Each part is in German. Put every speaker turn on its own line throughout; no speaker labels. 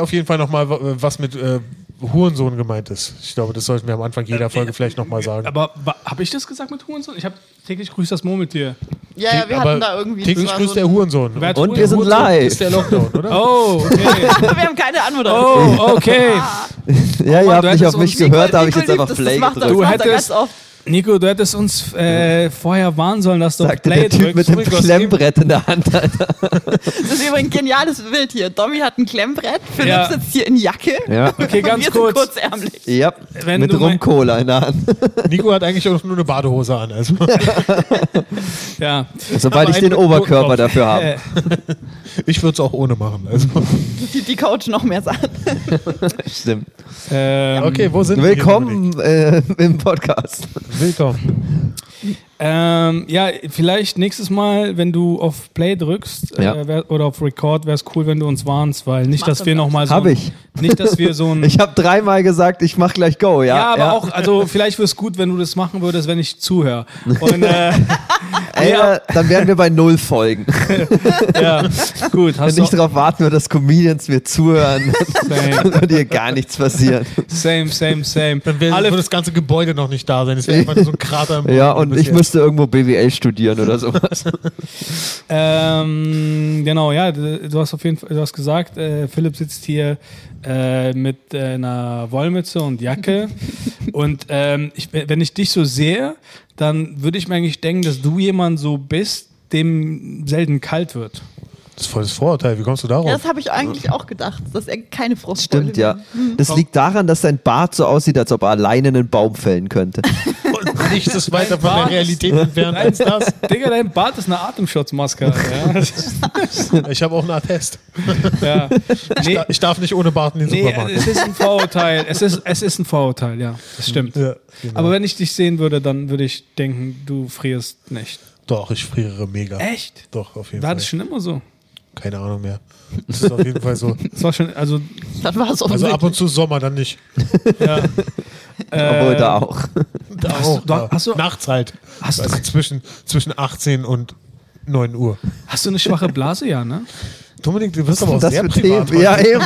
auf jeden Fall nochmal, was mit äh, Hurensohn gemeint ist. Ich glaube, das sollten wir am Anfang jeder Folge vielleicht nochmal sagen.
Aber habe ich das gesagt mit Hurensohn? Ich habe täglich grüßt das Murmeltier.
Ja, ja, wir
Aber
hatten da irgendwie.
Täglich grüßt
so
der Hurensohn.
Hat
Und wir sind
Hurensohn?
live.
ist der Lockdown, oder?
Oh, okay.
wir haben keine Anmoderation.
Oh, okay.
Ja, ihr habt nicht auf mich gehört, da habe ich jetzt einfach Play gedrückt.
Du hättest-
ganz oft.
Nico, du hättest uns äh, vorher warnen sollen, dass du
Sagte
Play
der Typ mit dem Klemmbrett in der Hand, Alter.
Das ist übrigens ein geniales Bild hier. Domi hat ein Klemmbrett, Philipp
Ja.
sitzt hier in Jacke.
Ja.
Okay,
und
ganz
wir
kurz.
sind kurzärmlich.
Ja,
Wenn
mit Rumcola in der Hand.
Nico hat eigentlich auch nur eine Badehose an. Also.
Ja.
Sobald
Aber
ich den Oberkörper dafür habe.
Äh,
Ich würde es auch ohne machen. Also.
Die, die Couch noch mehr sagt.
Stimmt.
ähm,
Okay, wo sind wir?
Willkommen äh, im Podcast.
Hier, Dominik? Willkommen.
Ähm, ja, vielleicht nächstes Mal, wenn du auf Play drückst
Ja.
äh, wär, oder auf Record, wäre es cool, wenn du uns warnst, weil nicht, dass
das
wir nochmal so.
Hab ich.
Nicht, dass wir so ein.
Ich habe dreimal gesagt, ich mach gleich Go, ja.
ja, aber auch, also vielleicht wäre es gut, wenn du das machen würdest, wenn ich zuhöre. Und äh,
Ey,
Ja.
Dann wären wir bei null Folgen.
ja, gut, hast
Wenn
du
ich darauf warten würde, dass Comedians mir zuhören,
same,
würde hier gar nichts passieren.
same, same, same.
Dann wäre würde das ganze Gebäude noch nicht da sein. Es wäre einfach so ein Krater im
Ja,
Boden
und
bis
ich
jetzt.
Müsste irgendwo BWL studieren oder sowas.
Ähm, genau, ja, du du hast auf jeden Fall, du hast gesagt, äh, Philipp sitzt hier äh, mit äh, einer Wollmütze und Jacke. und ähm, ich, wenn ich dich so sehe, dann würde ich mir eigentlich denken, dass du jemand so bist, dem selten kalt wird.
Das ist voll das Vorurteil. Wie kommst du darauf?
Ja, das habe ich eigentlich auch gedacht, dass er keine Frostbeule
Stimmt, ja.
will.
Das liegt daran, dass sein Bart so aussieht, als ob er alleine einen Baum fällen könnte.
Und nichts ist weiter von der Realität entfernt als das.
Digga, dein Bart ist eine Atemschutzmaske. Ja.
Ich habe auch einen Attest.
ja. Nee,
Ich darf nicht ohne Bart in den
nee,
Supermarkt.
es ist ein Vorurteil. Es ist, es ist ein Vorurteil, ja. Das stimmt.
Ja, genau.
Aber wenn ich dich sehen würde, dann würde ich denken, du frierst nicht.
Doch, ich friere mega.
Echt?
Doch, auf jeden
War
Fall.
das schon immer so?
Keine Ahnung mehr. Das ist auf jeden Fall so.
Das war schon, also,
Dann war es
Also ab und zu Sommer, dann nicht.
ja.
Obwohl
Äh,
da auch.
Da
hast
auch,
du- du-
ja.
hast du-
Nachts halt.
Hast du-
also zwischen, zwischen 18 und 9 Uhr.
Hast du eine schwache Blase, ja, ne?
Dominik, du wirst aber auch
das
sehr privat.
Themen? Ja, eben.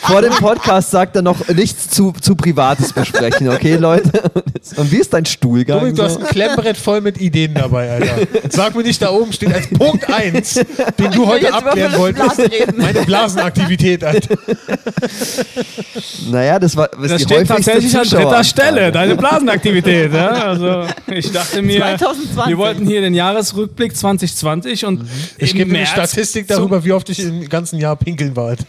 Vor dem Podcast sagt er noch nichts zu, zu Privates besprechen, okay, Leute? Und wie ist dein Stuhlgang?
Dominik, du hast ein Klemmbrett voll mit Ideen dabei, Alter. Sag mir nicht, da oben steht als Punkt 1, den du heute abklären wolltest.
Blasen.
Meine Blasenaktivität, Alter.
Naja, das war das
Das
die
steht tatsächlich an dritter. Stelle, deine Blasenaktivität. Ja? Also, ich dachte mir,
2020.
wir wollten hier den Jahresrückblick 2020 und
Ich gebe eine Statistik darüber, wie oft ich im ganzen Jahr pinkeln war. Alter.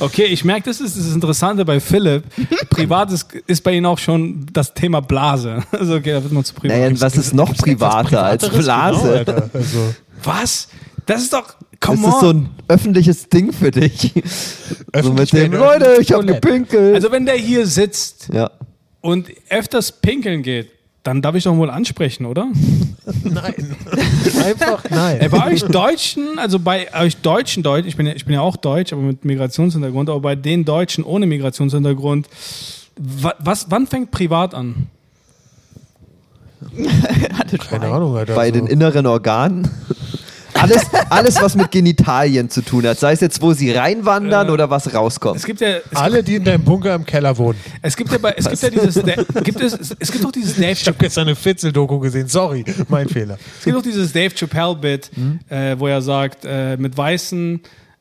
Okay, ich merke, das ist das Interessante bei Philipp. Privat ist, ist bei ihm auch schon das Thema Blase. Also, okay, da wird man zu privat.
Naja, was ist noch privater als
Privateres,
Blase?
Genau. Also,
Was? Das ist doch.
Das
Come
ist so ein öffentliches Ding für dich. so mit dem, Leute, ich habe gepinkelt.
Also, wenn der hier sitzt
ja.
und öfters pinkeln geht, dann darf ich doch wohl ansprechen, oder?
nein. Einfach nein.
Äh, bei euch Deutschen, also bei euch Deutschen, Deutsch, ich bin, ja, ich bin ja auch Deutsch, aber mit Migrationshintergrund, aber bei den Deutschen ohne Migrationshintergrund, wa, was, wann fängt privat an?
Keine Ahnung, Alter.
Bei
also,
den inneren Organen. Alles, alles, was mit Genitalien zu tun hat. Sei es jetzt, wo sie reinwandern
Äh,
oder was rauskommt.
Es gibt ja, es,
alle, die in deinem Bunker im Keller wohnen.
es gibt ja, bei, es gibt ja dieses, gibt es, es gibt doch dieses Dave
Ich habe gestern eine Fitzel-Doku gesehen. Sorry, mein Fehler.
Es gibt auch dieses Dave Chappelle-Bit,
Mhm.
äh, wo er sagt, äh, mit Weißen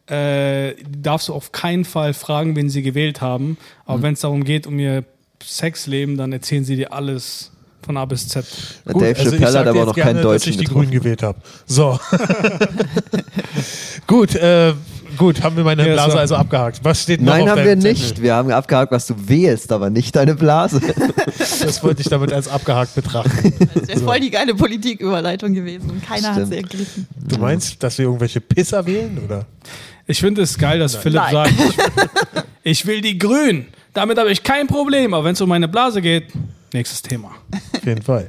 äh, darfst du auf keinen Fall fragen, wen sie gewählt haben.
Mhm.
Aber wenn es darum geht, um ihr Sexleben, dann erzählen sie dir alles von A bis Z.
Gut,
Dave
also
Chappelle hat aber noch
gerne,
keinen
dass
Deutschen
ich die
getroffen.
Grünen gewählt habe. So. gut, äh, gut, haben wir meine
Ja,
Blase
so.
also abgehakt. Was steht noch
Nein,
auf
haben wir
deinem
nicht.
Zettel?
Wir haben abgehakt, was du wählst, aber nicht deine Blase.
Das wollte ich damit als abgehakt betrachten.
Das wäre voll die geile Politiküberleitung gewesen und keiner hat sie ergriffen.
Du meinst, dass wir irgendwelche Pisser wählen, oder?
Ich finde es geil, dass Philipp
Nein.
sagt, ich, ich will die Grünen. Damit habe ich kein Problem. Aber wenn es um meine Blase geht, nächstes Thema.
Auf jeden Fall.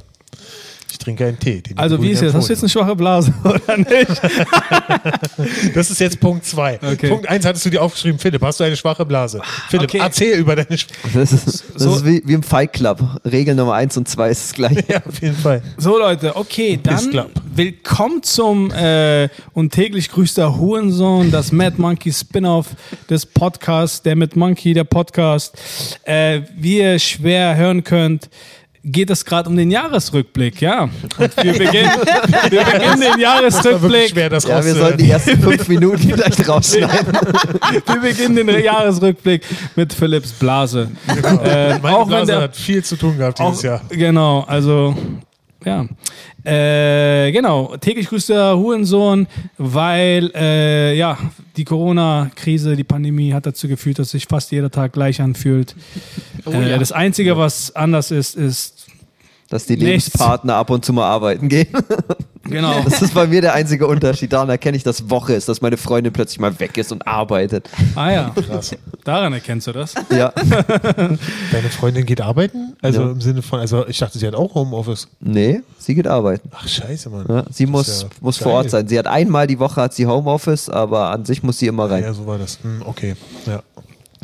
Ich trinke einen Tee.
Also wie ist jetzt? Hast du jetzt eine schwache Blase oder nicht?
Das ist jetzt Punkt 2.
Okay.
Punkt 1 hattest du dir aufgeschrieben. Philipp, hast du eine schwache Blase? Philipp,
Okay.
erzähl über deine Schwache
Das ist, das
So-
ist wie, wie im Fight Club. Regel Nummer 1 und 2 ist das gleiche.
Ja, auf jeden Fall.
So Leute, okay, dann willkommen zum äh, und täglich grüßter Hurensohn, das Mad Monkey Spin-off des Podcasts, der Mad Monkey, der Podcast. Äh, wie ihr schwer hören könnt, geht es gerade um den Jahresrückblick, ja. Und wir beginnen, wir beginnen den
Das war wirklich
Jahresrückblick.
schwer, das
Ja, wir sollten die ersten fünf Minuten vielleicht rausschneiden.
Wir beginnen den Jahresrückblick mit Philips Blase. Äh,
Meine
auch wenn
Blase
der,
hat viel zu tun gehabt dieses
Auch,
Jahr.
Genau, also ja. Äh, genau, täglich grüßt der Hurensohn, weil äh, ja, die Corona-Krise, die Pandemie hat dazu geführt, dass sich fast jeder Tag gleich anfühlt. äh,
ja.
Das Einzige, was anders ist, ist,
Dass die
Nichts.
Lebenspartner ab und zu mal arbeiten gehen.
genau,
Das ist bei mir der einzige Unterschied. Daran erkenne ich, dass Woche ist, dass meine Freundin plötzlich mal weg ist und arbeitet.
ah ja,
Krass.
daran erkennst du das.
Ja.
Deine Freundin geht arbeiten? Also
Ja.
im Sinne von, also ich dachte, sie hat auch Homeoffice.
Nee, sie geht arbeiten.
Ach scheiße, Mann.
Ja, sie
Das
muss,
ja
muss
geil.
vor Ort sein. Sie hat einmal die Woche hat sie Homeoffice, aber an sich muss sie immer rein.
Ja, so war das. Hm, okay. Ja.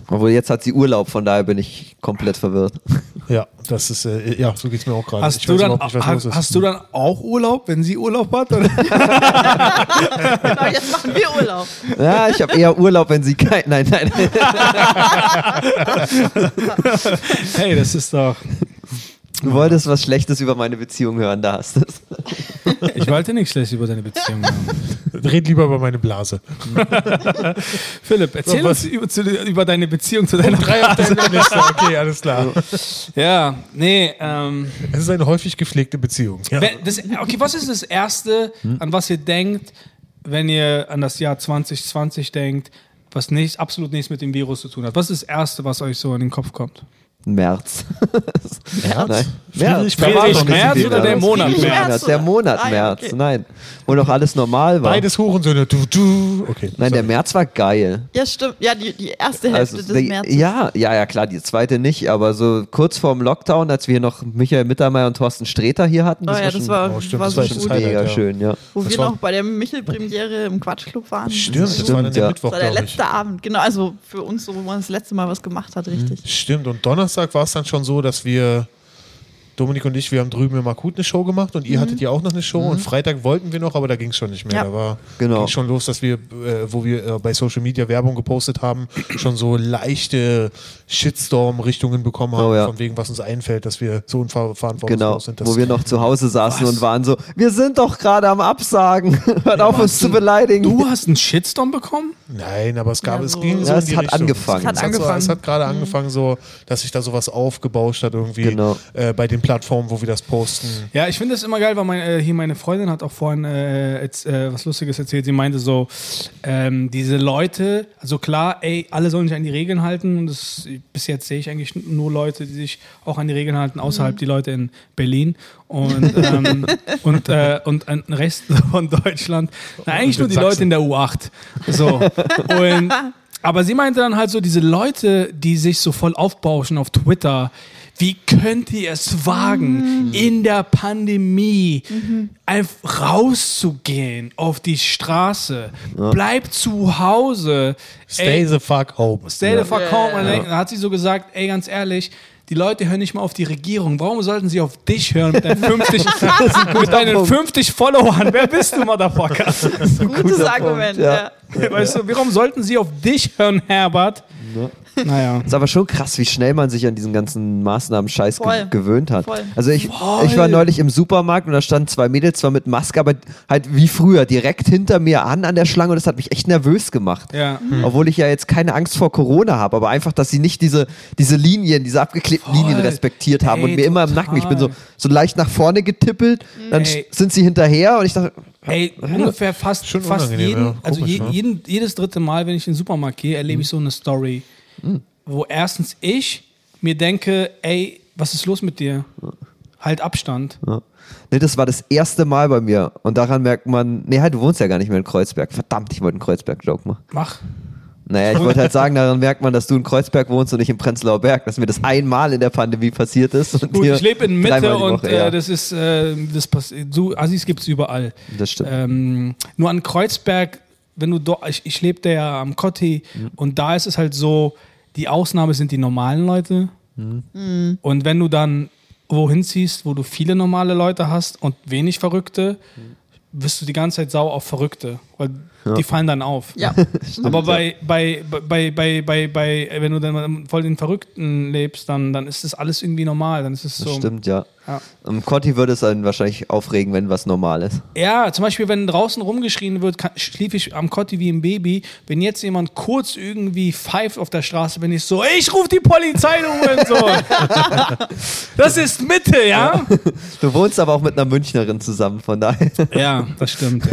Obwohl jetzt hat sie Urlaub, von daher bin ich komplett verwirrt.
Ja, das ist, äh, ja, so geht's mir auch gerade.
Hast,
Ich
du
weiß
dann,
nicht, was
hast,
los ist.
hast du dann auch Urlaub, wenn sie Urlaub hat? Oder?
Genau, jetzt machen wir Urlaub.
Ja, ich habe eher Urlaub, wenn sie kein. Nein, nein.
hey, das ist doch.
Du wolltest was Schlechtes über meine Beziehung hören, da hast du es.
Ich wollte nichts schlecht über deine Beziehung sagen.
Red lieber über meine Blase.
Philipp, erzähl
So,
uns
was-
über, zu, über deine Beziehung zu deiner
Drei Liste. Okay, alles klar.
Ja, nee, ähm.
Es ist eine häufig gepflegte Beziehung. Ja.
Wenn- Das, okay, was ist das Erste, an was ihr denkt, wenn ihr an das Jahr 2020 denkt, was nicht, absolut nichts mit dem Virus zu tun hat? Was ist das Erste, was euch so in den Kopf kommt?
März.
März?
Nein.
Friedrich
März.
Friedrich Merz
bisschen
oder der
März.
Monat
Friedrich
März?
Merz.
Der Monat
Ah, ja,
März,
okay.
nein. Wo noch alles normal war.
Beides Hurensöhne. Du, du. Okay.
Nein, der
sorry.
März war geil.
Ja, stimmt. Ja, die, die erste Hälfte
Also,
des
die-
März.
ja, ja, ja, klar, die zweite nicht, aber so kurz vorm Lockdown, als wir noch Michael Mittermeier und Thorsten Sträter hier hatten,
Oh
das
ja,
war
das
schon
war,
Oh, stimmt,
war
das
so
war
gut.
das Highlight,
mega
ja.
schön, ja.
Wo
Das
wir noch bei der Michel-Premiere im Quatschclub waren.
Stimmt, das
Das
war dann der
ja.
Mittwoch,
war der letzte Abend. Genau, also für uns, so, wo man das letzte Mal was gemacht hat, richtig.
Stimmt, und Donnerstag war es dann schon so, dass wir, Dominik und ich, wir haben drüben im Akut eine Show gemacht und ihr hattet ja auch noch eine Show und Freitag wollten wir noch, aber da ging es schon nicht mehr.
Ja.
Da war
Genau.
ging schon los, dass wir, äh, wo wir äh, bei Social Media Werbung gepostet haben, schon so leichte Shitstorm-Richtungen bekommen haben,
Oh ja.
von wegen, was uns einfällt, dass wir so unverantwortungslos
Genau,
sind. dass-
wo wir noch zu Hause saßen
Was?
und waren so, wir sind doch gerade am Absagen, hört auf uns zu beleidigen.
Du hast einen Shitstorm bekommen?
Nein, aber es gab,
Ja,
es
so-
ging so
Ja,
in
es
die
hat
Richtung.
angefangen.
Es hat,
Es hat
So,
angefangen.
es hat gerade angefangen, so, dass sich da sowas aufgebauscht hat irgendwie
Genau.
äh, bei den Plattformen, wo wir das posten.
Ja, ich finde das immer geil, weil mein, äh, hier meine Freundin hat auch vorhin äh, jetzt, äh, was Lustiges erzählt. Sie meinte so, ähm, diese Leute, also klar, ey, alle sollen sich an die Regeln halten und das, bis jetzt sehe ich eigentlich nur Leute, die sich auch an die Regeln halten, außerhalb die Leute in Berlin und, ähm, und, äh, und ein Rest von Deutschland. Na, eigentlich nur die Leute
Sachsen.
in der U8. So. Und, aber sie meinte dann halt so, diese Leute, die sich so voll aufbauschen auf Twitter, wie könnt ihr es wagen, in der Pandemie einfach rauszugehen auf die Straße? Bleibt zu Hause.
Stay
Ey,
the fuck home.
stay the fuck
Ja,
home.
ja,
Und
ja.
dann hat sie so gesagt, ey, ganz ehrlich, die Leute hören nicht mal auf die Regierung. Warum sollten sie auf dich hören mit deinen 50, mit deinen 50 Followern? Wer bist du, Motherfucker?
Gutes Argument,
ja.
Weißt du, warum sollten sie auf dich hören, Herbert? Naja.
Ist aber schon krass, wie schnell man sich an diesen ganzen Maßnahmen-Scheiß ge gewöhnt hat.
Voll.
Also ich,
Voll.
ich war neulich im Supermarkt und da standen zwei Mädels zwar mit Maske, aber halt wie früher, direkt hinter mir an an der Schlange und das hat mich echt nervös gemacht.
Ja.
Obwohl ich ja jetzt keine Angst vor Corona habe, aber einfach, dass sie nicht diese, diese Linien, diese abgeklebten
Voll.
Linien respektiert haben
Ey,
und mir immer im Nacken, ich bin so,
total.
so leicht nach vorne getippelt, dann
Ey.
sind sie hinterher und ich dachte,
Ey, ungefähr fast,
Schon
fast jeden,
ja.
also je,
ne?
jeden, jedes dritte Mal, wenn ich in den Supermarkt gehe, erlebe ich so eine Story, wo erstens ich mir denke, ey, was ist los mit dir? Halt Abstand.
Ja. Nee, das war das erste Mal bei mir. Und daran merkt man, nee, halt, du wohnst ja gar nicht mehr in Kreuzberg. Verdammt, ich wollte einen Kreuzberg-Joke machen.
Mach.
Naja, ich wollte halt sagen, daran merkt man, dass du in Kreuzberg wohnst und nicht in Prenzlauer Berg, dass mir das einmal in der Pandemie passiert ist. Und
Gut, ich lebe in Mitte und
Woche,
äh,
ja.
das ist, äh, das passiert, so Assis gibt es überall.
Das stimmt.
Ähm, nur an Kreuzberg, wenn du dort, ich, ich lebte ja am Kotti
Mhm.
und da ist es halt so, die Ausnahme sind die normalen Leute.
Mhm.
Und wenn du dann wohin ziehst, wo du viele normale Leute hast und wenig Verrückte, wirst du die ganze Zeit sauer auf Verrückte, weil die fallen dann auf.
Ja.
Aber bei, bei, bei, bei, bei, bei, wenn du dann voll den Verrückten lebst, dann, dann ist das alles irgendwie normal. Dann ist es
Das
so.
stimmt, ja.
Ja.
Und Cotti würde es einen wahrscheinlich aufregen, wenn was normal ist.
Ja, zum Beispiel, wenn draußen rumgeschrien wird, kann, schlief ich am Kotti wie ein Baby. Wenn jetzt jemand kurz irgendwie pfeift auf der Straße, bin ich so, ich rufe die Polizei, du Hurensohn. das ist Mitte, ja?
Du wohnst aber auch mit einer Münchnerin zusammen, von daher.
Ja, das stimmt.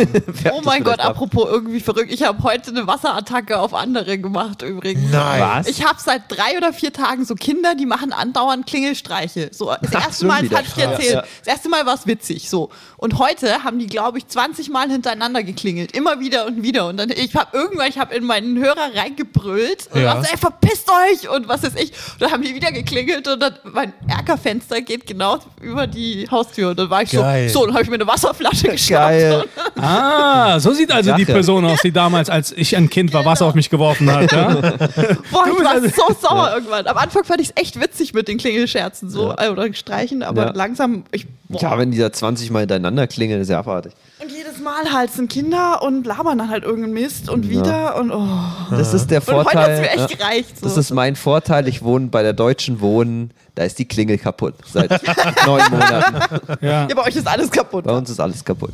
Ja.
Oh mein Gott. Apropos irgendwie verrückt. Ich habe heute eine Wasserattacke auf andere gemacht übrigens.
Nein.
Was?
Ich habe seit drei oder vier Tagen so Kinder, die machen andauernd Klingelstreiche. So, das erste
schon
Mal, das hatte ich dir erzählt.
Ja.
Das erste Mal war es witzig. So. Und heute haben die, glaube ich, 20 Mal hintereinander geklingelt. Immer wieder und wieder. Und dann, ich habe irgendwann, ich habe in meinen Hörer reingebrüllt und
Ja.
war so, ey, verpisst euch und was ist ich. Und dann haben die wieder geklingelt und dann mein Erkerfenster geht genau über die Haustür. Und dann war ich
Geil.
so, so, dann habe ich mir eine Wasserflasche geschnappt.
Geil.
Ah, so sieht also die
Sache.
Person aus, die damals, als ich ein Kind war, Wasser auf mich geworfen hat. Ja?
Boah,
Du
ich war so sauer irgendwann. Am Anfang fand ich es echt witzig mit den Klingelscherzen so äh, oder Streichen, aber
Ja.
langsam, ich, boah.
Ja, wenn die da 20 Mal hintereinander klingeln, ist ja abartig.
und jedes Mal halt sind Kinder und labern dann halt irgendeinen Mist und wieder und oh.
Das ist der
Und heute hat es
Vorteil.
mir echt
ja.
gereicht. So.
Das ist mein Vorteil. Ich wohne bei der Deutschen Wohnen. Da ist die Klingel kaputt. Seit neun Monaten.
Ja.
ja, bei euch ist alles kaputt.
Bei uns ist alles kaputt.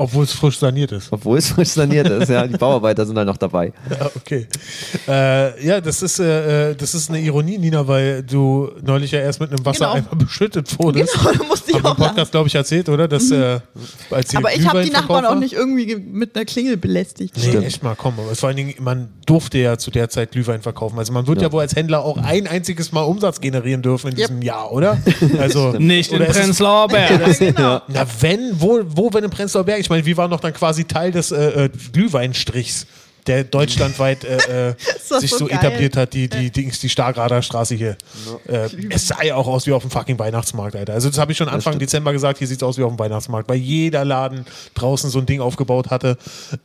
Obwohl es frisch saniert ist.
Obwohl es frisch saniert ist. Ja, die Bauarbeiter sind halt noch dabei.
Ja, okay. Äh, ja, das ist, äh, äh, das ist eine Ironie, Nina, weil du neulich ja erst mit einem Wassereimer beschüttet wurdest.
Genau, da musste ich
wir
auch
im Podcast, glaube ich, erzählt, oder? Dass, äh, als
Aber ich habe die Nachbarn auch nicht irgendwie ge- mit einer Klingel belästigt.
Nee,
Stimmt.
echt mal, komm. Aber vor allen Dingen, man durfte ja zu der Zeit Glühwein verkaufen. Also man wird ja, wohl als Händler auch ein einziges Mal Umsatz generieren dürfen in
Yep.
diesem Jahr, oder? Also
Nicht in Prenzlauer Berg.
Genau.
Na, wenn, wo, wo, wenn im Prenzlauer Berg? Ich meine, wir waren doch dann quasi Teil des äh, äh, Glühweinstrichs, der deutschlandweit äh, äh, sich
so
so etabliert hat, die, die, die, die Stargarder Straße hier. Äh, es sah ja auch aus wie auf dem fucking Weihnachtsmarkt, Alter. Also das habe ich schon Anfang. Dezember gesagt, hier sieht es aus wie auf dem Weihnachtsmarkt, weil jeder Laden draußen so ein Ding aufgebaut hatte.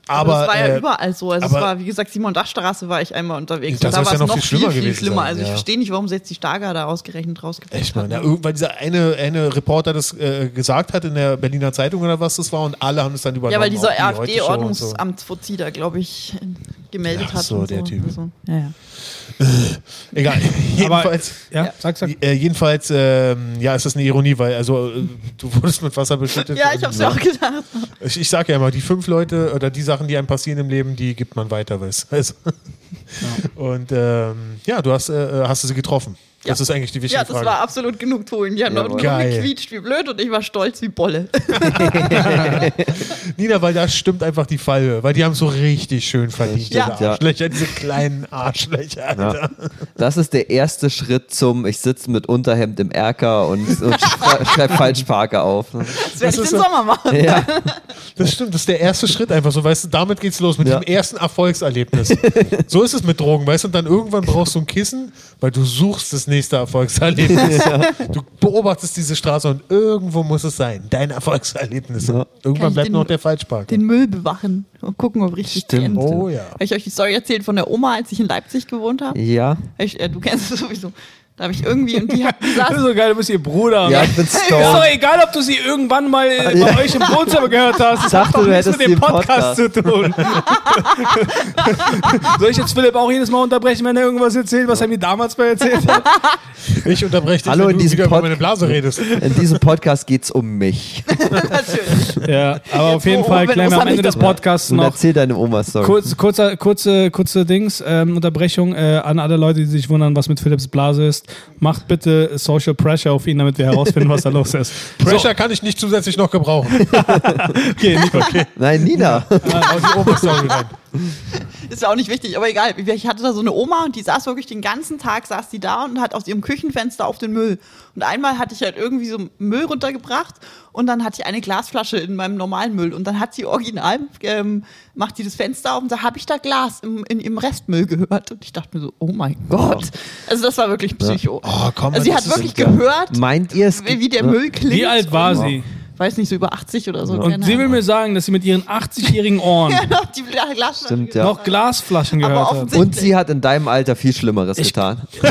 Aber,
Aber,
das war ja
äh,
überall so. Also es war, wie gesagt, Simon Dachstraße war ich einmal unterwegs.
Das
und da
ist
war
ja
es
noch
noch
viel
viel,
schlimmer
viel,
gewesen
schlimmer.
sein,
Also ich
ja.
verstehe nicht, warum sie jetzt die Stargarder ausgerechnet rausgebracht
Echt,
haben.
Ja, irgend- weil dieser eine, eine Reporter das äh, gesagt hat in der Berliner Zeitung oder was das war und alle haben es dann übernommen.
Ja, weil dieser
und so.
Glaube ich, gemeldet
Ach
hat.
so,
und
der Typ.
Also, ja, ja.
Egal. jedenfalls,
Ja, sag, sag.
äh, jedenfalls ähm, ja, ist das eine Ironie, weil also äh, du wurdest mit Wasser beschüttet.
ja, ich habe es mir auch gedacht.
Ich, ich sage ja immer, die fünf Leute oder die Sachen, die einem passieren im Leben, die gibt man weiter, weißt du. also, Und ähm, ja, du hast, äh, hast du sie getroffen. Das
Ja.
ist eigentlich die wichtige
Ja, das
Frage.
war absolut Genugtuung. Die haben
Jawohl.
nur
Geil.
gequietscht wie blöd und ich war stolz wie Bolle.
Nina, weil da stimmt einfach die Fallhöhe, weil die haben so richtig schön verdient,
Ja.
diese
Ja.
Arschlöcher, diese kleinen Arschlöcher, Alter.
Ja. Das ist der erste Schritt zum, ich sitze mit Unterhemd im Erker und, und schrei- schreib Falschparker auf. ne?
Das werde ich
ist
den
so-
Sommer machen.
Ja,
Das stimmt, das ist der erste Schritt einfach so, weißt du, damit geht's los, mit
Ja.
dem ersten Erfolgserlebnis. so ist es mit Drogen, weißt du, und dann irgendwann brauchst du ein Kissen, weil du suchst das nächste Erfolgserlebnis. Du beobachtest diese Straße und irgendwo muss es sein, dein Erfolgserlebnis.
Ja.
Irgendwann bleibt
den-
noch der Falschpark.
Den Müll bewachen und gucken, ob richtig
Stimmt.
Oh ja.
Habe ich euch die Story erzählt von der Oma, als ich in Leipzig gewohnt habe?
ja.
Ich, äh, du kennst es sowieso. Da habe ich irgendwie und die, hat-
Das ist so geil, du bist ihr Bruder.
Ja, ich bin
Ist doch egal, ob du sie irgendwann mal äh,
Ja.
bei euch im Wohnzimmer gehört hast. Das
Dachte,
hat doch
du
nichts mit dem
im
Podcast, zu tun. Soll ich jetzt Philipp auch jedes Mal unterbrechen, wenn er irgendwas erzählt, was er mir damals mal erzählt hat?
Ich unterbreche dich,
Hallo,
wenn
in
du
diesem
wieder über
Pod-
meine Blase redest.
In diesem Podcast geht es um mich.
natürlich.
Ja, aber auf jeden Fall klären wir am Ende des. Podcasts
Und
noch
erzähl deine Oma-Story.
kurz, kurzer, kurze, kurze Dings, ähm, Unterbrechung äh, an alle Leute, die sich wundern, was mit Philipps Blase ist. Macht bitte Social Pressure auf ihn, damit wir herausfinden, was da los ist.
Pressure kann ich nicht zusätzlich noch gebrauchen.
Okay, Nico.
Nein, Nina.
Hau die Oberstory rein.
Ist ja auch nicht wichtig, aber egal. Ich hatte da so eine Oma und die saß wirklich den ganzen Tag, saß die da und hat aus ihrem Küchenfenster auf den Müll. Und einmal hatte ich halt irgendwie so Müll runtergebracht und dann hatte ich eine Glasflasche in meinem normalen Müll und dann hat sie original, ähm, macht sie das Fenster auf und da habe ich da Glas im, in ihrem Restmüll gehört. Und ich dachte mir so, oh mein Gott. Also das war wirklich Psycho.
Oh, komm,
also sie hat wirklich
ja-
gehört,
Meint ihr es?
wie, wie der
Ja.
Müll klingt.
Wie alt war sie?
Weiß nicht, so über 80 oder so.
Und
keine
sie will mir sagen, dass sie mit ihren 80-jährigen Ohren
Ja, noch die Glasflasche
Stimmt, ja.
noch Glasflaschen
Aber
gehört hat.
Und sie hat in deinem Alter viel Schlimmeres getan.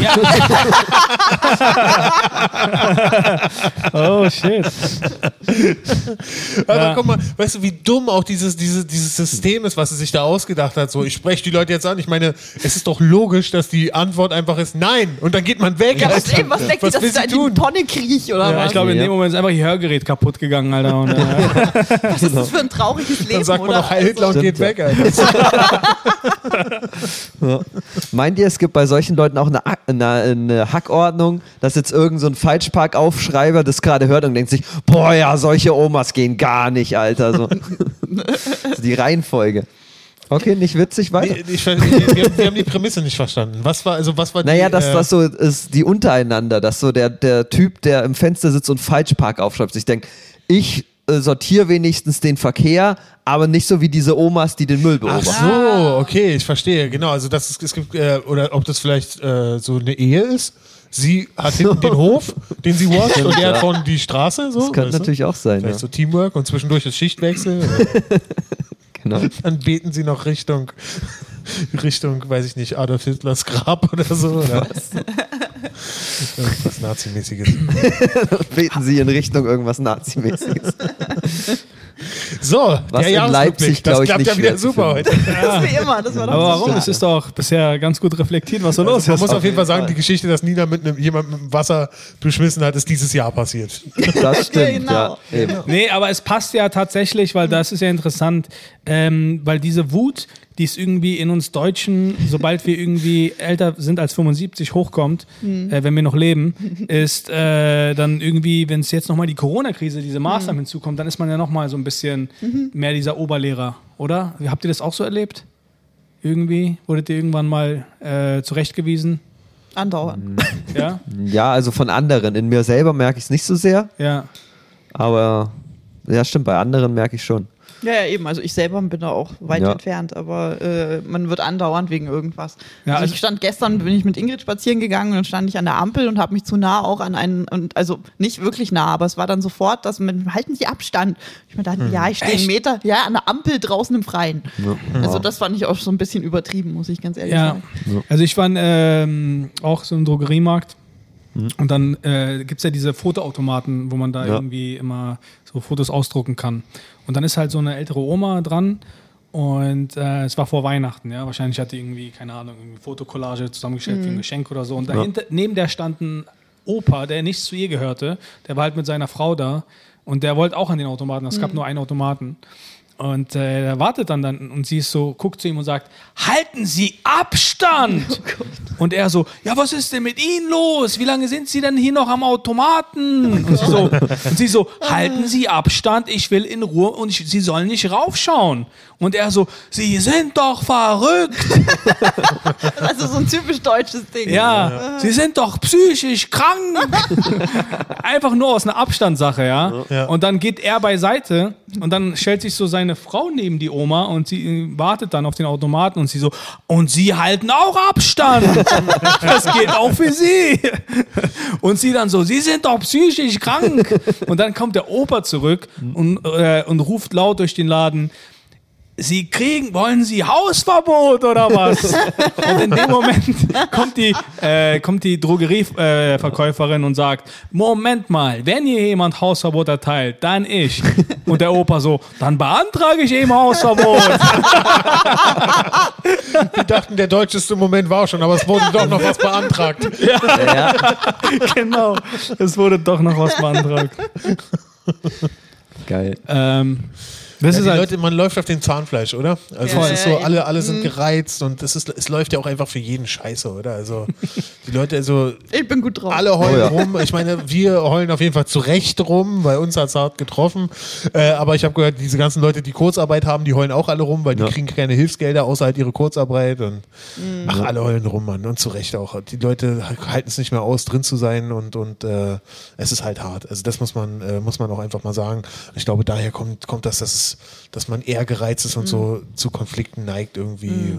Oh shit.
Aber
Ja.
guck mal, weißt du, wie dumm auch dieses, dieses, dieses System ist, was sie sich da ausgedacht hat. So, ich spreche die Leute jetzt an. Ich meine, es ist doch logisch, dass die Antwort einfach ist Nein. Und dann geht man weg.
Ja, was, ey, was denkt ihr,
was
dass
will
ich da in die
tun?
Tonne kriech oder
Ja,
was?
ich glaube, in
Ja.
dem Moment ist einfach ihr Hörgerät kaputt gegangen, Alter. Und, äh,
was ist das für ein trauriges Leben,
Dann sagt man
oder?
noch Heil Hitler und
Stimmt,
geht
ja.
weg, Alter.
Meint ihr, es gibt bei solchen Leuten auch eine, eine, eine Hackordnung, dass jetzt irgend so ein Falschparkaufschreiber das gerade hört und denkt sich, boah ja, solche Omas gehen gar nicht, Alter. So. die Reihenfolge. Okay, nicht witzig, weiter.
Nee, ich, wir, wir haben die Prämisse nicht verstanden. Was war, also was war
Naja,
die,
dass
äh,
das so ist, die untereinander, dass so der, der Typ, der im Fenster sitzt und Falschpark aufschreibt, sich denkt, ich äh, sortiere wenigstens den Verkehr, aber nicht so wie diese Omas, die den Müll
Ach
beobachten.
so, okay, ich verstehe. Genau, also das ist, es gibt, äh, oder ob das vielleicht äh, so eine Ehe ist. Sie hat hinten den Hof, den sie watcht, und er hat vorne die Straße. So,
Das könnte
weißt du?
natürlich auch sein. Ja.
Vielleicht so Teamwork und zwischendurch ist Schichtwechsel.
Genau.
Dann beten sie noch Richtung, Richtung, weiß ich nicht, Adolf Hitlers Grab oder so. Oder irgendwas Nazimäßiges.
Beten sie in Richtung irgendwas Nazimäßiges.
So,
Was
der
in. Leipzig, glaub
Das
ich,
klappt ja wieder super heute.
Das ist wie immer, das war doch
aber warum? Es ist doch bisher ganz gut reflektiert, was so los
Man
ist.
muss auf jeden Fall sagen, die Geschichte, dass Nina mit einem, jemand mit Wasser beschmissen hat, ist dieses Jahr passiert.
Das stimmt,
Genau.
ja. Eben.
Nee, aber es passt ja tatsächlich, weil das ist ja interessant, ähm, weil diese Wut, die ist irgendwie in uns Deutschen, sobald wir irgendwie älter sind als 75, hochkommt, äh, wenn wir noch leben, ist äh, dann irgendwie, wenn es jetzt nochmal die Corona-Krise, diese Maßnahmen hinzukommt, dann ist man ja nochmal so ein bisschen mehr dieser Oberlehrer, oder? Habt ihr das auch so erlebt? Irgendwie? Wurdet ihr irgendwann mal äh, zurechtgewiesen?
Andauernd.
Ja?
Ja, also von anderen. In mir selber merke ich es nicht so sehr,
Ja.
aber ja, stimmt, bei anderen merke ich schon.
Ja, ja, eben. Also ich selber bin da auch weit
Ja.
entfernt, aber äh, man wird andauernd wegen irgendwas.
Ja,
also
also-
ich stand gestern, bin ich mit Ingrid spazieren gegangen und dann stand ich an der Ampel und habe mich zu nah auch an einen, und also nicht wirklich nah, aber es war dann sofort, dass man halten Sie Abstand. Ich mir dachte, ja, ich stehe einen Meter, ja, an der Ampel draußen im Freien. Also das fand ich auch so ein bisschen übertrieben, muss ich ganz ehrlich
Ja,
sagen.
also ich war ähm, auch so im Drogeriemarkt und dann äh, gibt es ja diese Fotoautomaten, wo man da
Ja.
irgendwie immer so Fotos ausdrucken kann. Und dann ist halt so eine ältere Oma dran und äh, es war vor Weihnachten, ja. Wahrscheinlich hat die irgendwie, keine Ahnung, irgendwie Fotokollage zusammengestellt für ein Geschenk oder so. Und dahinter, neben der stand ein Opa, der nichts zu ihr gehörte, der war halt mit seiner Frau da und der wollte auch an den Automaten. Es gab nur einen Automaten. Und äh, er wartet dann, dann und sie ist so, guckt zu ihm und sagt, halten Sie Abstand! und er so, ja, was ist denn mit Ihnen los? Wie lange sind Sie denn hier noch am Automaten? und, sie so, und sie so, halten Sie Abstand, ich will in Ruhe und ich, Sie sollen nicht raufschauen. Und er so, Sie sind doch verrückt!
Also so ein typisch deutsches Ding.
Ja, Sie sind doch psychisch krank. Einfach nur aus einer Abstandssache, ja?
Ja.
Und dann geht er beiseite und dann stellt sich so seine Frau neben die Oma und sie äh, wartet dann auf den Automaten und sie so, und Sie halten auch Abstand. Das geht auch für Sie. Und sie dann so, Sie sind doch psychisch krank. Und dann kommt der Opa zurück und, äh, und ruft laut durch den Laden, Sie kriegen, wollen Sie Hausverbot oder was? Und in dem Moment kommt die, äh, kommt die Drogerieverkäuferin äh, Verkäuferin und sagt, Moment mal, wenn hier jemand Hausverbot erteilt, dann ich. Und der Opa so, dann beantrage ich eben Hausverbot.
Die dachten, der deutscheste Moment war schon, aber es wurde doch noch was beantragt.
Ja,
genau, es wurde doch noch was beantragt.
geil.
Ähm, das
Ja,
ist
die
halt,
Leute, man läuft auf dem Zahnfleisch, oder? Also
Ja,
es ist so, alle, alle sind gereizt und es, ist, es läuft ja auch einfach für jeden Scheiße, oder? Also die Leute, also
Ich bin gut drauf.
alle heulen
Oh ja.
rum. Ich meine, wir heulen auf jeden Fall zu Recht rum, weil uns hat es hart getroffen. Äh, aber ich habe gehört, diese ganzen Leute, die Kurzarbeit haben, die heulen auch alle rum, weil die kriegen keine Hilfsgelder, außer halt ihre Kurzarbeit. Und
Mhm.
ach, alle heulen rum, Mann. Und zu Recht auch. Die Leute halten es nicht mehr aus, drin zu sein und, und äh, es ist halt hart. Also das muss man, äh, muss man auch einfach mal sagen. Ich glaube, daher kommt, kommt das, dass, es, dass man eher gereizt ist und so zu Konflikten neigt irgendwie.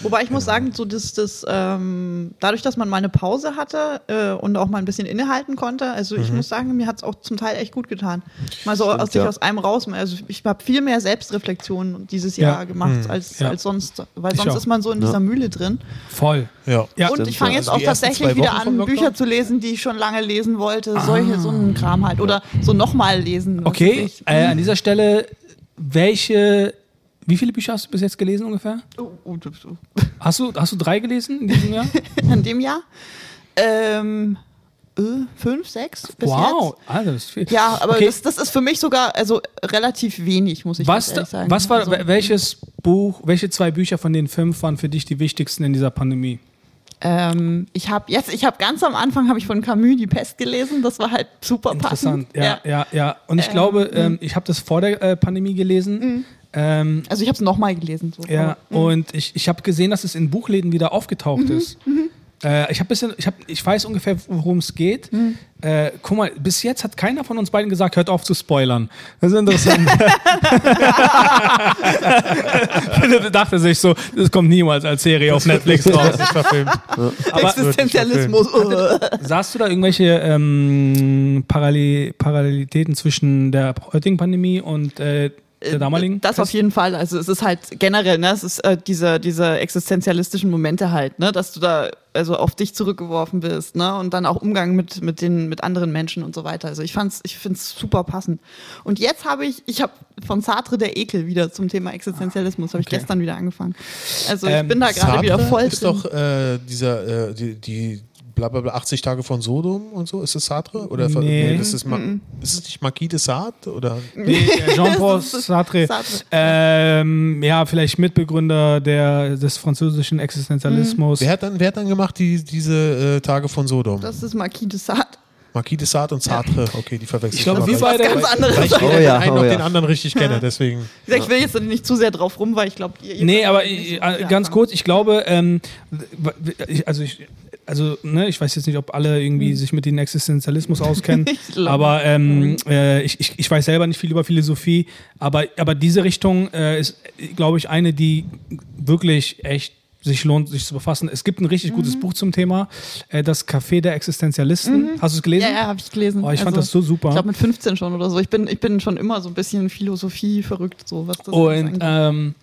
Wobei ich muss sagen, so das, das, ähm, dadurch, dass man mal eine Pause hatte äh, und auch mal ein bisschen innehalten konnte, also ich muss sagen, mir hat es auch zum Teil echt gut getan. Mal so aus sich
ja.
aus einem raus. Also ich habe viel mehr Selbstreflexion dieses
Ja.
Jahr gemacht als,
Ja.
als sonst, weil
Ich
sonst
auch.
ist man so in dieser Mühle drin.
Voll.
Ja.
Ja,
und
stimmt,
ich fange jetzt
Also
auch tatsächlich wieder an? Bücher zu lesen, die ich schon lange lesen wollte. Solche, so einen Kram halt. Oder so nochmal lesen.
Okay, äh, an dieser Stelle, welche, wie viele Bücher hast du bis jetzt gelesen ungefähr?
Oh, oh, oh.
Hast du, hast du drei gelesen in diesem Jahr?
In dem Jahr? Ähm, äh, fünf, sechs bis
wow,
jetzt.
also das ist viel.
Ja, aber
Okay.
das, das ist für mich sogar also relativ wenig, muss ich
was,
sagen.
was war,
also,
welches Buch, welche zwei Bücher von den fünf waren für dich die wichtigsten in dieser Pandemie?
Ähm, ich habe jetzt, ich habe ganz am Anfang habe ich von Camus die Pest gelesen. Das war halt super
Interessant,
passend.
ja, ja, ja. Und ich
Ähm,
glaube, ähm, ich habe das vor der äh, Pandemie gelesen. Ähm,
Also ich habe es nochmal gelesen. So.
ja,
Aber,
und ich, ich habe gesehen, dass es in Buchläden wieder aufgetaucht ist. Äh, ich habe bisschen, ich habe, ich weiß ungefähr, worum es geht. Äh, guck mal, bis jetzt hat keiner von uns beiden gesagt, hört auf zu spoilern. Das ist interessant. Philipp dachte sich so, das kommt niemals als Serie auf Netflix raus. Aber
Existenzialismus.
sahst du da irgendwelche ähm, Parallel Parallelitäten zwischen der heutigen Pandemie und äh, der damaligen?
Das auf jeden Fall. Also es ist halt generell, ne, es ist äh, diese, diese existenzialistischen Momente halt, ne, dass du da also auf dich zurückgeworfen bist, ne, und dann auch Umgang mit mit den mit anderen Menschen und so weiter. Also ich fand's, ich find's super passend. Und jetzt habe ich, ich habe von Sartre der Ekel wieder zum Thema Existenzialismus, habe ich
Okay.
gestern wieder angefangen. Also ich
Ähm,
bin da gerade wieder voll
ist
drin.
doch äh, dieser, äh, die, die blablabla 80 Tage von Sodom und so. Ist das Sartre? Oder ver-
Nee.
das ist, Ma ist es nicht Marquis de Sade? Oder?
Nee, Jean-Paul Sartre.
Sartre.
Ähm, ja, vielleicht Mitbegründer der, des französischen Existenzialismus.
Wer hat dann, wer hat dann gemacht die, diese äh, Tage von Sodom?
Das ist Marquis de Sade.
Marquis de Sade und Sartre. Okay, die verwechseln
Ich glaube, wir beide-
Ganz anderes.
Weil ich
Oh ja,
den einen
oh
noch
ja.
den anderen richtig kenne, deswegen.
Ich will jetzt nicht zu sehr drauf rum, weil ich glaube, ihr, ihr
Nee, aber
nicht
äh, ganz kurz, ich glaube, ähm, ich- also ich, also ne, ich weiß jetzt nicht, ob alle irgendwie sich mit dem Existenzialismus auskennen, aber ähm, äh, ich, ich, ich weiß selber nicht viel über Philosophie, aber, aber diese Richtung äh, ist, glaube ich, eine, die wirklich echt sich lohnt, sich zu befassen. Es gibt ein richtig gutes Buch zum Thema, äh, das Café der Existenzialisten. Hast du es gelesen?
Ja, ja, habe ich gelesen.
Oh, ich fand
Also,
das so super.
Ich glaube mit 15 schon oder so. Ich bin, ich bin schon immer so ein bisschen Philosophie verrückt, so was das
Und,
angeht.
ähm,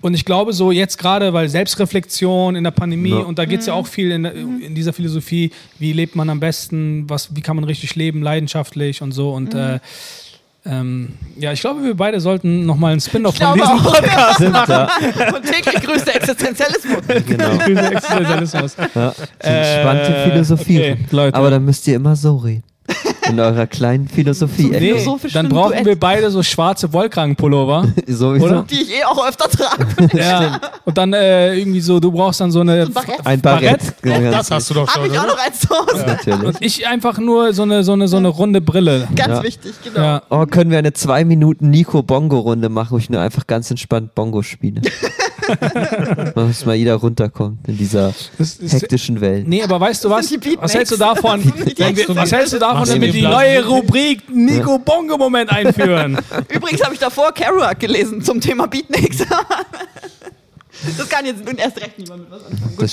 und ich glaube so jetzt gerade, weil Selbstreflexion in der Pandemie
Ja.
und da geht es ja auch viel in, in dieser Philosophie, wie lebt man am besten, was, wie kann man richtig leben, leidenschaftlich und so. Und äh, ähm, ja, ich glaube, wir beide sollten nochmal einen Spin-off von diesem
auch.
Podcast
ja.
Und täglich grüßt der Existenzialismus.
Genau.
machen. Existenzialismus.
Ja.
Äh,
Entspannte Philosophie.
okay, Leute.
Aber dann müsst ihr immer so reden. In eurer kleinen Philosophie.
Nee.
Dann brauchen
Duett.
wir beide so schwarze Wollkragenpullover.
Sowieso.
Oder?
Die ich eh auch öfter trage.
ja. Und dann äh, irgendwie so, du brauchst dann so eine.
ein Barett.
Ein Barett.
Das hast du doch
Habe
schon.
ich auch noch eins zu Hause.
Natürlich.
Und ich einfach nur so eine, so eine, so eine runde Brille.
Ganz
Ja.
wichtig, genau.
Ja.
Oh, können wir eine zwei Minuten Nico-Bongo-Runde machen, wo ich nur einfach ganz entspannt Bongo spiele. Dass mal jeder runterkommt in dieser
ist,
hektischen Welt.
Nee, aber weißt du was? Was hältst du davon, wenn wir, was hältst du davon, wenn wir die neue Rubrik Nico Bongo Moment einführen?
Übrigens habe ich davor Kerouac gelesen zum Thema Beatniks. Das kann jetzt nun erst recht niemand mit was anfangen. Gut,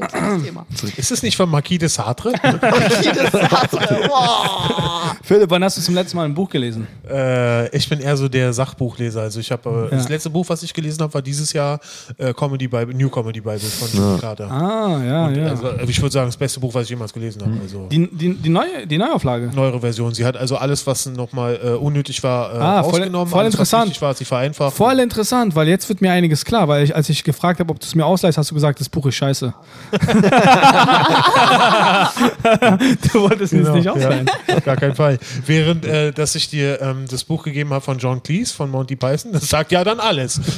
Thema.
Ist es nicht von Marquis de Sartre?
Jedes Sartre. Wow.
Philipp, wann hast du zum letzten Mal ein Buch gelesen?
äh, ich bin eher so der Sachbuchleser. Also ich habe äh,
Ja.
das letzte Buch, was ich gelesen habe, war dieses Jahr äh, Comedy Bible, New Comedy Bible von Jimmy Carter.
Ah, ja, ja.
Also, äh, ich würde sagen, das beste Buch, was ich jemals gelesen habe. Also
Die, die, die, neue, die Neuauflage.
neuere Version. Sie hat also alles, was nochmal äh, unnötig war, äh,
Ah, voll-
rausgenommen.
voll
alles,
interessant.
War, hat sie vereinfacht.
Voll interessant, weil jetzt wird mir einiges klar, weil ich, als ich gefragt habe, ob du es mir ausleihst, hast du gesagt, das Buch ist scheiße. du wolltest
Genau,
es nicht ausleihen.
ja, auf gar keinen Fall. Während, äh, dass ich dir ähm, das Buch gegeben habe von John Cleese, von Monty Python, das sagt ja dann alles.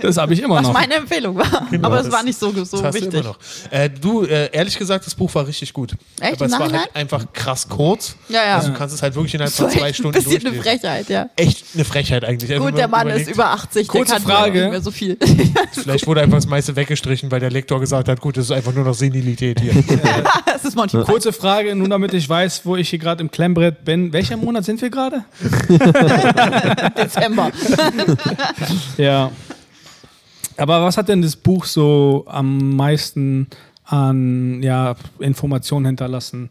Das habe ich immer
Was
noch.
meine Empfehlung war.
Genau,
Aber es
das-
war nicht so, so
Das
wichtig.
immer noch. Äh, du, äh, ehrlich gesagt, das Buch war richtig gut.
Echt?
Aber es war halt einfach krass kurz.
Ja, ja.
Also du kannst es halt wirklich innerhalb
Das
von zwei
echt ein
Stunden
bisschen eine
durchlesen.
Frechheit, ja.
Echt eine Frechheit eigentlich. Also
Gut, der
man
Mann ist
überlegt,
über 80,
Kurze
der kann
Frage.
nicht mehr so viel.
Vielleicht wurde einfach das meiste weggestrichen, weil der Lektor gesagt hat, gut, das ist einfach nur noch Senilität hier.
das ist Monty.
Kurze Frage, nur damit ich weiß, wo ich hier gerade im Klemmbrett bin. Welcher Monat sind wir gerade?
Dezember.
Ja. Aber was hat denn das Buch so am meisten an ja, Informationen hinterlassen,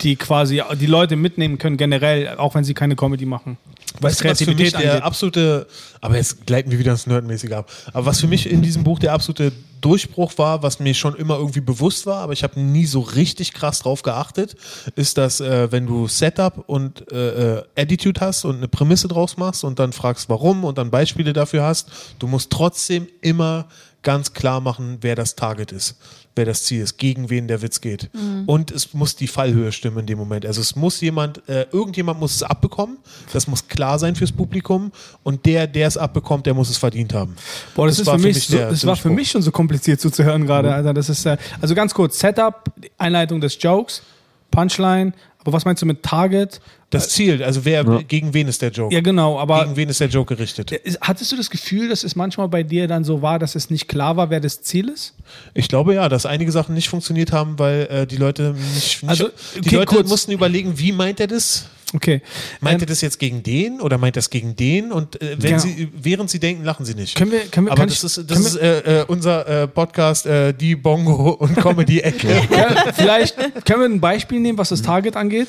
die quasi die Leute mitnehmen können, generell, auch wenn sie keine Comedy machen?
Weißt du, was für mich der absolute, aber jetzt gleiten wir wieder ins Nerdmäßige ab, aber was für mich in diesem Buch der absolute Durchbruch war, was mir schon immer irgendwie bewusst war, aber ich habe nie so richtig krass drauf geachtet, ist, dass äh, wenn du Setup und äh, äh, Attitude hast und eine Prämisse draus machst und dann fragst, warum und dann Beispiele dafür hast, du musst trotzdem immer ganz klar machen, wer das Target ist, wer das Ziel ist, gegen wen der Witz geht. Mhm. Und es muss die Fallhöhe stimmen in dem Moment. Also es muss jemand, äh, irgendjemand muss es abbekommen, das muss klar sein fürs Publikum und der, der es abbekommt, der muss es verdient haben.
Boah, das, das ist für mich, so, das war für mich schon so kompliziert zuzuhören gerade, mhm. Alter. Das ist, äh, also ganz kurz, Setup, Einleitung des Jokes, Punchline, aber was meinst du mit Target?
Das Ziel, also wer, ja. gegen wen ist der Joke?
Ja, genau, aber.
Gegen wen ist der Joke gerichtet?
Hattest du das Gefühl, dass es manchmal bei dir dann so war, dass es nicht klar war, wer das Ziel ist?
Ich glaube ja, dass einige Sachen nicht funktioniert haben, weil äh, die Leute nicht. nicht also, okay, die Leute kurz. mussten überlegen, wie meint er das?
Okay.
Meint ähm, er das jetzt gegen den oder meint er das gegen den? Und äh, wenn genau. sie, während sie denken, lachen sie nicht.
Können wir, können wir,
Aber das ich, ist, das ist äh, äh, unser äh, Podcast, äh, die Bongo und Comedy-Ecke.
ja, vielleicht können wir ein Beispiel nehmen, was das Target angeht.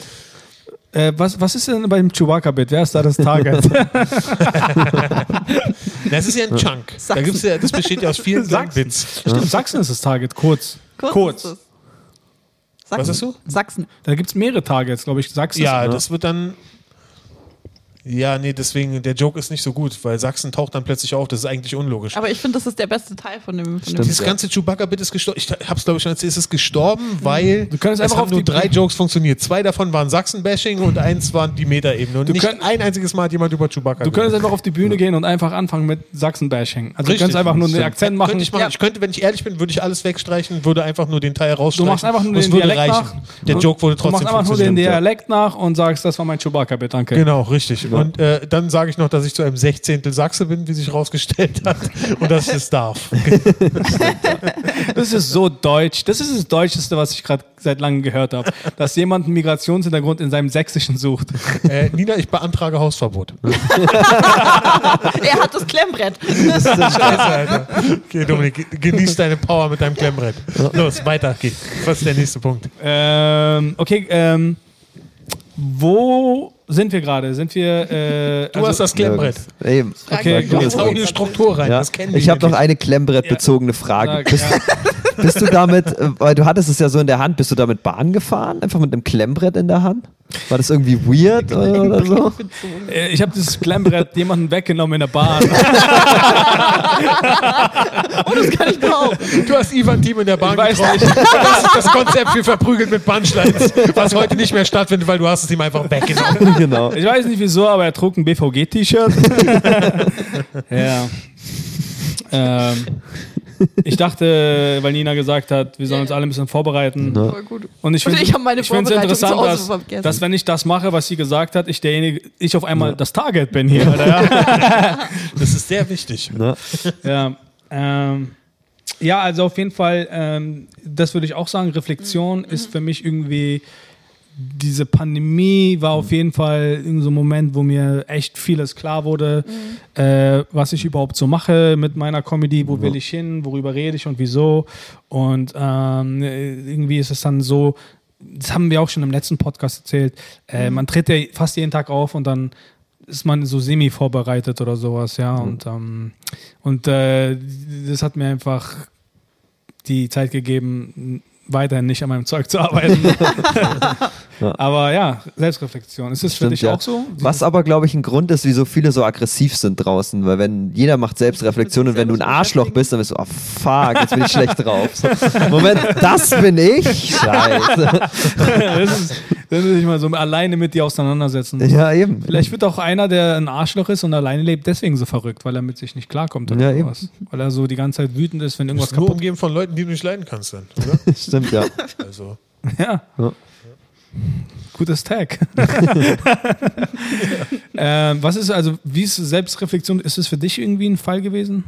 Äh, was, was ist denn beim Chewbacca-Bit? Wer ist da das Target?
das ist ja ein Chunk. Da gibt's ja, das besteht ja aus vielen Sachsen. Bits.
Stimmt, Sachsen ist das Target, kurz.
Kurz. kurz. Sachsen.
Was hast du?
Sachsen.
Da gibt es mehrere Targets, glaube ich. Sachsen.
Ja, das wird dann ja, nee, deswegen, der Joke ist nicht so gut, weil Sachsen taucht dann plötzlich auf, das ist eigentlich unlogisch.
Aber ich finde, das ist der beste Teil von dem. Von
Stimmt, Dieses ja. ganze Chewbacca-Bit ist gestorben. Ich hab's, glaube ich, schon erzählt, es ist gestorben, mhm. weil
du es einfach
haben nur drei Jokes funktioniert. Zwei davon waren Sachsen-Bashing und eins waren die Meta-Ebene. Und du nicht ein einziges Mal hat jemand über Chewbacca
Du könntest einfach auf die Bühne gehen und einfach anfangen mit Sachsen-Bashing. Also Richtig. du könntest einfach nur den Akzent machen.
Könnte ich, machen. Ja. ich könnte, wenn ich ehrlich bin, würde ich alles wegstreichen, würde einfach nur den Teil rausstreichen.
Du machst einfach nur den Dialekt reichen. nach.
Der Joke wurde trotzdem
Du machst einfach nur den Dialekt nach und sagst, das war mein Chewbacca-Bit, danke.
Genau, richtig. Und äh, dann sage ich noch, dass ich zu einem Sechzehntel Sachse bin, wie sich herausgestellt hat, und dass ich es darf.
das ist so deutsch. Das ist das Deutscheste, was ich gerade seit langem gehört habe. Dass jemand einen Migrationshintergrund in seinem Sächsischen sucht.
Äh, Nina, ich beantrage Hausverbot.
er hat das Klemmbrett. Das ist
Scheiße, Alter. Okay, Dominik, genieß deine Power mit deinem Klemmbrett. Los, weiter geht's. Was ist der nächste Punkt?
Ähm, okay, ähm, wo sind wir gerade? Sind wir. Äh,
du also, hast das Klemmbrett.
Ja, eben.
Okay, gut. Jetzt hau eine Struktur rein. Ja. Das
kennen ich habe noch eine Klemmbrettbezogene Frage. Sag, bist, du damit, äh, weil du hattest es ja so in der Hand, bist du damit Bahn gefahren? Einfach mit einem Klemmbrett in der Hand? War das irgendwie weird oder so?
Äh, ich habe das Klemmbrett jemanden weggenommen in der Bahn.
oh, das kann ich behaupten.
Du hast Ivan Team in der Bahn ich getroffen. Das ist das Konzept für verprügelt mit Bannsteins, was heute nicht mehr stattfindet, weil du hast es ihm einfach weggenommen.
Genau. Ich weiß nicht wieso, aber er trug ein BVG-T-Shirt. ja. Ähm, ich dachte, weil Nina gesagt hat, wir sollen uns alle ein bisschen vorbereiten. Ja. Und ich finde
ich meine
ich es interessant, dass, dass, wenn ich das mache, was sie gesagt hat, ich derjenige, ich auf einmal ja. das Target bin hier.
Ja. das ist sehr wichtig.
Ja. Ähm, ja, also auf jeden Fall, ähm, das würde ich auch sagen, Reflexion mhm. ist für mich irgendwie diese Pandemie war auf jeden Fall in so ein Moment, wo mir echt vieles klar wurde, mhm. äh, was ich überhaupt so mache mit meiner Comedy, wo ja. will ich hin, worüber rede ich und wieso. Und ähm, irgendwie ist es dann so, das haben wir auch schon im letzten Podcast erzählt, äh, mhm. man tritt ja fast jeden Tag auf und dann ist man so semi vorbereitet oder sowas, ja. Mhm. Und, ähm, und äh, das hat mir einfach die Zeit gegeben, weiterhin nicht an meinem Zeug zu arbeiten. ja. Aber ja, Selbstreflexion. Ist das für dich ja. auch so?
Was aber, glaube ich, ein Grund ist, wieso viele so aggressiv sind draußen. Weil wenn jeder macht Selbstreflexion und wenn du ein Arschloch bist, dann bist du, oh fuck, jetzt bin ich schlecht drauf. So, Moment, das bin ich? Scheiße.
das ist, das ist sich mal so alleine mit dir auseinandersetzen.
Ja, eben.
Vielleicht wird auch einer, der ein Arschloch ist und alleine lebt, deswegen so verrückt, weil er mit sich nicht klarkommt. Oder ja, sowas. eben. Weil er so die ganze Zeit wütend ist, wenn irgendwas
kaputt ist. Nur umgeben von Leuten, die du nicht leiden kannst dann, oder?
Stimmt, ja.
Also.
Ja. ja. Gutes Tag. ähm, was ist also, wie ist Selbstreflexion? Ist es für dich irgendwie ein Fall gewesen?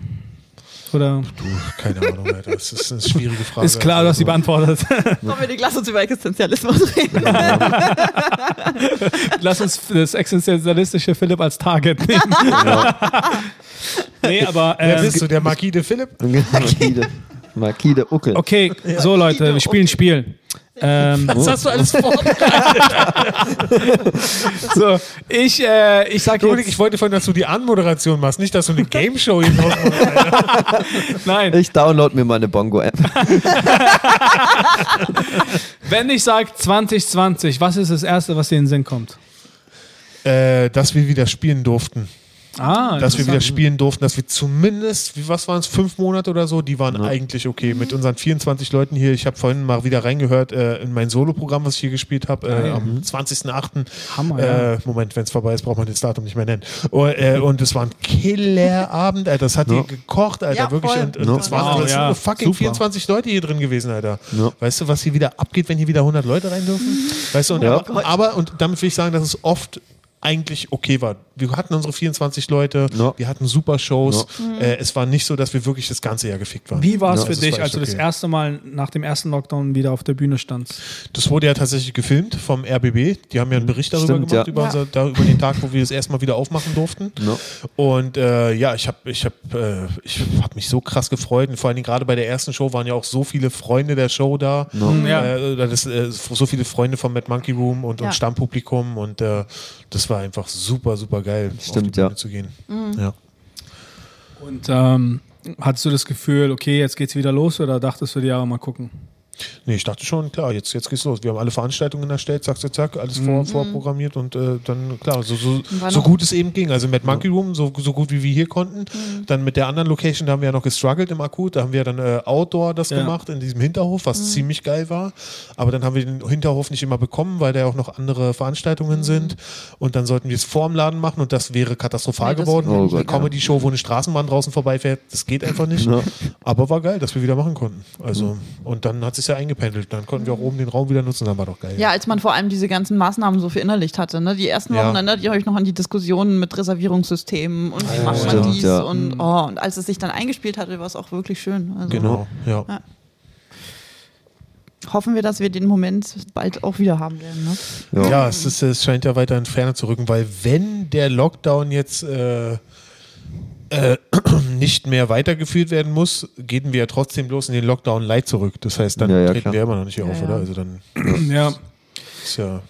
Oder?
Du, keine Ahnung, Alter. Das ist eine schwierige Frage.
Ist klar, du hast sie beantwortet.
Sollen wir die lass uns über Existenzialismus reden?
Lass uns das existenzialistische Philipp als Target nehmen. nee, aber.
Wer
ähm,
bist du, der Marquis de Philipp?
Markide. Markide Uckel.
Okay, so Leute, wir spielen ein Spiel. Ähm,
Was hast du alles vor?
so, ich, äh, ich sag
Dominik,
jetzt,
ich wollte vorhin, dass du die Anmoderation machst, nicht, dass du eine Game Show hier
nein,
Ich download mir meine Bongo-App.
wenn ich sage 2020, was ist das Erste, was dir in den Sinn kommt?
äh, Dass wir wieder spielen durften.
Ah,
dass wir wieder spielen durften, dass wir zumindest, wie, was waren es, fünf Monate oder so, die waren eigentlich okay. Mit unseren 24 Leuten hier, ich habe vorhin mal wieder reingehört äh, in mein Solo-Programm, was ich hier gespielt habe, äh, am 20.08.
Hammer,
äh, Moment, wenn es vorbei ist, braucht man das Datum nicht mehr nennen. Und, äh, und es war ein Killerabend, Alter. Das hat hier gekocht, Alter,
Ja,
wirklich.
voll.
Und, und
Ja.
es waren
Wow,
alles
ja,
so fucking
super.
24 Leute hier drin gewesen, Alter.
Ja.
Weißt du, was hier wieder abgeht, wenn hier wieder 100 Leute rein dürfen? Weißt du, und
Ja.
aber, aber, und damit will ich sagen, dass es oft eigentlich okay war. Wir hatten unsere 24 Leute,
Ja.
wir hatten super Shows. Äh, es war nicht so, dass wir wirklich das ganze Jahr gefickt waren.
Wie war es
Ja,
für
das
dich, als du das
okay.
erste Mal nach dem ersten Lockdown wieder auf der Bühne standst?
Das wurde ja tatsächlich gefilmt vom RBB. Die haben ja einen Bericht darüber
Stimmt,
gemacht,
ja.
über,
Ja.
unser, da, über den Tag, wo wir das erstmal wieder aufmachen durften. Und äh, ja, ich habe ich hab, äh, ich hab mich so krass gefreut. Und vor allen Dingen gerade bei der ersten Show waren ja auch so viele Freunde der Show da.
Ja.
Äh, oder das, äh, so viele Freunde vom Mad Monkey Room und,
Ja.
und Stammpublikum. Und äh, das war einfach super, super geil, auf
Stimmt,
die Bühne
ja.
zu gehen.
Mhm.
Ja.
Und ähm, hattest du das Gefühl, okay, jetzt geht's wieder los oder dachtest du dir, ja, mal gucken?
Nee, ich dachte schon, klar, jetzt, jetzt geht's los. Wir haben alle Veranstaltungen erstellt, zack, zack, zack, alles vor, vorprogrammiert und äh, dann, klar, so, so, so gut es eben ging. Also mit Monkey Room, so, so gut wie wir hier konnten. Dann mit der anderen Location, da haben wir ja noch gestruggelt im Akut. Da haben wir dann äh, Outdoor das
Ja.
gemacht, in diesem Hinterhof, was ziemlich geil war. Aber dann haben wir den Hinterhof nicht immer bekommen, weil da ja auch noch andere Veranstaltungen sind. Und dann sollten wir es vorm Laden machen und das wäre katastrophal
Nee, das
geworden.
Oh
Eine
Gott, ja.
Comedy-Show, wo eine Straßenbahn draußen vorbeifährt, das geht einfach nicht.
Ja.
Aber war geil, dass wir wieder machen konnten. Also, und dann hat es ja eingependelt. Dann konnten wir auch oben den Raum wieder nutzen, dann war doch geil.
Ja, als man vor allem diese ganzen Maßnahmen so verinnerlicht hatte. Ne? Die ersten
Ja.
Wochen erinnert ihr euch noch an die Diskussionen mit Reservierungssystemen und wie macht man dies
ja.
und, oh, und als es sich dann eingespielt hatte, war es auch wirklich schön. Also
Genau, ja.
Ja. hoffen wir, dass wir den Moment bald auch wieder haben werden. Ne?
Ja.
Ja, es, ist, es scheint ja weiter in Ferne zu rücken, weil wenn der Lockdown jetzt äh, äh, nicht mehr weitergeführt werden muss, gehen wir ja trotzdem bloß in den Lockdown Light zurück. Das heißt, dann
Ja, ja,
treten
klar.
wir immer noch nicht auf,
ja.
oder? Also dann
Ja.
ist ja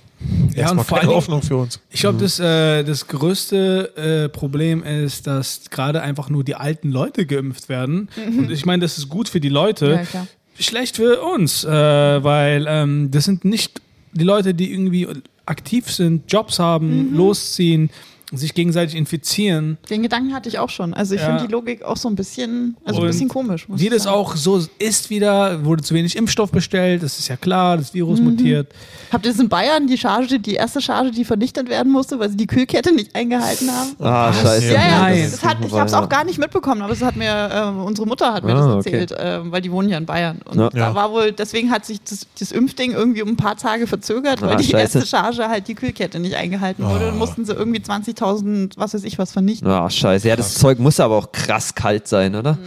Ja,
erstmal
und vor Dingen-
Hoffnung für uns.
Ich glaube, das, äh, das größte äh, Problem ist, dass gerade einfach nur die alten Leute geimpft werden. Und ich meine, das ist gut für die Leute,
Ja,
schlecht für uns, äh, weil ähm, das sind nicht die Leute, die irgendwie aktiv sind, Jobs haben, losziehen, sich gegenseitig infizieren.
Den Gedanken hatte ich auch schon. Also ich
Ja.
finde die Logik auch so ein bisschen, also ein bisschen komisch. muss
Wie
ich
das auch so ist wieder, wurde zu wenig Impfstoff bestellt, das ist ja klar, das Virus mutiert.
Habt ihr das in Bayern, die Charge, die erste Charge, die vernichtet werden musste, weil sie die Kühlkette nicht eingehalten haben?
Ah, scheiße.
Ja, ja,
Nein.
das, das hat, ich habe es auch gar nicht mitbekommen, aber es hat mir äh, unsere Mutter hat mir
Ah,
das
okay.
erzählt, äh, weil die wohnen ja in Bayern und
Ja.
da war wohl deswegen hat sich das, das Impfding irgendwie um ein paar Tage verzögert, weil
Ah,
die
scheiße.
erste Charge halt die Kühlkette nicht eingehalten wurde
Ah.
und mussten sie irgendwie 20.000 was weiß ich was vernichten.
Ah, scheiße. Ja, das Zeug muss aber auch krass kalt sein, oder?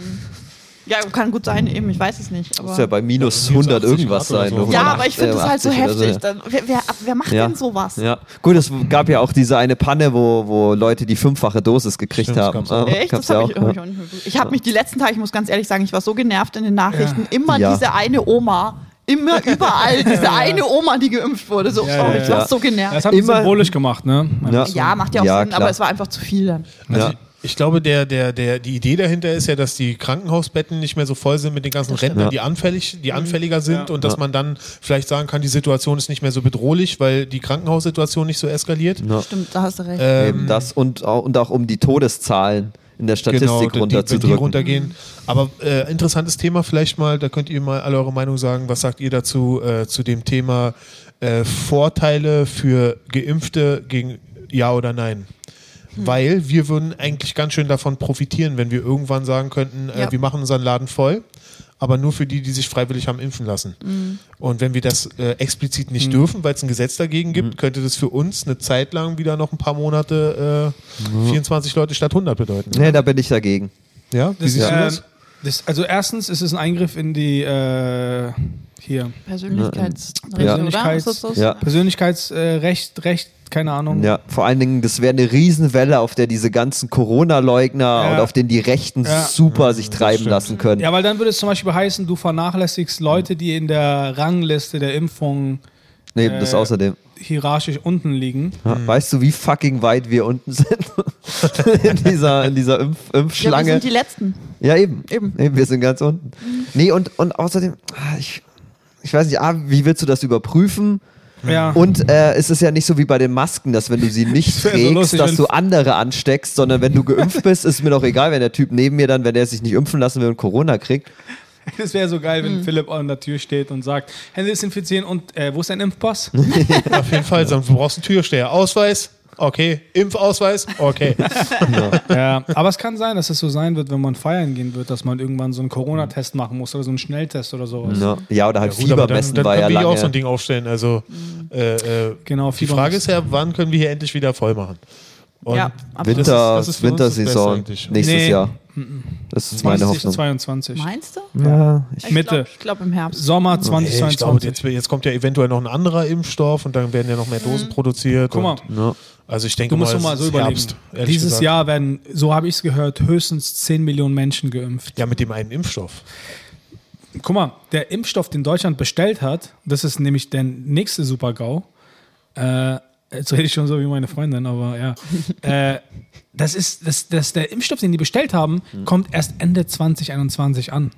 Ja, kann gut sein, eben, ich weiß es nicht. Aber
Muss ja bei minus
Ja, minus
100
80
irgendwas sein.
so.
ja, aber ich finde das halt so
80 oder
heftig. Dann, wer, wer, wer macht
Ja.
denn sowas?
Ja, gut, es gab ja auch diese eine Panne, wo, wo Leute die fünffache Dosis gekriegt
Stimmt, das
haben. Ah,
Echt?
gab's
Das
ja
habe ich,
auch,
hab ich
ja.
auch nicht mehr Ich habe mich die letzten Tage, ich muss ganz ehrlich sagen, ich war so genervt in den Nachrichten. Immer
Ja.
diese eine Oma, immer überall diese eine Oma, die geimpft wurde. So,
Ja,
oh,
ja,
ich war
ja.
so
Das
genervt.
haben sie
Immer-
symbolisch gemacht, ne?
Ja.
Ja, macht ja auch
Ja,
Sinn,
klar.
aber es war einfach zu viel dann.
Also
Ja.
Ich glaube, der, der, der, die Idee dahinter ist ja, dass die Krankenhausbetten nicht mehr so voll sind mit den ganzen Rentnern,
Ja.
die, anfällig, die anfälliger sind
Ja.
und dass
Ja.
man dann vielleicht sagen kann, die Situation ist nicht mehr so bedrohlich, weil die Krankenhaussituation nicht so eskaliert.
Ja.
Stimmt, da hast du recht.
Eben das und auch, und auch um die Todeszahlen in der Statistik
Genau, die, die, die
runterzudrücken.
runtergehen. Aber äh, interessantes Thema vielleicht mal, da könnt ihr mal alle eure Meinung sagen. Was sagt ihr dazu, äh, zu dem Thema äh, Vorteile für Geimpfte gegen Ja oder Nein? Weil wir würden eigentlich ganz schön davon profitieren, wenn wir irgendwann sagen könnten, äh,
Ja.
wir machen unseren Laden voll, aber nur für die, die sich freiwillig haben impfen lassen. Und wenn wir das äh, explizit nicht dürfen, weil es ein Gesetz dagegen gibt, könnte das für uns eine Zeit lang wieder noch ein paar Monate äh, 24 Leute statt 100 bedeuten.
Nee, da bin ich dagegen.
Ja, wie
Das,
siehst du
ähm,
das?
Das, also erstens ist es ein Eingriff in die äh, hier? Persönlichkeits-?
Ja.
Persönlichkeitsrecht, äh, Recht, keine Ahnung.
Ja, vor allen Dingen, das wäre eine Riesenwelle, auf der diese ganzen Corona-Leugner
Ja.
und auf denen die Rechten
Ja.
super sich treiben lassen können.
Ja, weil dann würde es zum Beispiel heißen, du vernachlässigst Leute, die in der Rangliste der Impfung
Nee, das
Äh,
außerdem.
hierarchisch unten liegen.
Ja, Weißt du, wie fucking weit wir unten sind? in dieser, in dieser Impf
Ja, wir
Impfschlange.
sind die Letzten.
Ja, eben.
Eben.
wir sind ganz unten. Nee, und, und außerdem, ah, ich, ich weiß nicht, ah, wie willst du das überprüfen?
Ja.
Und äh, es ist ja nicht so wie bei den Masken, dass wenn du sie nicht
Das so
trägst,
lustig,
dass du andere ansteckst, sondern wenn du geimpft bist, ist mir doch egal, wenn der Typ neben mir dann, wenn der sich nicht impfen lassen will und Corona kriegt.
Das wäre so geil, wenn Philipp an der Tür steht und sagt, Hände desinfizieren und äh, wo ist dein Impfpass?
Auf jeden Fall, sonst du brauchst einen Türsteher. Ausweis, okay. Impfausweis, okay.
ja, aber es kann sein, dass es so sein wird, wenn man feiern gehen wird, dass man irgendwann so einen Corona-Test machen muss oder so einen Schnelltest oder sowas.
Ja, ja oder halt
Ja, gut, aber
Fieber
dann,
messen
dann
war ja
können wir hier
lange.
auch so ein Ding aufstellen. Also äh, äh,
Genau,
die Frage
messen.
ist ja, wann können wir hier endlich wieder voll machen? Und
Ja,
das ist-
Winter,
das ist das Beste
Wintersaison nächstes
Nee.
Jahr. Das ist meine Hoffnung.
2022.
Meinst du?
Ja, ich,
Ich
Mitte.
glaube glaub im Herbst.
Sommer
Hey, ich glaube,
2022.
jetzt, jetzt kommt ja eventuell noch ein anderer Impfstoff und dann werden ja noch mehr Dosen produziert.
Guck mal,
und,
ja.
also ich denke
du musst
mal,
mal so
ist
überlegen.
Herbst,
Dieses
gesagt.
Jahr werden, so habe ich es gehört, höchstens 10 Millionen Menschen geimpft.
Ja, mit dem einen Impfstoff.
Guck mal, der Impfstoff, den Deutschland bestellt hat, das ist nämlich der nächste Super-GAU. Äh, jetzt rede ich schon so wie meine Freundin, aber ja. äh, das ist, das, das, der Impfstoff, den die bestellt haben, kommt erst Ende 2021 an.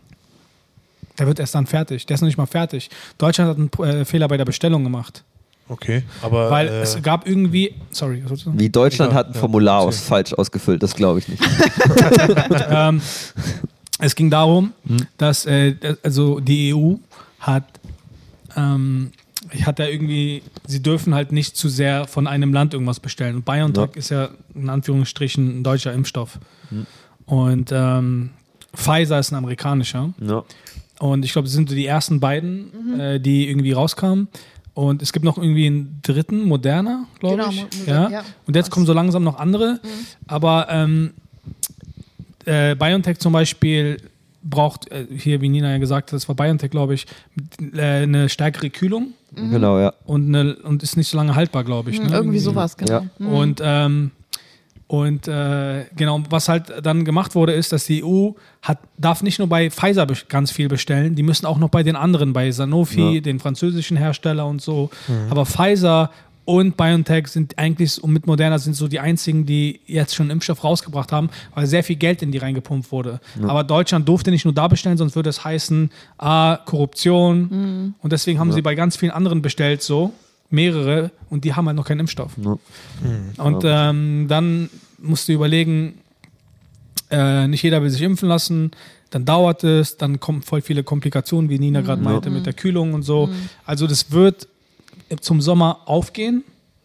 Der wird erst dann fertig. Der ist noch nicht mal fertig. Deutschland hat einen äh, Fehler bei der Bestellung gemacht.
Okay, aber
Weil
äh,
es gab irgendwie. Sorry, was wolltest du?
Wie Deutschland
Ja,
hat ein
ja,
Formular
erzähl.
aus, falsch ausgefüllt, das glaube ich nicht.
ähm, es ging darum, dass äh, also die EU hat, ähm, hat da irgendwie, sie dürfen halt nicht zu sehr von einem Land irgendwas bestellen. Und BioNTech
Ja.
ist ja in Anführungsstrichen ein deutscher Impfstoff. Und ähm, Pfizer ist ein amerikanischer.
Ja.
Und ich glaube, das sind so die ersten beiden, äh, die irgendwie rauskamen. Und es gibt noch irgendwie einen dritten, moderner, glaube
Genau,
ich.
Mo-
ja.
ja.
Und jetzt kommen so langsam noch andere. Aber ähm, äh, BioNTech zum Beispiel braucht, äh, hier wie Nina ja gesagt hat, das war BioNTech, glaube ich, äh, eine stärkere Kühlung
Genau, ja.
und, eine, und ist nicht so lange haltbar, glaube ich. Ne?
Irgendwie sowas, genau.
Ja.
Mhm.
Und, ähm, und äh, genau, was halt dann gemacht wurde, ist, dass die EU hat, darf nicht nur bei Pfizer ganz viel bestellen, die müssen auch noch bei den anderen, bei Sanofi,
Ja.
den französischen Hersteller und so. Aber Pfizer und BioNTech sind eigentlich, und mit Moderna sind so die einzigen, die jetzt schon Impfstoff rausgebracht haben, weil sehr viel Geld in die reingepumpt wurde. Aber Deutschland durfte nicht nur da bestellen, sonst würde es heißen, ah, Korruption. Und deswegen haben sie bei ganz vielen anderen bestellt, so mehrere, und die haben halt noch keinen Impfstoff. Und ähm, dann musst du überlegen, äh, nicht jeder will sich impfen lassen, dann dauert es, dann kommen voll viele Komplikationen, wie Nina gerade meinte, mit der Kühlung und so. Also das wird zum Sommer aufgehen,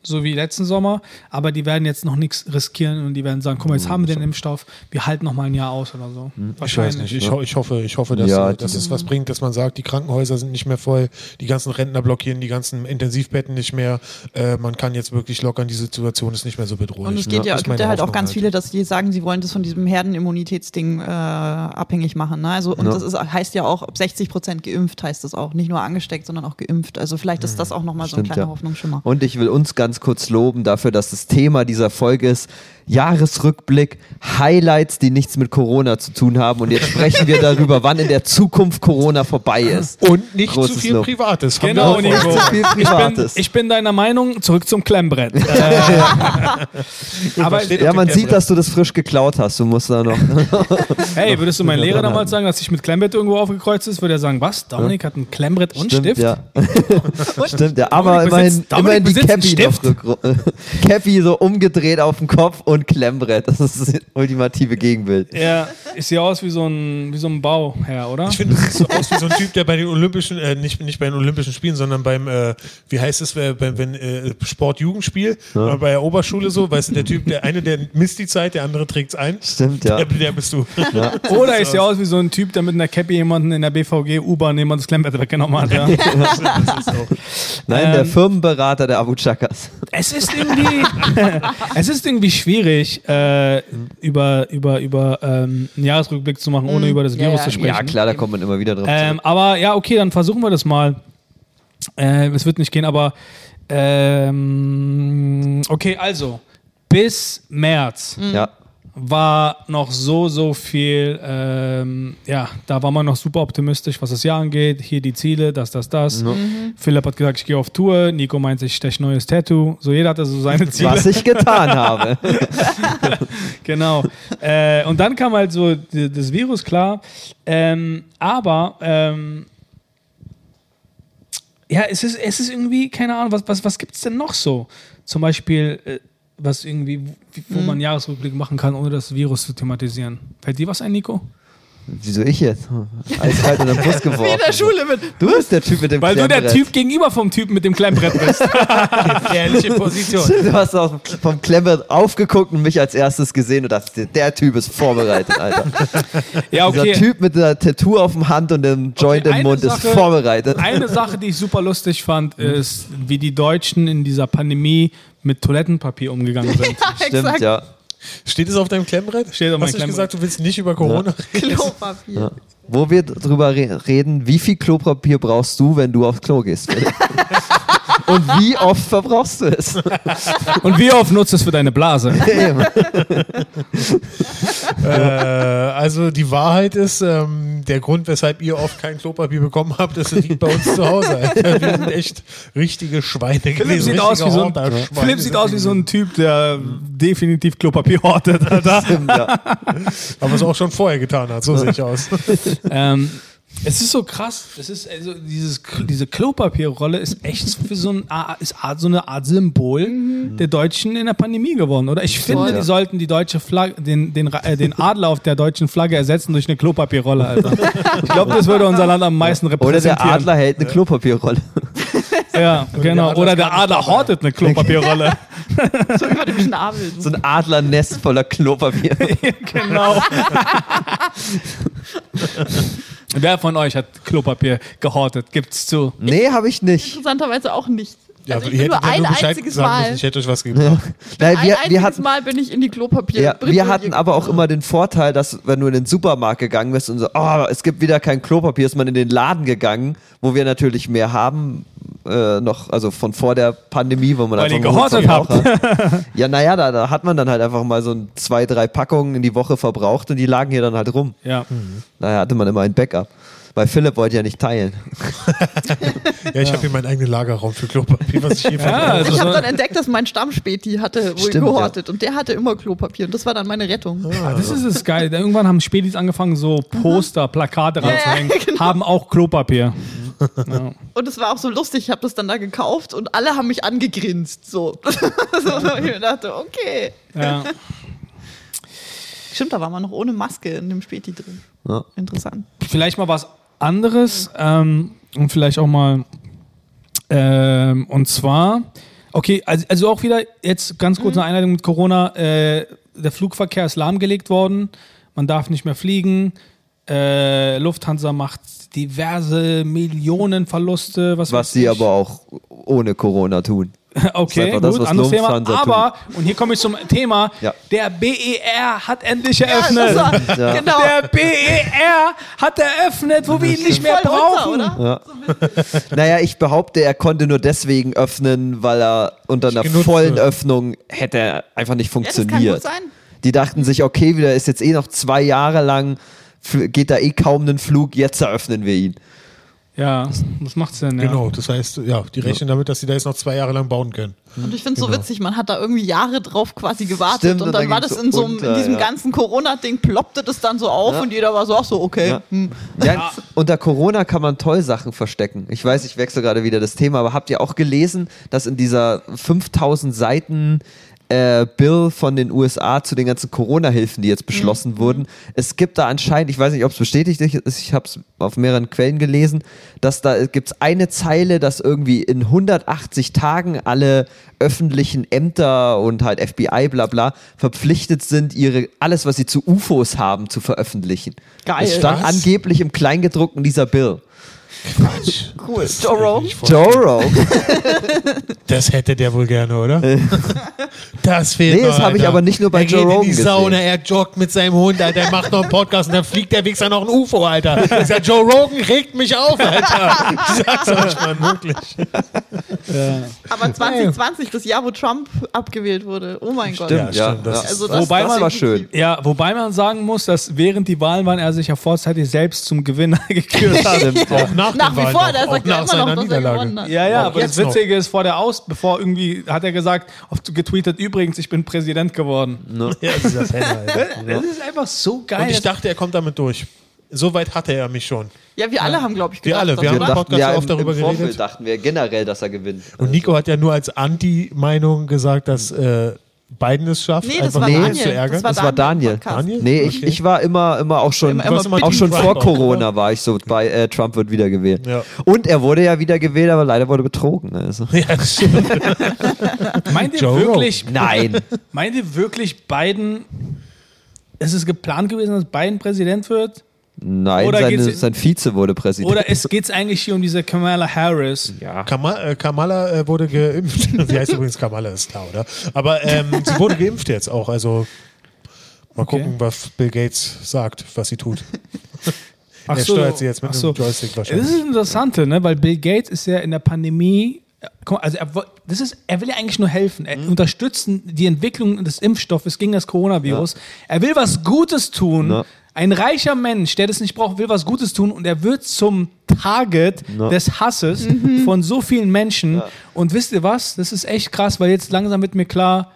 so wie letzten Sommer, aber die werden jetzt noch nichts riskieren und die werden sagen, guck mal, jetzt haben wir den Impfstoff, wir halten noch mal ein Jahr aus oder so.
Ich weiß nicht. Ich, ho ich hoffe, ich hoffe, dass,
Ja,
äh, dass es was bringt, dass man sagt, die Krankenhäuser sind nicht mehr voll, die ganzen Rentner blockieren die ganzen Intensivbetten nicht mehr. Äh, man kann jetzt wirklich lockern, die Situation ist nicht mehr so bedrohlich.
Und es geht ja,
ist
gibt ja halt auch ganz viele, dass die sagen, sie wollen das von diesem Herdenimmunitätsding äh, abhängig machen. Ne? Also, und
Ja.
das ist, heißt ja auch, ab 60 Prozent geimpft heißt das auch. Nicht nur angesteckt, sondern auch geimpft. Also vielleicht ist das auch nochmal so ein kleiner
ja.
Hoffnungsschimmer.
Und ich will uns ganz kurz loben dafür, dass das Thema dieser Folge ist Jahresrückblick, Highlights, die nichts mit Corona zu tun haben. Und jetzt sprechen wir darüber, wann in der Zukunft Corona vorbei ist.
Und nicht
Großes
zu viel
Lob.
Privates.
Genau.
Nicht zu viel
Ich bin,
Privates.
ich bin deiner Meinung, zurück zum Klemmbrett. Äh, aber
ja, man sieht, dass du das frisch geklaut hast. Du musst da noch.
hey, würdest du meinen Lehrer damals sagen, dass ich mit Klemmbrett irgendwo aufgekreuzt ist, würde er sagen, was? Dominik hat ein Klemmbrett und
Stimmt,
Stift?
ja. Stimmt, ja. Aber
Dominik
immerhin,
besitzt-
immerhin die Cappy noch Cappy so umgedreht auf dem Kopf und Klemmbrett. Das ist das ultimative Gegenbild.
Ja, ich sehe aus wie so ein, wie so ein Bauherr, oder?
Ich finde, das sieht so aus wie so ein Typ, der bei den Olympischen, äh, nicht, nicht bei den Olympischen Spielen, sondern beim, äh, wie heißt es, äh, beim wenn, äh, Sport-Jugendspiel, äh, bei der Oberschule so, weißt du, der Typ, der eine, der misst die Zeit, der andere trägt's ein.
Stimmt, ja.
Der, der bist du.
Oder ich sehe aus wie so ein Typ, der mit einer Cappy jemanden in der BVG U-Bahn jemand das Klemmbrett weggenommen hat. Ja.
Nein, der
Ähm,
Firmenberater der Abu Chakas.
es ist irgendwie, es ist irgendwie schwierig. Schwierig, äh, über, über, über ähm, einen Jahresrückblick zu machen, ohne über das Virus
ja,
zu sprechen.
Ja, klar, da kommt man immer wieder drauf
Ähm, aber ja, okay, dann versuchen wir das mal. Äh, es wird nicht gehen, aber ähm, okay, also bis März
Ja.
War noch so, so viel, ähm, ja, da war man noch super optimistisch, was das Jahr angeht. Hier die Ziele, das, das, das. Philipp hat gesagt, ich gehe auf Tour. Nico meint, ich stech neues Tattoo. So, jeder hatte so seine Ziele.
Was ich getan habe.
Genau. äh, und dann kam halt so das Virus, klar. Ähm, aber ähm, ja, es ist, es ist irgendwie, keine Ahnung, was, was, was gibt es denn noch so? Zum Beispiel, äh, was irgendwie, wie- wo man einen Jahresrückblick machen kann, ohne das Virus zu thematisieren. Fällt dir was ein, Nico?
Wieso ich jetzt? Eiskalt in den Bus
Wie in der
geworfen.
Schule mit.
Du bist der Typ mit dem
Weil du der. Typ gegenüber vom Typen mit dem Klemmbrett bist.
Gefährliche Position.
Du hast auch vom Klemmbrett aufgeguckt und mich als erstes gesehen und dachte, der Typ ist vorbereitet, Alter.
ja,
Dieser
okay.
Typ mit der Tattoo auf dem Hand und dem Joint
Okay,
im Mund ist
Sache-
vorbereitet.
Eine Sache, die ich super lustig fand, ist, wie die Deutschen in dieser Pandemie mit Toilettenpapier umgegangen sind.
Stimmt, ja.
Steht es auf deinem Klemmbrett?
Steht auf meinem
Hast du
Klemmbrett.
gesagt, du willst nicht über Corona reden?
Klopapier.
Wo wir drüber re reden, wie viel Klopapier brauchst du, wenn du aufs Klo gehst? Und wie oft verbrauchst du es?
Und wie oft nutzt es für deine Blase?
Äh, also die Wahrheit ist, ähm, der Grund, weshalb ihr oft kein Klopapier bekommen habt, das liegt bei uns zu Hause. Alter. Wir sind echt richtige Schweine
Philipp
gewesen.
sieht, aus wie, so ein, Philipp sieht aus wie so ein Typ, der definitiv Klopapier hortet. Alter.
Stimmt, ja.
Aber es auch schon vorher getan hat, so sehe ich aus.
ähm, es ist so krass. Es ist also dieses, diese Klopapierrolle ist echt für so, ein, ist Art- so eine Art Symbol der Deutschen in der Pandemie geworden, oder? Ich finde,
Voll.
die sollten die deutsche Flagge, den, den, äh, den Adler auf der deutschen Flagge ersetzen durch eine Klopapierrolle, Alter. Ich glaube, das würde unser Land am meisten
Oder
repräsentieren.
der Adler hält eine Klopapierrolle.
Ja, genau. Oder der Adler hortet eine Klopapierrolle.
So über dem Schnabel.
So ein Adlernest voller Klopapier.
genau. Wer von euch hat Klopapier gehortet? Gibt's zu.
Nee, habe ich nicht.
Interessanterweise auch nicht.
Ja,
also ich nur
ja
ein
nur Bescheid
einziges
sagen
Mal.
müssen, ich hätte euch was gebracht.
Nein,
ein
wir,
einziges
wir hatten,
Mal bin ich in die Klopapier.
ja, wir hatten aber auch immer den Vorteil, dass wenn du in den Supermarkt gegangen bist und so, oh, es gibt wieder kein Klopapier, ist man in den Laden gegangen, wo wir natürlich mehr haben, äh, noch, also von vor der Pandemie, wo man
Weil
einfach
gehortet habt.
Hat. Ja, naja, da, da hat man dann halt einfach mal so ein, zwei, drei Packungen in die Woche verbraucht und die lagen hier dann halt rum.
Ja.
Daher hatte man immer ein Backup. Weil Philipp wollte ja nicht teilen.
Ja, ich habe hier meinen eigenen Lagerraum für Klopapier, was ich hier
Ja, also
Ich habe dann entdeckt, dass mein Stammspäti hatte wohl
Stimmt,
gehortet und der hatte immer Klopapier und das war dann meine Rettung.
Ah, das ist es geil. Irgendwann haben Spätis angefangen, so Poster, Plakate
Ja, ja,
ranzuhängen,
genau.
haben auch Klopapier. Ja.
Und es war auch so lustig, ich habe das dann da gekauft und alle haben mich angegrinst. So. so ich mir dachte, okay.
Ja.
Stimmt, da war man noch ohne Maske in dem Späti drin.
Ja.
Interessant.
Vielleicht mal was anderes ähm, und vielleicht auch mal ähm, und zwar, okay, also, also auch wieder jetzt ganz kurz eine Einleitung mit Corona. Äh, der Flugverkehr ist lahmgelegt worden, man darf nicht mehr fliegen. Äh, Lufthansa macht diverse Millionen Verluste, was,
Was sie aber auch ohne Corona tun.
Okay,
das,
gut, anderes Thema. Aber, und hier komme ich zum Thema,
Ja.
der BER hat endlich
Ja,
eröffnet.
war,
Ja.
Genau.
Der BER hat eröffnet, wo wir ihn nicht mehr brauchen.
oder?
Ja. naja, ich behaupte, er konnte nur deswegen öffnen, weil er unter einer vollen
wird.
Öffnung hätte er einfach nicht
das kann
funktioniert.
gut sein.
Die dachten sich, okay, wieder ist jetzt eh noch zwei Jahre lang, geht da eh kaum einen Flug, jetzt eröffnen wir ihn.
Ja, was macht's denn? Ja.
Genau, das heißt, ja, die rechnen damit, dass sie da jetzt noch zwei Jahre lang bauen können.
Und ich finde es so witzig, man hat da irgendwie Jahre drauf quasi gewartet
Stimmt,
und dann
dann
war das in so einem,
unter,
in diesem
ja.
ganzen Corona-Ding ploppte das dann so auf
Ja.
und jeder war so, ach so, okay.
Ja.
Hm.
Ja, unter Corona kann man toll Sachen verstecken. Ich weiß, ich wechsle gerade wieder das Thema, aber habt ihr auch gelesen, dass in dieser 5000 Seiten äh, Bill von den USA zu den ganzen Corona-Hilfen, die jetzt beschlossen wurden, es gibt da anscheinend, ich weiß nicht, ob es bestätigt ist, ich habe es auf mehreren Quellen gelesen, dass da gibt es eine Zeile, dass irgendwie in 180 Tagen alle öffentlichen Ämter und halt FBI bla bla verpflichtet sind, ihre alles, was sie zu UFOs haben, zu veröffentlichen.
Geil.
Es stand
Was?
angeblich im Kleingedruckten dieser Bill.
Quatsch.
Cool. Joe Rogan.
Joe Rogan.
Das hätte der wohl gerne, oder? das fehlt
Nee, das habe ich
Alter.
aber nicht nur bei
er
Joe
geht
Rogan
in die
gesehen.
Sauna, er joggt mit seinem Hund, Alter, er macht noch einen Podcast und dann fliegt der Wichser noch ein UFO, Alter. Ich sag, Joe Rogan regt mich auf, Alter. Ich sag's euch, Mann, wirklich.
Aber 2020, das Jahr, wo Trump abgewählt wurde. Oh mein Gott.
Stimmt, ja.
stimmt, das ist-
Also das,
Wobei
das
man-
war schön.
Ja, wobei man sagen muss, dass während die Wahlen waren, er sich ja vorzeitig selbst zum Gewinner gekürt hat.
Stimmt, ja.
Nach,
Nach wie vor, da sagt er immer
seiner
noch, dass er
Niederlage.
gewonnen hat.
Ja, ja, aber das. Witzige ist, vor der Aus, bevor irgendwie, hat er gesagt, oft getweetet, übrigens, ich bin Präsident geworden.
Ja, dieser Penner.
Das ist einfach so geil.
Und ich dachte, er kommt damit durch. So weit hatte er mich schon.
Ja, wir alle haben, glaube ich,
Wir
gedacht,
alle,
das,
wir haben im Podcast
ja,
oft darüber
im Vorfeld
geredet.
dachten wir generell, dass er gewinnt.
Und Nico hat ja nur als Anti-Meinung gesagt, dass äh, Biden es schafft,
Nee, das
einfach
war Daniel.
zu ärgern.
Das war
Das war Daniel.
Daniel?
Nee, ich,
Okay.
ich war immer, immer auch schon,
Immer-
immer
auch schon
Trump
vor
auch,
Corona
oder?
war ich so bei äh, Trump wird wieder gewählt.
Ja.
Und er wurde ja wieder gewählt, aber leider wurde betrogen. Also.
Ja, stimmt.
meint ihr
Joe
wirklich,
Nein.
meint ihr wirklich Biden, es ist geplant gewesen, dass Biden Präsident wird?
Nein,
Oder
seine, sein Vize wurde Präsident.
Oder es geht eigentlich hier um diese Kamala Harris?
ja.
Kama, äh, Kamala äh, wurde geimpft. Sie heißt übrigens Kamala, ist klar, oder? Aber ähm, sie wurde geimpft jetzt auch. Also mal
Okay.
gucken, was Bill Gates sagt, was sie tut.
Ach
er steuert sie jetzt mit einem
so.
Joystick
Das
wahrscheinlich.
ist das Interessante, ne? weil Bill Gates ist ja in der Pandemie, also er, das ist, er will ja eigentlich nur helfen. Er
Mhm.
unterstützt die Entwicklung des Impfstoffes gegen das Coronavirus. Er will was Gutes tun.
Ja.
Ein reicher Mensch, der das nicht braucht, will was Gutes tun und er wird zum Target
Ja.
des Hasses von so vielen Menschen. Und wisst ihr was? Das ist echt krass, weil jetzt langsam wird mir klar,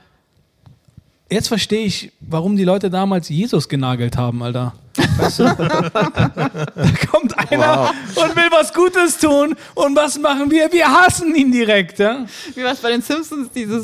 jetzt verstehe ich, warum die Leute damals Jesus genagelt haben, Alter. Weißt du? da kommt einer und will was Gutes tun und was machen wir? Wir hassen ihn direkt, ja?
Wie war es bei den Simpsons, diese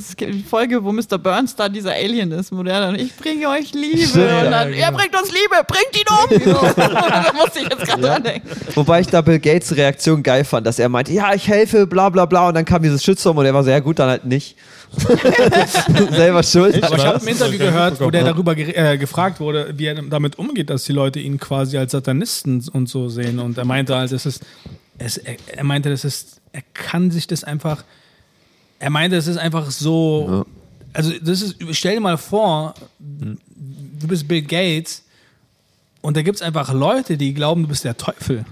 Folge, wo Mr. Burns da dieser Alien ist, dann, ich bringe euch Liebe.
Stimmt,
und
ja,
dann,
genau.
er bringt uns Liebe, bringt ihn um. da musste ich jetzt gerade dran denken.
Wobei ich da Bill Gates Reaktion geil fand, dass er meinte, ja, ich helfe, bla bla bla, und dann kam dieses Shitstorm und er war so, ja gut, dann halt nicht. Selber schuld.
Aber ich habe
Was?
ein Interview gehört, wo der darüber ge äh, gefragt wurde, wie er damit umgeht, dass die Leute ihn quasi als Satanisten und so sehen. Und er meinte halt, es ist, es, er, er meinte, das ist, er kann sich das einfach, er meinte, es ist einfach so, also das ist, stell dir mal vor, du bist Bill Gates und da gibt es einfach Leute, die glauben, du bist der Teufel.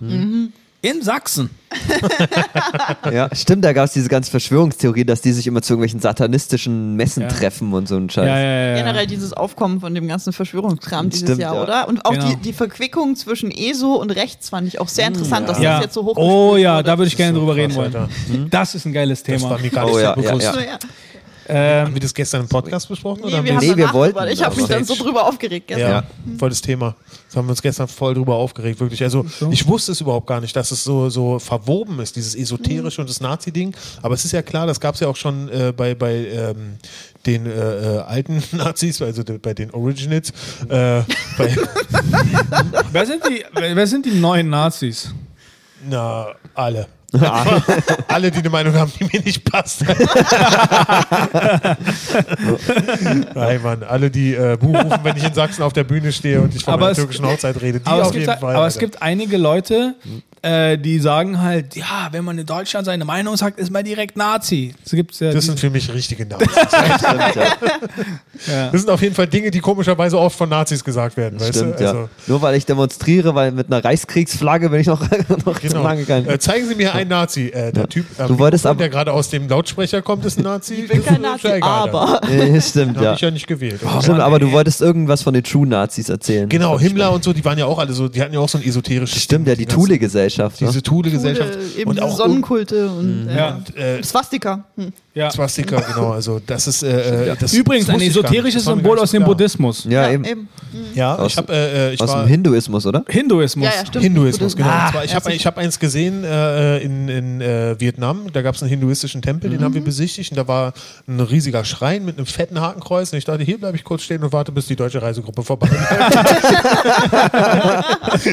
In Sachsen.
Ja, stimmt, da gab es diese ganze Verschwörungstheorie, dass die sich immer zu irgendwelchen satanistischen Messen
Ja.
treffen und so ein Scheiß.
Ja, ja, ja. ja.
Generell dieses Aufkommen von dem ganzen Verschwörungskram dieses
Stimmt,
Jahr,
ja.
oder? Und auch
Genau.
die, die Verquickung zwischen ESO und rechts fand ich auch sehr interessant, dass
Ja.
das jetzt so hoch
Oh ja,
wurde.
da würde ich gerne
so
drüber
krass,
reden wollen.
Alter.
Das ist ein geiles
Das
Thema.
war mir gar nicht
Oh,
so
ja, ja,
bewusst.
Ähm,
Haben wir das gestern im Podcast besprochen? oder
Nee,
haben
wir haben
Nee, wir wollten.
Ich habe mich dann so drüber aufgeregt gestern.
Ja, volles Thema. Das haben wir uns gestern voll drüber aufgeregt, wirklich. Also ich wusste es überhaupt gar nicht, dass es so, so verwoben ist, dieses Esoterische und das Nazi-Ding. Aber es ist ja klar, das gab es ja auch schon äh, bei, bei ähm, den äh, äh, alten Nazis, also de, bei den Originals. Äh, bei,
wer, sind die, wer sind die neuen Nazis?
na, alle. alle, die eine Meinung haben, die mir nicht passt. Nein, Mann, alle, die äh, Buh rufen, wenn ich in Sachsen auf der Bühne stehe und ich von
Aber
meiner
es-
türkischen Hochzeit rede, die
Aber, es
auf
gibt,
jeden Fall.
aber es gibt einige Leute, äh, die sagen halt, ja, wenn man in Deutschland seine Meinung sagt, ist man direkt Nazi. Das, gibt's ja
Das sind für mich richtige Nazis.
Ja.
ja.
Das sind auf jeden Fall Dinge, die komischerweise oft von Nazis gesagt werden. Weißt
Stimmt,
du?
ja.
Also,
Nur weil ich demonstriere, weil mit einer Reichskriegsflagge bin ich noch, noch
genau.
zu lange gegangen.
Äh, zeigen Sie mir einen Nazi. Äh, der Typ, äh,
Du wolltest aber-
der gerade aus dem Lautsprecher kommt, ist ein Nazi.
Ich bin kein Nazi, aber.
Äh, stimmt,
Habe
ja.
ich ja nicht gewählt.
Stimmt, aber du wolltest irgendwas von den True Nazis erzählen.
Genau, Himmler und so, die waren ja auch alle so, die hatten ja auch so ein esoterisches
Stimmt, ja, die
ganzen-
Thule-Gesellschaft. Ne?
Diese Thule-Gesellschaft.
Thule, eben
Und
diese
auch
Sonnenkulte und äh,
Ja.
äh,
Swastika. Hm.
Ja.
Swastika, genau. Also das ist äh, äh, das
Übrigens ein esoterisches Symbol aus dem
klar.
Buddhismus.
Ja, eben.
eben.
Ja,
Aus-
ich habe äh, äh, ich
Aus
war
dem Hinduismus, oder?
Hinduismus.
Ja, ja, stimmt.
Hinduismus, genau.
Ah,
Und zwar, ich habe ich hab eins gesehen äh, in, in äh, Vietnam. Da gab es einen hinduistischen Tempel, den haben wir besichtigt. Und da war ein riesiger Schrein mit einem fetten Hakenkreuz. Und ich dachte, hier bleibe ich kurz stehen und warte, bis die deutsche Reisegruppe vorbei ist.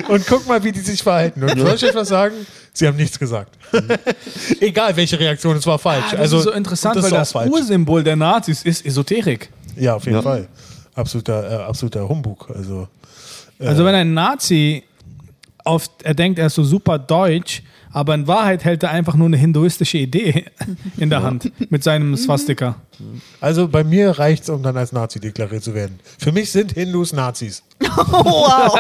und guck mal, wie die sich verhalten. Und soll ich euch was sagen? Sie haben nichts gesagt. Egal, welche Reaktion, es war falsch.
Ah, das
also,
ist so interessant,
und
weil das
falsch.
Ursymbol der Nazis ist Esoterik.
Ja, auf jeden
Ja.
Fall. Absoluter, äh, absoluter Humbug. Also,
Also wenn ein Nazi auf, er denkt, er ist so super deutsch, aber in Wahrheit hält er einfach nur eine hinduistische Idee in der Hand mit seinem Swastika.
Also bei mir reicht es, um dann als Nazi deklariert zu werden. Für mich sind Hindus Nazis.
Wow.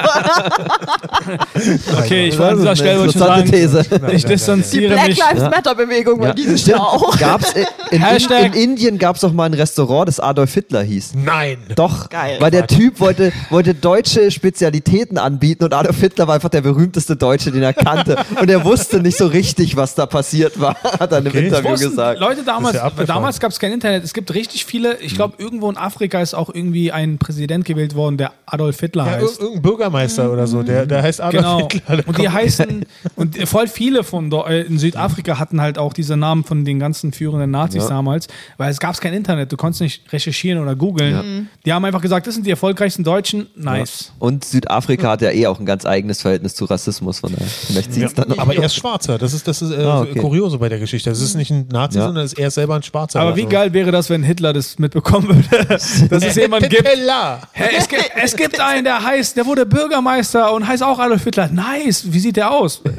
Okay, ich wollte an dieser Stelle schon sagen,
These.
ich
Die
distanziere
Black
mich.
Lives Matter Bewegung war dieses Jahr auch.
Gab's in, in, in, in Indien gab es doch mal ein Restaurant, das Adolf Hitler hieß.
Nein.
Doch,
Geil.
weil der Typ wollte, wollte deutsche Spezialitäten anbieten und Adolf Hitler war einfach der berühmteste Deutsche, den er kannte. Und er wusste nicht so richtig, was da passiert war, hat er in einem
Okay.
Interview
Wussten
gesagt.
Leute damals,
ja
damals gab es kein Internet. Es gibt richtig viele, ich glaube, irgendwo in Afrika ist auch irgendwie ein Präsident gewählt worden, der Adolf Hitler
Ja, ir-
heißt.
irgendein Bürgermeister oder so, der, der heißt Adolf
Genau.
Hitler. Der
Und die heißen, und voll viele von do- äh, in Südafrika hatten halt auch diese Namen von den ganzen führenden Nazis
Ja.
damals, weil es gab kein Internet, du konntest nicht recherchieren oder googeln. Die haben einfach gesagt, das sind die erfolgreichsten Deutschen, nice.
Und Südafrika hat ja eh auch ein ganz eigenes Verhältnis zu Rassismus, von daher vielleicht
Ja,
zieht's dann noch.
aber er ist Schwarzer. Das ist das ist, äh,
Ah, okay.
Kuriose bei der Geschichte. Das ist nicht ein Nazi,
Ja.
sondern er ist selber ein Schwarzer.
Aber wie geil wäre das, wenn Hitler das mitbekommen würde, dass es jemanden gibt,
Hitler.
Es, gibt, es gibt einen, der heißt, der wurde Bürgermeister und heißt auch Adolf Hitler. Nice, wie sieht der aus?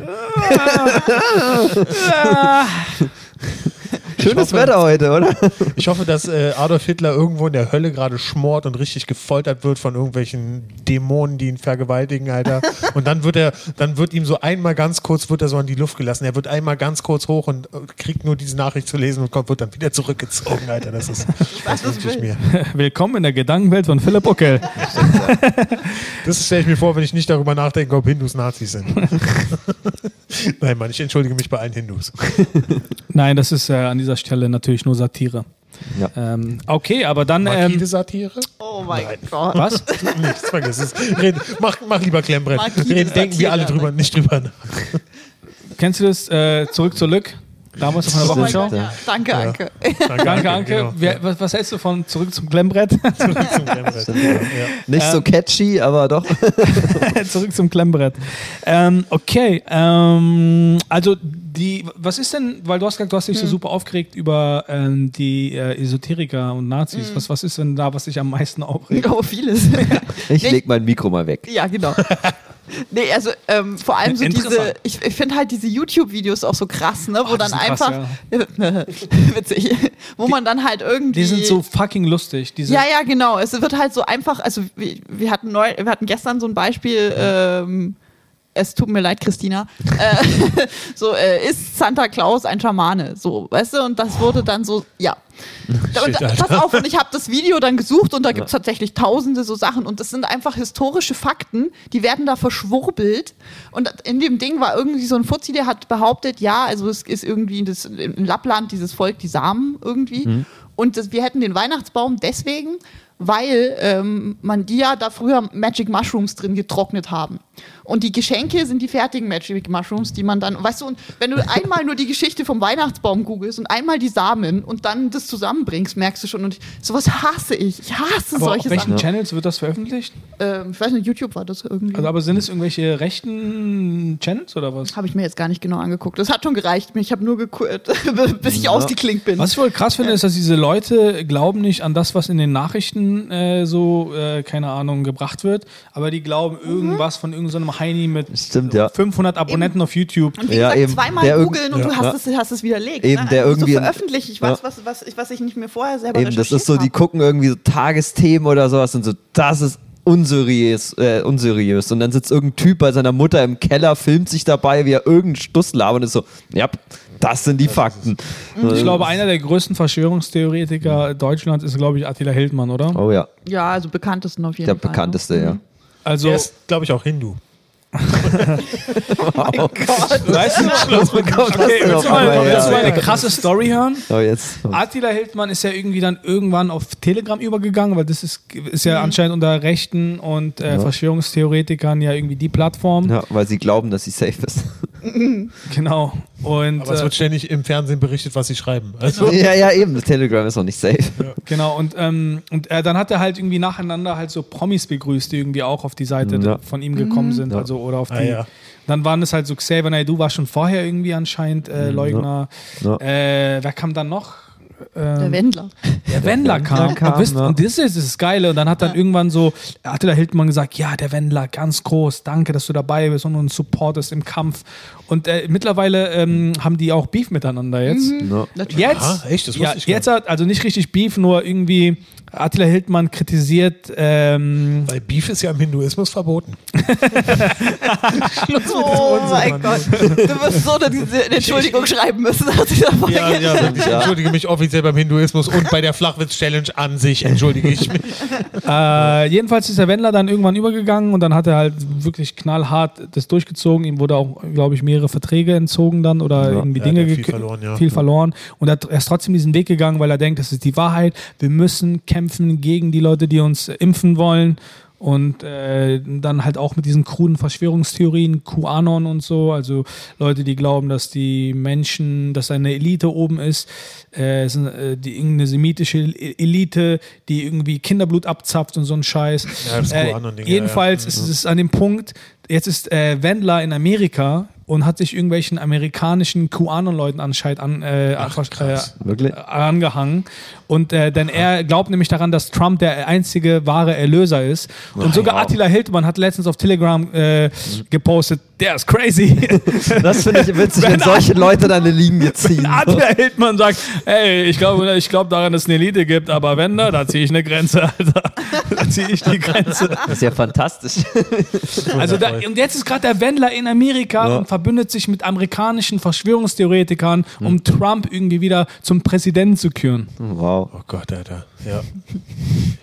Schönes
hoffe-
Wetter heute, oder?
Ich hoffe, dass äh, Adolf Hitler irgendwo in der Hölle gerade schmort und richtig gefoltert wird von irgendwelchen Dämonen, die ihn vergewaltigen, Alter. Und dann wird er, dann wird ihm so einmal ganz kurz, wird er so an die Luft gelassen. Er wird einmal ganz kurz hoch und äh, kriegt nur diese Nachricht zu lesen und kommt, wird dann wieder zurückgezogen, Alter. Das ist
Was
das
das
wünsche ich mir.
Willkommen in der Gedankenwelt von Philipp Uckel.
Das stelle ich mir vor, wenn ich nicht darüber nachdenke, ob Hindus Nazis sind. Nein, Mann, ich entschuldige mich bei allen Hindus.
Nein, das ist äh, an dieser Stelle natürlich nur Satire.
Ja.
Ähm, okay, aber dann. Ähm,
Satire?
Oh mein
Nein.
Gott.
was?
Nichts, vergiss es. Red, mach, mach lieber Klemmbrett.
Marquise
Red, denken wir alle drüber, nicht drüber nach.
Kennst du das? Äh, zurück zu Lück? Damals auf einer
mein
Wochenschau?
Gott, ja. Danke, Anke.
Danke, Anke.
genau.
Wer, was, was hältst du von Zurück zum Klemmbrett?
Zurück zum Klemmbrett. Ja.
Nicht so catchy, aber doch.
Zurück zum Klemmbrett. Ähm, okay, ähm, also die, was ist denn, weil du hast gesagt, du hast dich so super aufgeregt über ähm, die äh, Esoteriker und Nazis. Was, was ist denn da, was dich am meisten aufregt?
Oh, vieles.
Ich leg mein Mikro mal weg.
Ja, genau. Nee, also ähm, vor allem so diese, ich, ich finde halt diese YouTube-Videos auch so krass, ne, wo
Oh, die
dann
krass,
einfach, witzig, wo man dann halt irgendwie,
Die sind so fucking lustig. Diese,
ja, ja, genau, es wird halt so einfach, also wir, wir hatten neu, wir hatten gestern so ein Beispiel, ähm, es tut mir leid, Christina. Äh, so, äh, ist Santa Claus ein Schamane? So, weißt du? Und das wurde dann so, ja. Und,
Shit, Alter.
pass auf, und ich habe das Video dann gesucht und da gibt es tatsächlich tausende so Sachen und das sind einfach historische Fakten, die werden da verschwurbelt. Und in dem Ding war irgendwie so ein Fuzzi, der hat behauptet, ja, also es ist irgendwie das, in Lappland dieses Volk, die Samen irgendwie. Und das, wir hätten den Weihnachtsbaum deswegen, weil ähm, man die ja da früher Magic Mushrooms drin getrocknet haben. Und die Geschenke sind die fertigen Magic Mushrooms, die man dann, weißt du, und wenn du einmal nur die Geschichte vom Weihnachtsbaum googelst und einmal die Samen und dann das zusammenbringst, merkst du schon, und sowas hasse ich. Ich hasse
aber auf
solche
welchen
Sachen.
Channels wird das veröffentlicht?
Ähm, ich weiß nicht, YouTube war das irgendwie.
Also, aber sind es irgendwelche rechten Channels oder was?
habe ich mir jetzt gar nicht genau angeguckt. Das hat schon gereicht. Ich habe nur geguckt, bis ich ausgeklinkt bin.
Was ich wohl krass finde, ist, dass diese Leute glauben nicht an das, was in den Nachrichten äh, so, äh, keine Ahnung, gebracht wird, aber die glauben irgendwas von irgendeinem Heini mit
Stimmt, ja.
500 Abonnenten auf YouTube.
Und wie
Ja,
gesagt,
eben.
zweimal
Der
googeln und
ja.
du hast,
Ja.
es, hast es widerlegt.
Eben,
ne?
der
also
irgendwie
so veröffentlicht ich
Ja.
was, was, ich, was ich nicht mehr vorher selber
Eben, das ist so, die gucken irgendwie so Tagesthemen oder sowas und so, das ist unseriös, äh, unseriös. Und dann sitzt irgendein Typ bei seiner Mutter im Keller, filmt sich dabei, wie er irgendeinen Stuss labert und ist so, ja, das sind die Fakten.
Ich glaube, einer der größten Verschwörungstheoretiker Deutschlands ist, glaube ich, Attila Hildmann, oder?
Oh ja,
Ja, also bekanntesten auf jeden
der
Fall.
bekannteste, ja.
Also,
Er ist, glaube ich, auch Hindu.
Weißt du,
Was bekommt das
okay, willst du mal,
einmal
willst du mal eine krasse Story hören?
Oh, jetzt.
Attila Hildmann ist ja irgendwie dann irgendwann auf Telegram übergegangen, weil das ist, ist ja anscheinend unter Rechten und äh, Verschwörungstheoretikern ja irgendwie die Plattform.
Ja, weil sie glauben, dass sie safe ist.
Genau. Und
Aber es
äh,
wird ständig im Fernsehen berichtet, was sie schreiben. Also,
ja, ja, eben. Telegram ist noch nicht safe.
genau, und, ähm, und äh, dann hat er halt irgendwie nacheinander halt so Promis begrüßt, die irgendwie auch auf die Seite
Ja.
von ihm gekommen sind.
Ja.
Also oder auf die.
Ah, ja.
Dann waren es halt so Xavier Naidoo war schon vorher irgendwie anscheinend äh, Leugner.
Ja.
Äh, wer kam dann noch?
Der
Ähm,
Wendler.
der Wendler kam,
kam,
und, wisst,
ne?
und das ist das Geile. Und dann hat dann irgendwann so Attila Hildmann gesagt, ja, der Wendler, ganz groß, danke, dass du dabei bist und uns supportest im Kampf. Und äh, mittlerweile ähm, haben die auch Beef miteinander jetzt.
Ne?
Natürlich.
Jetzt,
Ah, echt? Das wusste
ja,
ich gar
jetzt hat, also nicht richtig Beef, nur irgendwie Attila Hildmann kritisiert, ähm,
Weil Beef ist ja im Hinduismus verboten.
Oh mein Gott. Du wirst so eine, diese Entschuldigung schreiben müssen nach dieser Folge.
Ja, ja. Ich entschuldige mich offiziell beim Hinduismus und bei der Flachwitz-Challenge an sich entschuldige ich mich.
Äh, jedenfalls ist der Wendler dann irgendwann übergegangen und dann hat er halt wirklich knallhart das durchgezogen. Ihm wurde auch, glaube ich, mehrere Verträge entzogen dann oder irgendwie
Ja,
Dinge
der hat viel verloren, ja.
viel verloren. Und er hat- er ist trotzdem diesen Weg gegangen, weil er denkt, das ist die Wahrheit. Wir müssen kämpfen gegen die Leute, die uns impfen wollen. Und äh, dann halt auch mit diesen kruden Verschwörungstheorien, QAnon und so, also Leute, die glauben, dass die Menschen, dass eine Elite oben ist, äh, ist, äh, die irgendeine semitische E- Elite, die irgendwie Kinderblut abzapft und so ein Scheiß.
Ja, das
äh,
QAnon-Ding, ja,
jedenfalls
ja.
ist es an dem Punkt, jetzt ist äh, Wendler in Amerika und hat sich irgendwelchen amerikanischen QAnon-Leuten anscheinend an, äh,
krass.
äh, äh, angehangen. Und äh, denn er glaubt nämlich daran, dass Trump der einzige wahre Erlöser ist. Und sogar Attila Hildmann hat letztens auf Telegram äh, gepostet, der ist crazy.
Das finde ich witzig, wenn solche Leute dann eine Linie ziehen.
Attila Hildmann sagt, ey, ich glaube ich glaub daran, dass es eine Elite gibt, aber wenn da, da ziehe ich eine Grenze, Alter. Da ziehe ich die Grenze.
Das ist ja fantastisch.
Also da, und jetzt ist gerade der Wendler in Amerika
Ja.
und verbündet sich mit amerikanischen Verschwörungstheoretikern, um Trump irgendwie wieder zum Präsidenten zu küren.
Wow.
Oh Gott, Alter. Ja.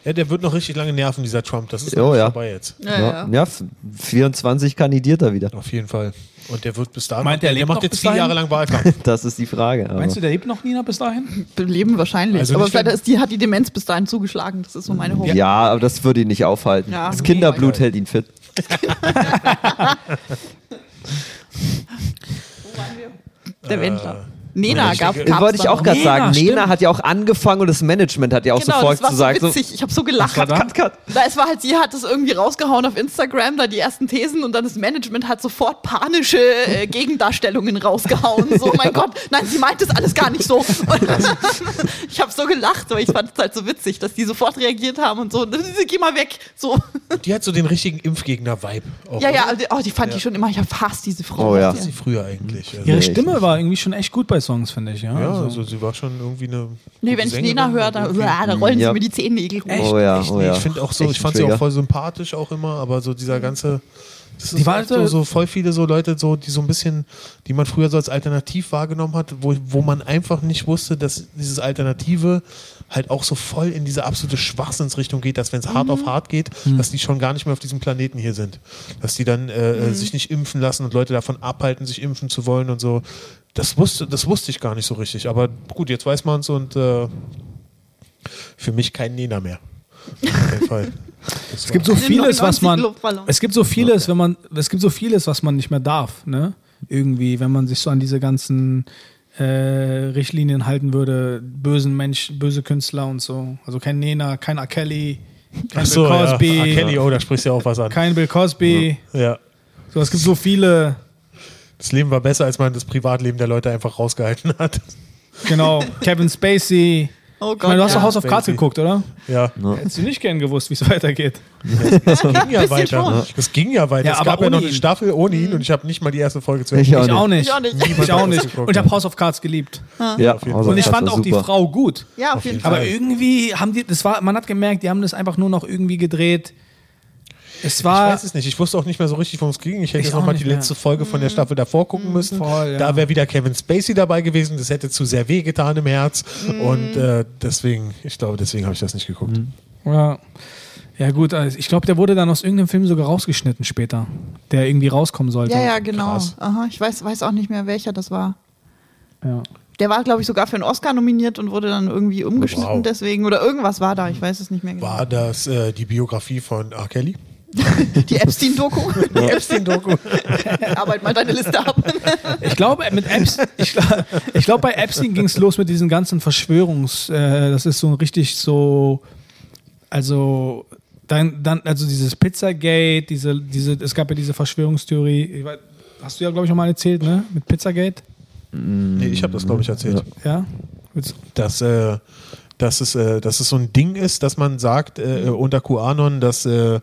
ja, der wird noch richtig lange nerven, dieser Trump. Das ist
Oh, ja.
vorbei jetzt.
Ja,
Ja,
ja.
ja, 24 kandidiert er wieder.
Auf jeden Fall. Und der wird bis dahin.
Meint der
der macht
noch
jetzt vier? Jahre lang Wahlkampf.
Das ist die Frage. aber-
Meinst du, der lebt noch Nina bis dahin?
Leben wahrscheinlich.
Also
aber vielleicht ist die, hat die Demenz bis dahin zugeschlagen. Das ist so meine Hoffnung.
ja, aber das würde ihn nicht aufhalten.
Ja.
Das Kinderblut
Nee.
hält ihn fit.
Der
Äh,
Wendler. Nena
ich
gab gab's
Wollte ich auch gerade
Nena,
sagen.
stimmt.
Nena hat ja auch angefangen und das Management hat ja auch
Genau,
sofort
das war
gesagt.
so witzig. Ich habe so gelacht.
da?
cut, cut.
Da, es war halt, sie hat das irgendwie rausgehauen auf Instagram, da die ersten Thesen und dann das Management hat sofort panische äh, Gegendarstellungen rausgehauen. So, mein Gott, nein, sie meint das alles gar nicht so. Und ich habe so gelacht, weil ich fand es halt so witzig, dass die sofort reagiert haben und so, geh mal weg. So.
Die hat so den richtigen Impfgegner-Vibe.
Ja,
oder?
ja, oh, die fand ich schon immer, ich hasse diese Frau.
Oh ja.
Ist sie früher eigentlich. Also,
Ihre Stimme war irgendwie schon echt gut bei Songs, finde ich. Ja,
ja,
also.
also sie war schon irgendwie eine.
Nee, wenn ich Nena höre, da, da rollen
Ja.
sie mir die Zehennägel hoch.
Oh ja,
Echt
oh ja.
Ich finde auch so,
Echt
ich fand sie auch voll sympathisch auch immer, aber so dieser ganze. Das
Die
ist
war
oft
so-
so, so voll viele so Leute, so, die so ein bisschen, die man früher so als alternativ wahrgenommen hat, wo, wo man einfach nicht wusste, dass dieses Alternative halt auch so voll in diese absolute Schwachsinnsrichtung geht, dass wenn es hart auf hart geht, dass die schon gar nicht mehr auf diesem Planeten hier sind. Dass die dann äh, äh, sich nicht impfen lassen und Leute davon abhalten, sich impfen zu wollen und so. Das wusste, das wusste ich gar nicht so richtig. Aber gut, jetzt weiß man es und äh, für mich kein Nena mehr. Auf jeden Fall.
Es gibt so vieles, was man. Es gibt so vieles, wenn man. Es gibt so vieles, was man nicht mehr darf, ne? Irgendwie, wenn man sich so an diese ganzen äh, Richtlinien halten würde, bösen Menschen, böse Künstler und so. Also kein Nena, kein R. Kelly, kein
so,
Bill
ja.
Cosby,
Ah, Kelly, oh, da sprichst du ja auch was an.
kein Bill Cosby.
Ja.
So, es gibt so viele.
Das Leben war besser, als man das Privatleben der Leute einfach rausgehalten hat.
Genau, Kevin Spacey.
Oh
Ich
Gott,
meine, du hast doch
ja.
House of Cards geguckt, oder?
Ja.
Hättest du nicht gern gewusst, wie es weitergeht.
Das ging ja weiter. Das ging ja weiter.
Ja,
es
aber
gab ja noch eine
ihn.
Staffel ohne ihn und ich habe nicht mal die erste Folge zu
Ich
Ende.
Ich auch nicht.
Ich auch nicht.
Ich auch
hat
nicht. Und ich habe
ja.
House of Cards geliebt.
Ja,
auf jeden
Und ich fand auch die. Frau gut.
Ja, auf jeden
jeden
Fall.
Aber irgendwie haben die, das war, man hat gemerkt, die haben das einfach nur noch irgendwie gedreht. Es
Ich
war,
weiß es nicht. Ich wusste auch nicht mehr so richtig, worum es ging. Ich hätte
Ich
jetzt nochmal die
mehr.
letzte Folge von der Staffel davor gucken müssen.
voll, ja.
Da wäre wieder Kevin Spacey dabei gewesen. Das hätte zu sehr weh getan im Herz. Und äh, deswegen, ich glaube, deswegen habe ich das nicht geguckt.
ja, ja gut, also ich glaube, der wurde dann aus irgendeinem Film sogar rausgeschnitten später, der irgendwie rauskommen sollte.
Ja, ja, genau.
Krass.
Aha, ich weiß, weiß auch nicht mehr, welcher das war.
Ja.
Der war, glaube ich, sogar für einen Oscar nominiert und wurde dann irgendwie umgeschnitten
Wow.
deswegen. Oder irgendwas war da, ich weiß es nicht mehr genau.
War das äh, die Biografie von R. Kelly?
Die Epstein-Doku.
Die Epstein-Doku.
Arbeit mal deine Liste ab.
Ich glaube, mit Epstein, ich, glaub- ich glaube, bei Epstein ging es los mit diesen ganzen Verschwörungs, äh, das ist so ein richtig so, also dann, dann also dieses Pizzagate, diese, diese, es gab ja diese Verschwörungstheorie, weiß- hast du ja, glaube ich, schon mal erzählt, ne? Mit Pizzagate,
Nee, ich habe das, glaube ich, erzählt.
ja?
Dass, äh, dass es, äh, dass es so ein Ding ist, dass man sagt äh, unter QAnon, dass äh,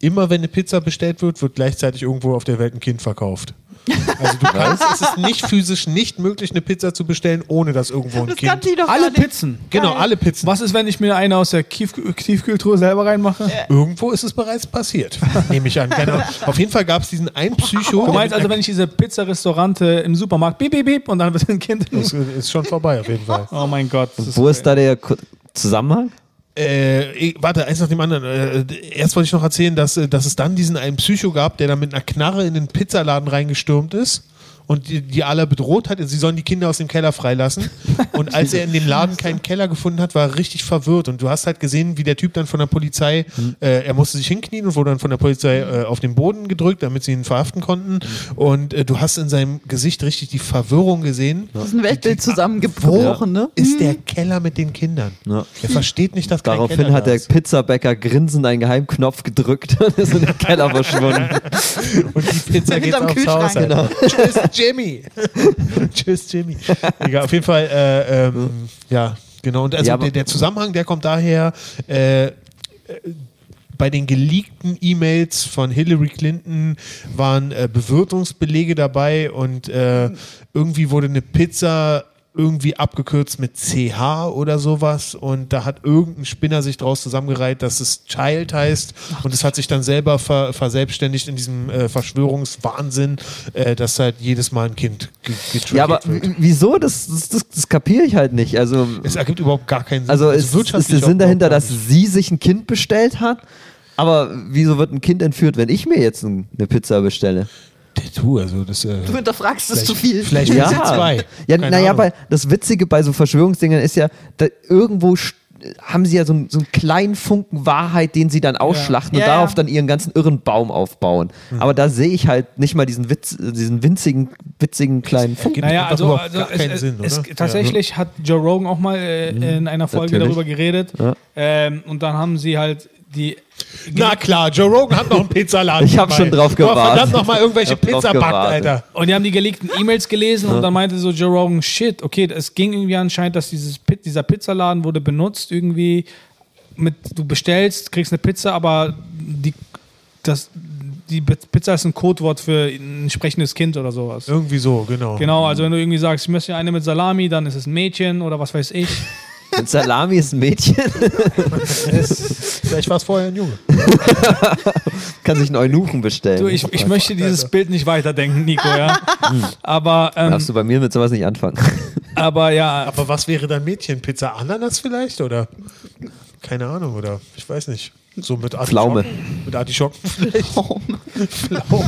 immer wenn eine Pizza bestellt wird, wird gleichzeitig irgendwo auf der Welt ein Kind verkauft. Also du kannst, es ist nicht physisch nicht möglich, eine Pizza zu bestellen, ohne dass irgendwo ein
Das kann
Kind.
die doch
Alle
gar nicht.
Pizzen.
Genau, alle Pizzen.
Was ist, wenn ich mir eine aus der Tiefkühl Tiefkühltruhe selber reinmache?
Irgendwo ist es bereits passiert, nehme ich an. Keine Ahnung. Auf jeden Fall gab es diesen einen Psycho.
Du meinst also, wenn ich diese Pizza-Restaurante im Supermarkt beep, beep, beep und dann wird ein Kind.
das ist schon vorbei auf jeden Fall.
Oh mein Gott. das
Wo ist da der Ko- Zusammenhang?
Äh, warte, eins nach dem anderen. Äh, erst wollte ich noch erzählen, dass, äh, dass es dann diesen einen Psycho gab, der dann mit einer Knarre in den Pizzaladen reingestürmt ist und die, die alle bedroht hat. Sie sollen die Kinder aus dem Keller freilassen. Und als er in dem Laden keinen Keller gefunden hat, war er richtig verwirrt. Und du hast halt gesehen, wie der Typ dann von der Polizei, äh, er musste sich hinknien und wurde dann von der Polizei äh, auf den Boden gedrückt, damit sie ihn verhaften konnten. Und äh, du hast in seinem Gesicht richtig die Verwirrung gesehen.
Das ist ein Weltbild zusammengebrochen, ne?
Ist der Keller mit den Kindern?
Ja.
Er versteht nicht, dass kein
Daraufhin
Keller
hat der. Pizzabäcker grinsend einen Geheimknopf gedrückt und ist in den Keller verschwunden.
Und die Pizza geht aufs Haus.
Kühlschrank.
Alter. Tschüss, Jimmy. Tschüss, Jimmy. Egal, auf jeden Fall, äh, ähm, ja, genau. Und also
Ja,
der, der Zusammenhang, der kommt daher, äh, äh, bei den geleakten E-Mails von Hillary Clinton waren äh, Bewirtungsbelege dabei und äh, irgendwie wurde eine Pizza irgendwie abgekürzt mit CH oder sowas und da hat irgendein Spinner sich draus zusammengereiht, dass es Child heißt und es hat sich dann selber ver verselbstständigt in diesem äh, Verschwörungswahnsinn, äh, dass halt jedes Mal ein Kind ge
Ja, aber
wird.
wieso? Das, das, das, das kapiere ich halt nicht. Also,
Es ergibt überhaupt gar keinen Sinn.
also ist, ist
wirtschaftlich
der Sinn dahinter, dass sie sich ein Kind bestellt hat? Aber wieso wird ein Kind entführt, wenn ich mir jetzt ein- eine Pizza bestelle?
Du, also das. Äh,
Du hinterfragst es
vielleicht-
zu viel.
Vielleicht ja. sie zwei.
Ja, naja, weil das Witzige bei so Verschwörungsdingern ist ja, da irgendwo haben sie ja so, einen- so einen kleinen Funken Wahrheit, den sie dann ausschlachten
Ja,
und
ja.
darauf dann ihren ganzen irren Baum aufbauen.
Hm.
Aber da sehe ich halt nicht mal diesen Witz, diesen winzigen, witzigen kleinen Funken.
Naja, also,
überhaupt
also
gar
es,
keinen
es,
Sinn,
es, tatsächlich hat Joe Rogan auch mal äh, in einer Folge
Natürlich.
darüber geredet.
Ja.
Ähm, und dann haben sie halt die.
Na klar, Joe Rogan hat noch einen Pizzaladen.
Ich hab
dabei.
schon drauf gewartet.
Verdammt noch mal irgendwelche Pizza backt. Alter.
Und die haben die geleakten E-Mails gelesen und dann meinte so Joe Rogan, shit, okay, es ging irgendwie anscheinend, dass dieses, dieser Pizzaladen wurde benutzt irgendwie mit, du bestellst, kriegst eine Pizza, aber die, das, die Pi- Pizza ist ein Codewort für ein sprechendes Kind oder sowas.
Irgendwie so, genau.
Genau, also wenn du irgendwie sagst, ich möchte eine mit Salami, dann ist es ein Mädchen oder was weiß ich.
Und Salami ist ein Mädchen,
Vielleicht war es vorher ein Junge.
kann sich einen Eunuchen bestellen.
Du, ich, ich möchte dieses Bild nicht weiterdenken, Nico, ja. Aber, ähm,
Darfst du bei mir mit sowas nicht anfangen.
aber ja,
Aber was wäre dann Mädchenpizza? Ananas vielleicht? Oder? Keine Ahnung, oder? Ich weiß nicht. So mit Artischocken?
Pflaume.
Mit Artischocken vielleicht? Pflaume.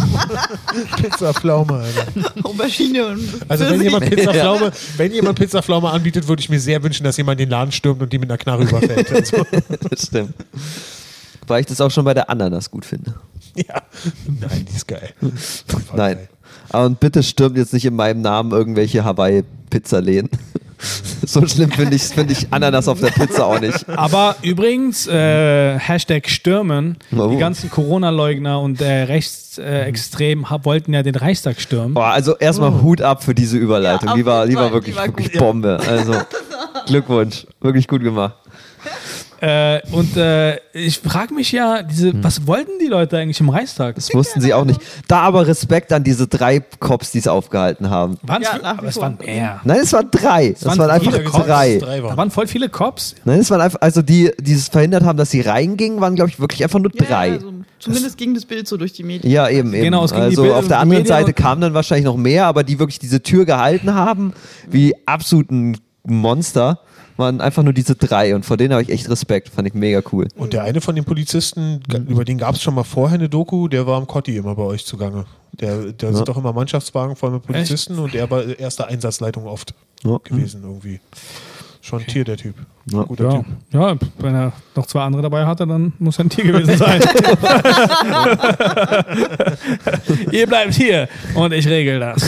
Pizza Pflaume, Alter.
Aubergine und
Also wenn jemand Pizza Pflaume, wenn jemand Pizza Pflaume anbietet, würde ich mir sehr wünschen, dass jemand in den Laden stürmt und die mit einer Knarre überfällt. Also,
das stimmt. Weil ich das auch schon bei der Ananas gut finde.
ja. Nein, die ist geil.
Nein. Und bitte stürmt jetzt nicht in meinem Namen irgendwelche Hawaii-Pizzaläden. So schlimm finde ich, find ich Ananas auf der Pizza auch nicht.
Aber übrigens, äh, Hashtag Stürmen,
Oh.
die ganzen Corona-Leugner und äh, Rechtsextrem äh, wollten ja den Reichstag stürmen.
Boah, also erstmal Hut ab für diese Überleitung.
Ja,
die, war, die war wirklich,
die war
wirklich
gut.
Bombe. Also Glückwunsch. Wirklich gut gemacht.
Äh, und äh, ich frage mich ja, diese,
Hm.
was wollten die Leute eigentlich im Reichstag?
Das wussten sie auch nicht. Da aber Respekt an diese drei Cops, die es aufgehalten haben.
Waren's,
Ja,
aber es waren mehr.
Nein, es waren drei. Es
waren
waren einfach
Gesagt,
drei.
drei
Da
waren.
waren voll viele Cops.
Nein, es waren einfach, also die, die es verhindert haben, dass sie reingingen, waren, glaube ich, wirklich einfach nur
Ja,
drei.
Ja, also, zumindest ging das Bild so durch die Medien.
Ja, eben, eben.
Genau, es ging die
also
Bilder
auf der anderen
Medien
Seite kamen dann wahrscheinlich noch mehr, aber die wirklich diese Tür gehalten haben, wie absoluten Monster, waren einfach nur diese drei und vor denen habe ich echt Respekt. Fand ich mega cool.
Und der eine von den Polizisten, g- über den gab es schon mal vorher eine Doku, der war am Kotti immer bei euch zugange. Der, da sind doch immer Mannschaftswagen voll mit Polizisten und er war erste Einsatzleitung oft
Ja.
gewesen irgendwie. Schon ein Tier, der Typ.
Ja.
Guter
Ja,
Typ.
ja, wenn er noch zwei andere dabei hatte, dann muss er ein Tier gewesen sein. Ihr bleibt hier und ich regel das.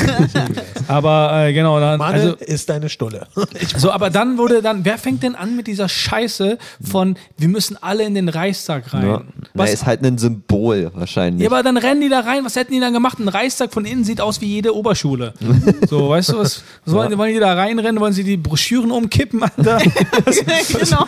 Aber äh, genau, dann,
Manne
also
ist deine Stulle.
So, aber dann wurde dann, wer fängt denn an mit dieser Scheiße von, wir müssen alle in den Reichstag rein?
Ja. Na,
Was,
ist halt ein Symbol wahrscheinlich.
ja, aber dann rennen die da rein, was hätten die dann gemacht? Ein Reichstag von innen sieht aus wie jede Oberschule. So, weißt du, was, was wollen, wollen die da reinrennen? Wollen sie die Broschüren umkippen, Alter? Was,
genau.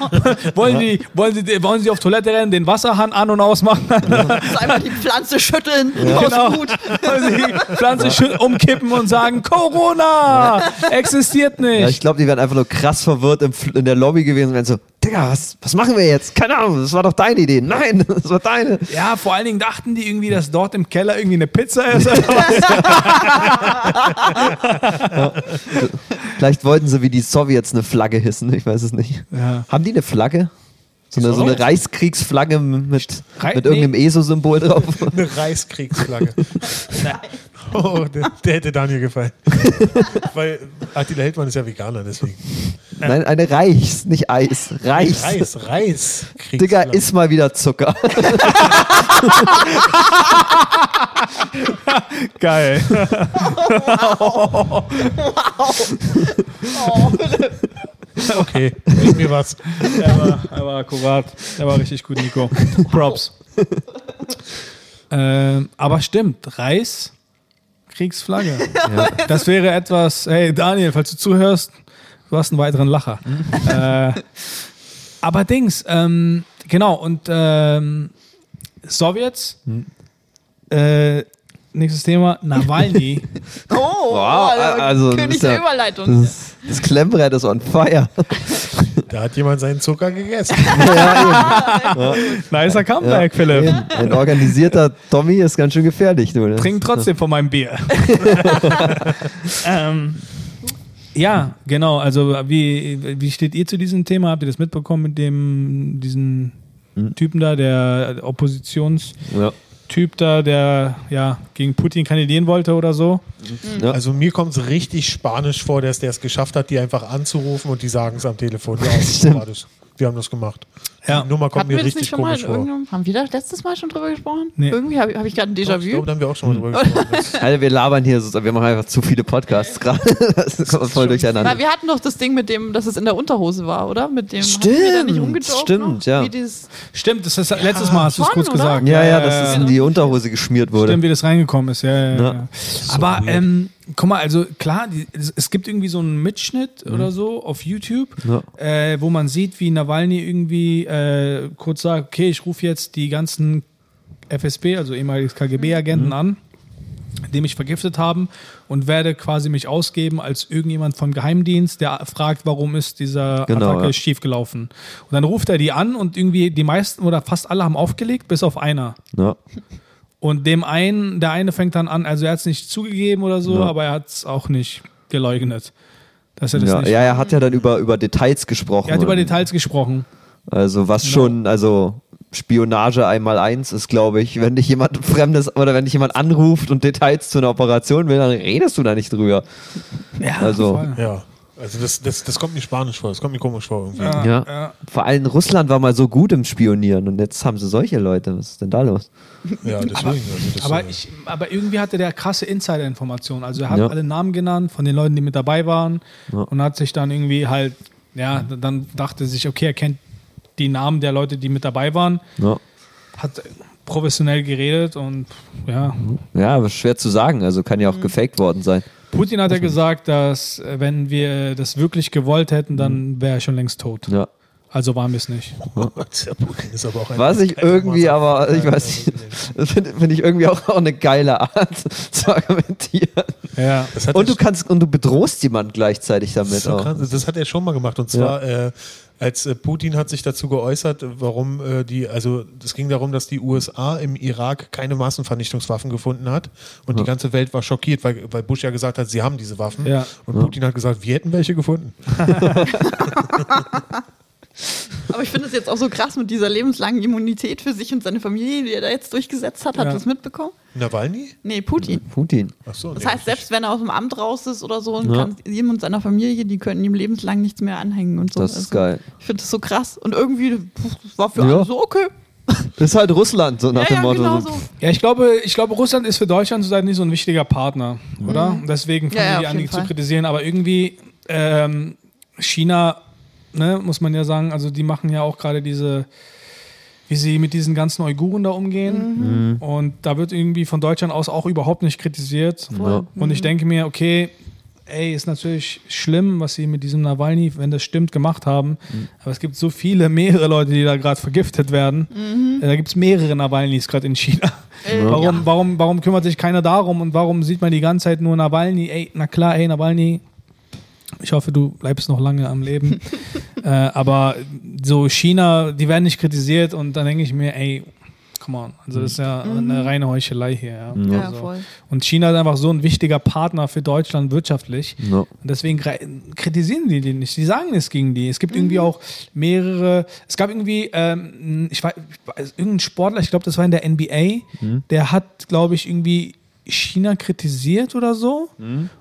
wollen, die, wollen, sie, wollen sie auf Toilette rennen, den Wasserhahn an- und ausmachen?
So einmal die Pflanze schütteln. Ja.
Genau.
Gut.
Wollen sie die Pflanze schön umkippen und sagen, Corona existiert nicht.
Ja, ich glaube, die wären einfach nur krass verwirrt im, in der Lobby gewesen und wären so, Digga, was, was machen wir jetzt? Keine Ahnung, das war doch deine Idee. Nein, das war deine.
Ja, vor allen Dingen dachten die irgendwie, dass dort im Keller irgendwie eine Pizza ist.
Vielleicht wollten sie wie die Sowjets eine Flagge hissen, ich weiß es nicht.
Ja.
Haben die eine Flagge? So eine, so eine Reichskriegsflagge mit,
Rei-
mit irgendeinem ESO-Symbol drauf.
Eine Reichskriegsflagge. oh, der, der hätte Daniel gefallen. Weil Attila Hildmann ist ja Veganer, deswegen.
Nein, eine Reichs, nicht Eis. Reichs.
Reis, Reis.
Digga, iss mal wieder Zucker.
Geil.
Okay, bring mir was.
Er war, er war akkurat. Er war richtig gut, Nico. Props. ähm, aber stimmt, Reis, Kriegsflagge. Das wäre etwas, hey Daniel, falls du zuhörst, du hast einen weiteren Lacher. äh, aber Dings, ähm, genau, und ähm, Sowjets, äh, nächstes Thema, Nawalny.
Oh,
Wow,
also,
also, das
König
ist ja-
der Überleitung.
Das, das Klemmbrett ist on fire.
Da hat jemand seinen Zucker gegessen.
ja,
Nicer Comeback, Philipp.
eben. Ein organisierter Tommy ist ganz schön gefährlich. Du, ne?
Trink trotzdem von meinem Bier. ähm, ja, genau. Also wie, wie steht ihr zu diesem Thema? Habt ihr das mitbekommen mit dem diesen Typen da, der Oppositionstyp
Ja.
Da, der ja gegen Putin kandidieren wollte oder so?
Ja.
Also mir kommt es richtig spanisch vor, dass der es geschafft hat, die einfach anzurufen und die sagen es am Telefon. Ja,
Stimmt.
war das. Wir haben das gemacht.
Ja.
Die Nummer kommt
Hatten
mir richtig komisch vor.
haben wir da letztes Mal schon drüber gesprochen?
Nee.
Irgendwie habe hab ich gerade ein
Ich glaube,
Déjà-vu.
da haben wir auch schon mal drüber gesprochen.
Alter, wir labern hier, so, wir machen einfach zu viele Podcasts gerade. Das kommt voll durcheinander.
Weil wir hatten doch das Ding mit dem, dass es in der Unterhose war, oder? Mit dem
Stimmt, stimmt,
noch?
ja.
Stimmt, das ist, letztes Mal hast du es kurz
oder?
gesagt.
Ja, ja, dass es in die Unterhose geschmiert wurde.
Stimmt, wie das reingekommen ist, ja. ja, ja.
Ja.
Aber ähm, guck mal, also klar, die, es, gibt irgendwie so einen Mitschnitt oder so auf YouTube,
Ja.
äh, wo man sieht, wie Nawalny irgendwie äh, kurz sagt, okay, ich rufe jetzt die ganzen FSB, also ehemaliges KGB-Agenten an, die mich vergiftet haben und werde quasi mich ausgeben als irgendjemand vom Geheimdienst, der fragt, warum ist dieser
Genau,
Attacke
ja.
schiefgelaufen. Und dann ruft er die an und irgendwie die meisten oder fast alle haben aufgelegt, bis auf einer.
Ja.
Und dem einen, der eine fängt dann an, also er hat es nicht zugegeben oder so,
Ja.
aber er hat es auch nicht geleugnet. Dass er das
Ja,
nicht.
ja, er hat ja dann über, über Details gesprochen.
Er hat über Details gesprochen.
Also was
Genau.
schon, also Spionage einmal eins ist, glaube ich, wenn dich jemand Fremdes oder wenn dich jemand anruft und Details zu einer Operation will, dann redest du da nicht drüber.
Ja,
Also-.
Ja, also das, das, das kommt mir spanisch vor. Das kommt mir komisch vor irgendwie.
Ja,
Ja.
ja.
Vor allem Russland war mal so gut im Spionieren und jetzt haben sie solche Leute. Was ist denn da los?
Ja, deswegen. also das,
Aber,
äh,
ich, aber irgendwie hatte der krasse Insider-Informationen. Also er hat
Ja.
alle Namen genannt von den Leuten, die mit dabei waren
Ja.
und hat sich dann irgendwie halt, ja, dann dachte sich, okay, er kennt die Namen der Leute, die mit dabei waren,
Ja,
hat professionell geredet und ja.
ja aber schwer zu sagen. Also kann ja auch gefaked worden sein.
Putin hat ja gesagt, dass äh, wenn wir das wirklich gewollt hätten, dann wäre er schon längst tot.
Ja.
Also waren wir es nicht.
der Putin ist aber auch ein
Was ich irgendwie
Maß-
aber, ich weiß nicht, das finde find ich irgendwie auch, auch eine geile Art zu argumentieren.
Ja.
Das
Und du kannst, und du bedrohst jemanden gleichzeitig damit
so
auch.
krass. Das hat er schon mal gemacht. Und zwar, äh, als äh, Putin hat sich dazu geäußert, warum äh, die, also es ging darum, dass die USA im Irak keine Massenvernichtungswaffen gefunden hat. Und die ganze Welt war schockiert, weil, weil Bush ja gesagt hat, sie haben diese Waffen.
Ja.
Und Putin hat gesagt, wir hätten welche gefunden.
aber ich finde es jetzt auch so krass mit dieser lebenslangen Immunität für sich und seine Familie, die er da jetzt durchgesetzt hat. Hat
Ja.
das mitbekommen?
Nawalny?
Nee, Putin.
Putin.
Ach so,
Das
nee,
heißt, selbst wenn er aus dem Amt raus ist oder so und
Ja.
kann ihm und seiner Familie, die könnten ihm lebenslang nichts mehr anhängen und so.
Das ist
Also,
geil.
Ich finde das so krass. Und irgendwie pff, das war für
Ja.
alle so okay.
Das ist halt Russland, so nach
Ja,
dem
ja,
Motto.
genau so.
Ja, ich glaube, ich glaube, Russland ist für Deutschland zurzeit nicht so ein wichtiger Partner, oder? Deswegen fangen
Ja, ja,
die an, die zu kritisieren. Aber irgendwie ähm, China, ne, muss man ja sagen, also die machen ja auch gerade diese, wie sie mit diesen ganzen Uiguren da umgehen. Und da wird irgendwie von Deutschland aus auch überhaupt nicht kritisiert.
Ja.
Und ich denke mir, okay, ey, ist natürlich schlimm, was sie mit diesem Nawalny, wenn das stimmt, gemacht haben. Aber es gibt so viele, mehrere Leute, die da gerade vergiftet werden. Äh, Da gibt es mehrere Nawalnys gerade in China.
Äh,
Warum,
ja.
warum, warum kümmert sich keiner darum und warum sieht man die ganze Zeit nur Nawalny? Ey, na klar, ey, Nawalny, ich hoffe, du bleibst noch lange am Leben. äh, aber so China, die werden nicht kritisiert und dann denke ich mir, ey, come on. Also das ist ja eine reine Heuchelei hier. Ja.
Ja,
Also,
voll.
und China ist einfach so ein wichtiger Partner für Deutschland wirtschaftlich.
No.
Und deswegen kritisieren die die nicht. Die sagen es gegen die. Es gibt irgendwie auch mehrere. Es gab irgendwie, ähm, ich weiß, irgendein Sportler, ich glaube, das war in der NBA, der hat, glaube ich, irgendwie China kritisiert oder so.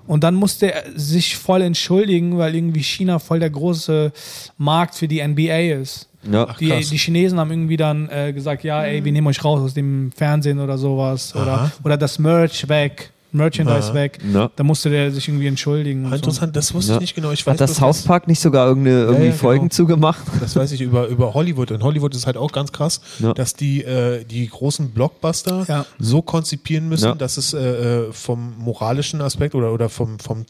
Und dann musste er sich voll entschuldigen, weil irgendwie China voll der große Markt für die NBA ist.
Ja.
Die,
krass.
die Chinesen haben irgendwie dann äh, gesagt, ja, ey, wir nehmen euch raus aus dem Fernsehen oder sowas. Oder, oder das Merch weg. Merchandise
Aha.
weg.
Ja.
Da musste der sich irgendwie entschuldigen. und so.
Interessant, das wusste
Ja.
ich nicht genau. Ich weiß
Hat das South Park nicht sogar irgendeine irgendwie
ja, genau.
Folgen zugemacht?
Das weiß ich über, über Hollywood. Und Hollywood ist halt auch ganz krass,
Ja.
dass die äh, die großen Blockbuster
Ja.
so konzipieren müssen,
Ja.
dass es äh, äh, vom moralischen Aspekt oder, oder vom, vom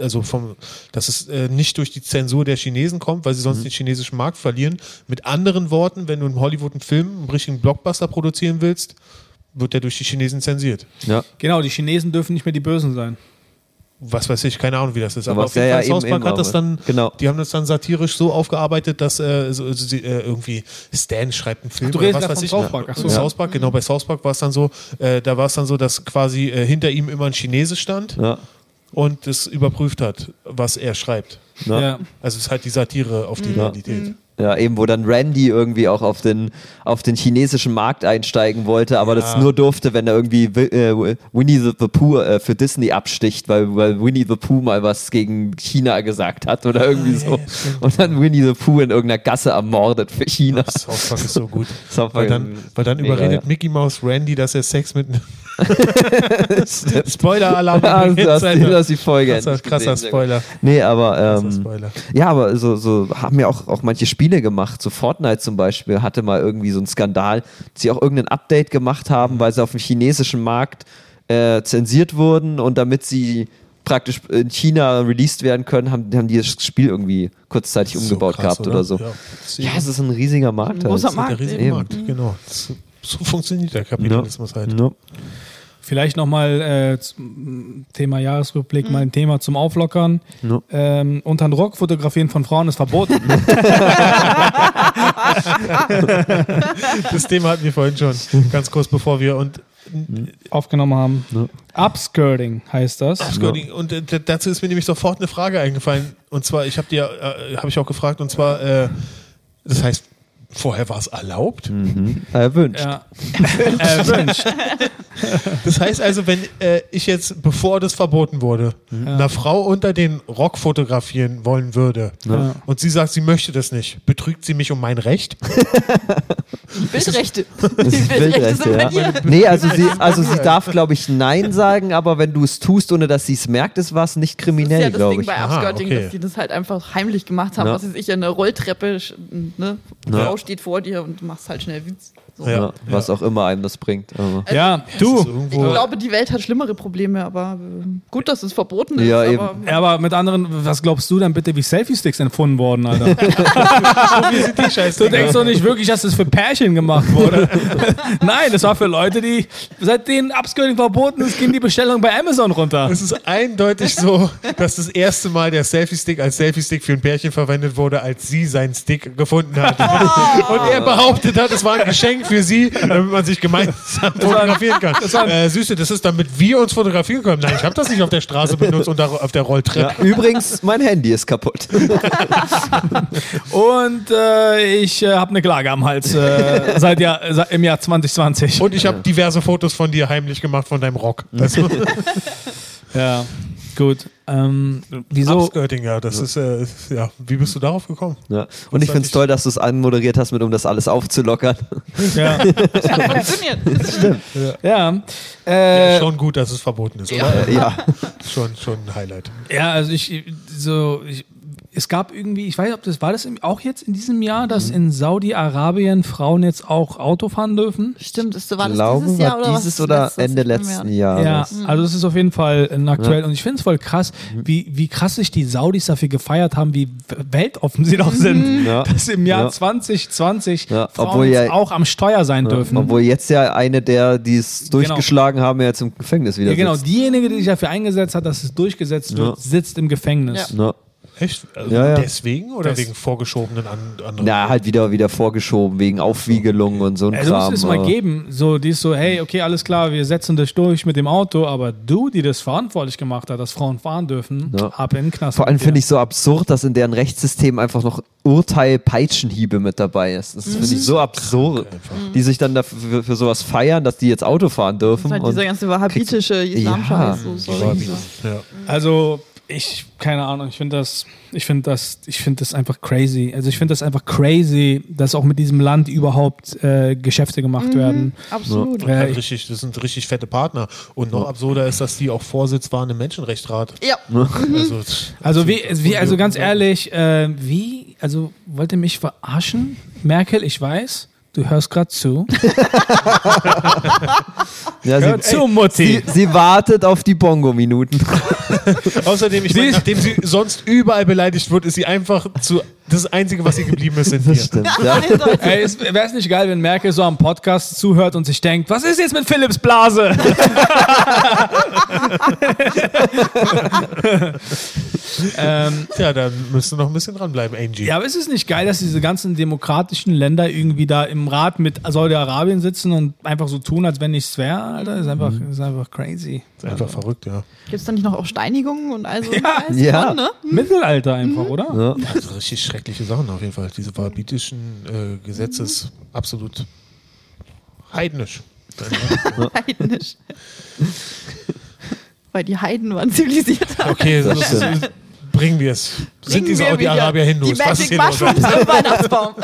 also vom, dass es äh, nicht durch die Zensur der Chinesen kommt, weil sie sonst den chinesischen Markt verlieren. Mit anderen Worten, wenn du in Hollywood einen Film, einen richtigen Blockbuster produzieren willst, wird der durch die Chinesen zensiert.
Ja.
Genau, die Chinesen dürfen nicht mehr die Bösen sein.
Was weiß ich, keine Ahnung, wie das ist. Aber
Was
auf jeden
ja,
Fall,
ja,
South
eben,
Park hat das
aber-
dann,
genau.
die haben das dann satirisch so aufgearbeitet, dass äh, so, so, sie, äh, irgendwie Stan schreibt einen Film.
du
oder
redest
was weiß ich.
South Park, ach so.
South Park, genau, bei South Park war es dann so, äh, da war es dann so, dass quasi äh, hinter ihm immer ein Chinese stand
Ja.
und es überprüft hat, was er schreibt.
Ja.
Also es ist halt die Satire auf die Realität.
Ja, eben, wo dann Randy irgendwie auch auf den, auf den chinesischen Markt einsteigen wollte, aber das nur durfte, wenn er irgendwie Wi- äh, Winnie the, the Pooh äh, für Disney absticht, weil, weil Winnie the Pooh mal was gegen China gesagt hat oder irgendwie so. Und dann Winnie the Pooh in irgendeiner Gasse ermordet für China.
South Park ist so gut. Weil dann, weil dann überredet
ja.
Mickey Mouse Randy, dass er Sex mit Spoiler-Alarm.
Du, hast, du hast die Folge
krasser, krasser
gesehen.
Spoiler.
Nee, aber ähm,
Spoiler.
Ja, aber so, so haben ja auch, auch manche Spiele gemacht. So Fortnite zum Beispiel hatte mal irgendwie so einen Skandal, dass sie auch irgendein Update gemacht haben, weil sie auf dem chinesischen Markt äh, zensiert wurden und damit sie praktisch in China released werden können, haben, haben die das Spiel irgendwie kurzzeitig umgebaut
So krass,
gehabt oder, so.
Ja,
Ja, es ist ein riesiger Markt.
Ein großer
halt.
Markt.
Markt, genau. Das, so funktioniert der Kapitalismus halt.
Ja.
Vielleicht nochmal äh, zum Thema Jahresrückblick, mal ein Thema zum Auflockern.
No.
Ähm, unter den Rock fotografieren von Frauen ist verboten.
Das Thema hatten wir vorhin schon, ganz kurz bevor wir und
aufgenommen haben. Upskirting heißt das.
Skirting. Und äh, dazu ist mir nämlich sofort eine Frage eingefallen. Und zwar, ich habe dir, äh, habe ich auch gefragt, und zwar, äh, das heißt, vorher war es erlaubt.
Erwünscht.
Ja. Erwünscht.
Das heißt also, wenn äh, ich jetzt, bevor das verboten wurde, einer Frau unter den Rock fotografieren wollen würde
Ja.
und sie sagt, sie möchte das nicht, betrügt sie mich um mein Recht?
Bildrechte.
Das
Die
ist
Bildrechte sind bei dir.
Nee, also sie, also sie darf, glaube ich, Nein sagen, aber wenn du es tust, ohne dass sie es merkt, ist was nicht
Das ist ja
kriminell,
das
glaube
Ding
ich.
bei
Aha,
Upskirting,
okay.
dass die das halt einfach heimlich gemacht haben.
Ja.
Was weiß ich, eine Rolltreppe, ne?
Ja.
Frau steht vor dir und du machst halt schnell Witz. So.
Ja.
Was auch immer einem das bringt. Aber.
Ja, du.
Ich glaube, die Welt hat schlimmere Probleme, aber äh, gut, dass es verboten ist.
Ja,
aber
Ja, aber mit anderen, was glaubst du denn bitte, wie Selfie-Sticks empfunden wurden, Alter?
wie sind die Scheiße?
Du denkst doch nicht wirklich, dass das für Pärchen gemacht wurde. Nein, das war für Leute, die seitdem Upskirting verboten ist, ging die Bestellung bei Amazon runter.
Es ist eindeutig so, dass das erste Mal der Selfie-Stick als Selfie-Stick für ein Pärchen verwendet wurde, als sie seinen Stick gefunden hat. Und er behauptet hat, es war ein Geschenk für sie, damit man sich gemeinsam fotografieren kann. Äh, Süße, das ist, damit wir uns fotografieren können. Nein, ich habe das nicht auf der Straße benutzt und auf der Rolltreppe.
Ja, übrigens, mein Handy ist kaputt.
Und äh, ich äh, habe eine Klage am Hals äh, seit, Jahr, im Jahr 2020.
Und ich habe diverse Fotos von dir heimlich gemacht von deinem Rock. Also,
Ja, gut. Ähm, wieso?
Upskirting, ja, das ist, äh, ja, wie bist du darauf gekommen?
Ja. Und ich finde es toll, dass du es anmoderiert hast, mit, um das alles aufzulockern.
Ja.
es hat funktioniert.
ja.
Ja,
Äh,
schon gut, dass es verboten ist, oder?
Äh, ja.
Schon, schon ein Highlight.
Ja, also ich so ich, es gab irgendwie, ich weiß nicht, ob das war das auch jetzt in diesem Jahr, dass in Saudi-Arabien Frauen jetzt auch Auto fahren dürfen.
Stimmt, ist, war das
Glaube,
dieses Jahr oder was
dieses oder
letztes?
Ende
Ich bin mir-
letzten
Ja,
Jahres.
also es ist auf jeden Fall äh, aktuell und ich finde es voll krass, wie, wie krass sich die Saudis dafür gefeiert haben, wie weltoffen sie doch sind,
Ja.
dass im Jahr
Ja.
2020
Ja,
Frauen
obwohl
jetzt
ja-
auch am Steuer sein dürfen.
Obwohl jetzt ja eine der, die es durchgeschlagen haben, ja jetzt im Gefängnis wieder
ja, genau,
sitzt.
diejenige, die sich dafür eingesetzt hat, dass es durchgesetzt wird,
Ja.
sitzt im Gefängnis.
Ja.
Echt? Also
Ja, ja.
Deswegen oder
Das-
wegen vorgeschobenen an, anderen?
Na, halt wieder, wieder vorgeschoben wegen Aufwiegelung und so ein
Also
Kram.
muss es mal geben. So, die ist so, hey, okay, alles klar, wir setzen das durch mit dem Auto, aber du, die das verantwortlich gemacht hat, dass Frauen fahren dürfen,
Ja.
ab in den Knast.
Vor allem finde ich so absurd, dass in deren Rechtssystem einfach noch Urteil-Peitschenhiebe mit dabei ist. Das finde ich so absurd. Die sich dann dafür für, für sowas feiern, dass die jetzt Auto fahren
Das
dürfen.
ist halt
und
dieser ganze wahhabitische Islam-Scheiß.
Ja.
So.
Ja.
Also, ich, keine Ahnung, ich finde das, ich finde das, ich finde das einfach crazy. Also ich finde das einfach crazy, dass auch mit diesem Land überhaupt äh, Geschäfte gemacht werden.
Absolut.
Äh,
Halt
ich-
richtig, das sind richtig fette Partner. Und noch absurder ist, dass die auch Vorsitz waren im Menschenrechtsrat.
Ja,
Also,
Also wie, wie also ganz ehrlich, äh, wie, also wollt ihr mich verarschen? Merkel, ich weiß, du hörst gerade zu.
ja,
Hör
sie,
zu, Mutti.
sie, sie wartet auf die Bongo-Minuten.
Außerdem, ich meine, nachdem sie sonst überall beleidigt wird, ist sie einfach zu. Das Einzige, was ihr geblieben ist, sind wir.
Das stimmt. Ja.
Ey, wäre es nicht geil, wenn Merkel so am Podcast zuhört und sich denkt, was ist jetzt mit Philips Blase? ähm,
Ja, dann müsst ihr noch ein bisschen dranbleiben, Angie.
ja, aber ist es nicht geil, dass diese ganzen demokratischen Länder irgendwie da im Rat mit Saudi-Arabien sitzen und einfach so tun, als wenn nichts wäre? Alter, ist einfach, ist einfach crazy.
Ist einfach verrückt, ja.
gibt es da nicht noch auch Steinigungen und all so? Scheiß
Ja.
von, ne?
Mittelalter einfach, oder?
Ja.
Also richtig schreckliche Sachen auf jeden Fall. Diese wahhabitischen äh, Gesetze ist absolut heidnisch.
Heidnisch. Weil die Heiden waren zivilisiert.
Okay,
Das
das ist, bringen wir es. Sind die Saudi-Arabier
Die
Hindus? Was ist
Magic? Mushrooms im Weihnachtsbaum.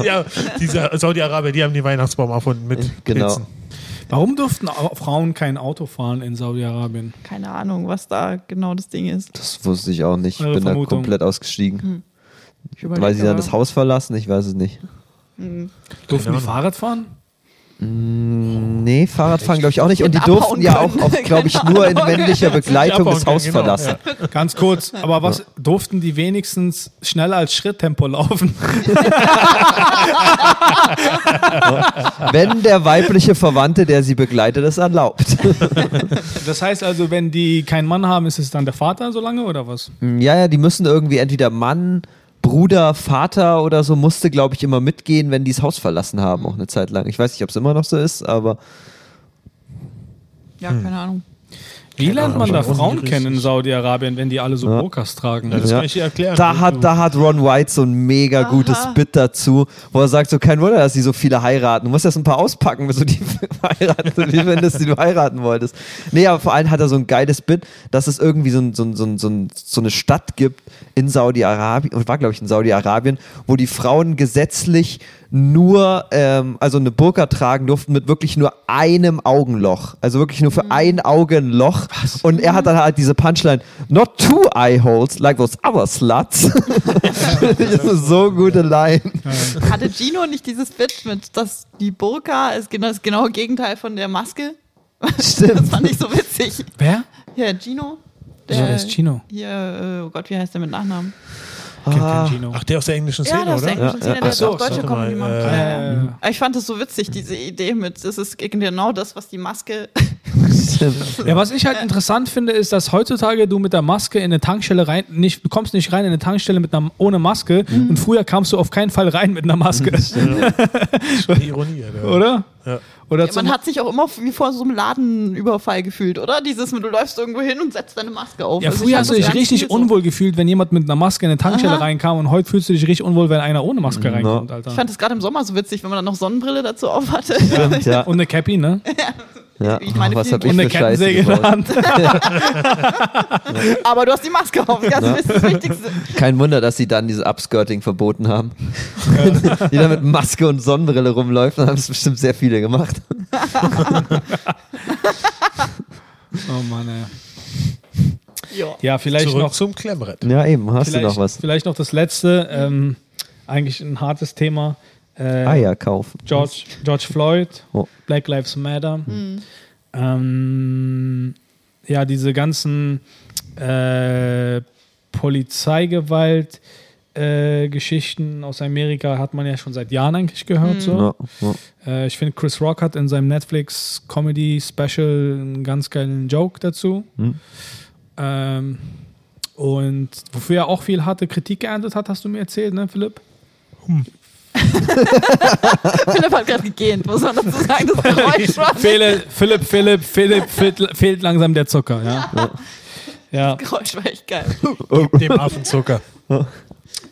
ja, diese Saudi-Arabier, die haben den Weihnachtsbaum erfunden mit
Genau.
Pilzen.
Warum durften Au- Frauen kein Auto fahren in Saudi-Arabien?
Keine Ahnung, was da genau das Ding ist.
Das wusste ich auch nicht. Ich
Eure
bin da
Vermutung.
komplett ausgestiegen.
Ich überleg
Weil sie dann das Haus verlassen? Ich weiß es nicht.
Durften die. Fahrrad fahren?
Nee, Fahrradfahren glaube ich auch nicht. Und die durften ja auch, glaube ich, nur in männlicher Begleitung das Haus
genau,
verlassen.
Ganz kurz, aber was durften die wenigstens schneller als Schritttempo laufen?
Wenn der weibliche Verwandte, der sie begleitet, es erlaubt.
Das heißt also, wenn die keinen Mann haben, ist es dann der Vater so lange oder was?
ja, ja, die müssen irgendwie entweder Mann, Bruder, Vater oder so musste, glaube ich, immer mitgehen, wenn die das Haus verlassen haben, auch eine Zeit lang. Ich weiß nicht, ob es immer noch so ist, aber
Ja, keine Ahnung.
Wie lernt man da Frauen kennen in Saudi-Arabien, wenn die alle so
Ja.
Burkas tragen?
Das
Ja.
kann ich dir erklären.
da hat, da hat Ron White so ein mega gutes Bit dazu, wo er sagt, so kein Wunder, dass sie so viele heiraten. Du musst erst ein paar auspacken, bis du die heiraten, wie findest, die du heiraten wolltest. Nee, aber vor allem hat er so ein geiles Bit, dass es irgendwie so, ein, so, ein, so, ein, so, ein, so eine Stadt gibt in Saudi-Arabien, und war glaube ich in Saudi-Arabien, wo die Frauen gesetzlich nur, ähm, also eine Burka tragen durften mit wirklich nur einem Augenloch. Also wirklich nur für ein Auge ein Loch. Und er hat dann halt diese Punchline, not two eye holes like those other sluts. das ist eine so gute Line.
Hatte Gino nicht dieses Bit mit, dass die Burka ist genau das genaue Gegenteil von der Maske? Das
Stimmt.
fand ich so witzig.
Wer?
Ja, Gino.
Wer ist Gino?
Hier, äh, oh Gott, wie heißt der mit Nachnamen?
Ah.
Ach, der aus der englischen Szene,
Ja, der aus der
oder?
englischen Szene,
ja.
der jetzt auch deutsche Comedy
mal,
macht.
äh,
Ja, ja.
Äh,
Ich fand das so witzig, diese Idee mit, das ist genau das, was die Maske.
Ja, was ich halt interessant finde, ist, dass heutzutage du mit der Maske in eine Tankstelle rein, nicht, du kommst nicht rein in eine Tankstelle mit einer, ohne Maske und früher kamst du auf keinen Fall rein mit einer Maske,
Schon die Ironie,
oder?
Ja.
Oder
Ja, man hat sich auch immer wie vor so einem Ladenüberfall gefühlt, oder? Dieses, du läufst irgendwo hin und setzt deine Maske auf.
ja,
Also
früher hast du dich richtig
so.
unwohl gefühlt, wenn jemand mit einer Maske in eine Tankstelle
Aha.
reinkam und heute fühlst du dich richtig unwohl, wenn einer ohne Maske reinkommt, Alter.
Ich fand das gerade im Sommer so witzig, wenn man dann noch Sonnenbrille dazu auf hatte.
Stimmt, ja.
Und eine Cappy, ne?
ja.
Ich meine,
Was
vielen
hab ich für Scheiße
in der
gebaut?
Hand.
Aber du hast die Maske auf, das ist das Wichtigste.
Kein Wunder, dass sie dann dieses Upskirting verboten haben. die da mit Maske und Sonnenbrille rumläuft, dann haben es bestimmt sehr viele gemacht.
Oh Mann, ey.
Ja.
Ja, vielleicht
Zurück
noch
zum Klemmbrett.
Ja, eben, hast
vielleicht,
du noch was?
Vielleicht noch das letzte, ähm, eigentlich ein hartes Thema. Äh,
Eier kaufen.
George, George Floyd,
Oh.
Black Lives Matter. Ähm, ja, diese ganzen äh, Polizeigewalt. Äh, Geschichten aus Amerika hat man ja schon seit Jahren eigentlich gehört. So.
Ja, ja.
Äh, ich finde, Chris Rock hat in seinem Netflix Comedy Special einen ganz geilen Joke dazu.
Hm.
Ähm, und wofür er auch viel harte Kritik geerntet hat, hast du mir erzählt, ne, Philipp?
Philipp hat gerade gegähnt, muss man dazu sagen, das Geräusch war
Philipp, Philipp, Philipp, Philipp, fehlt, fehlt langsam der Zucker, ja. Ja,
Das Geräusch war echt geil.
Dem Affenzucker.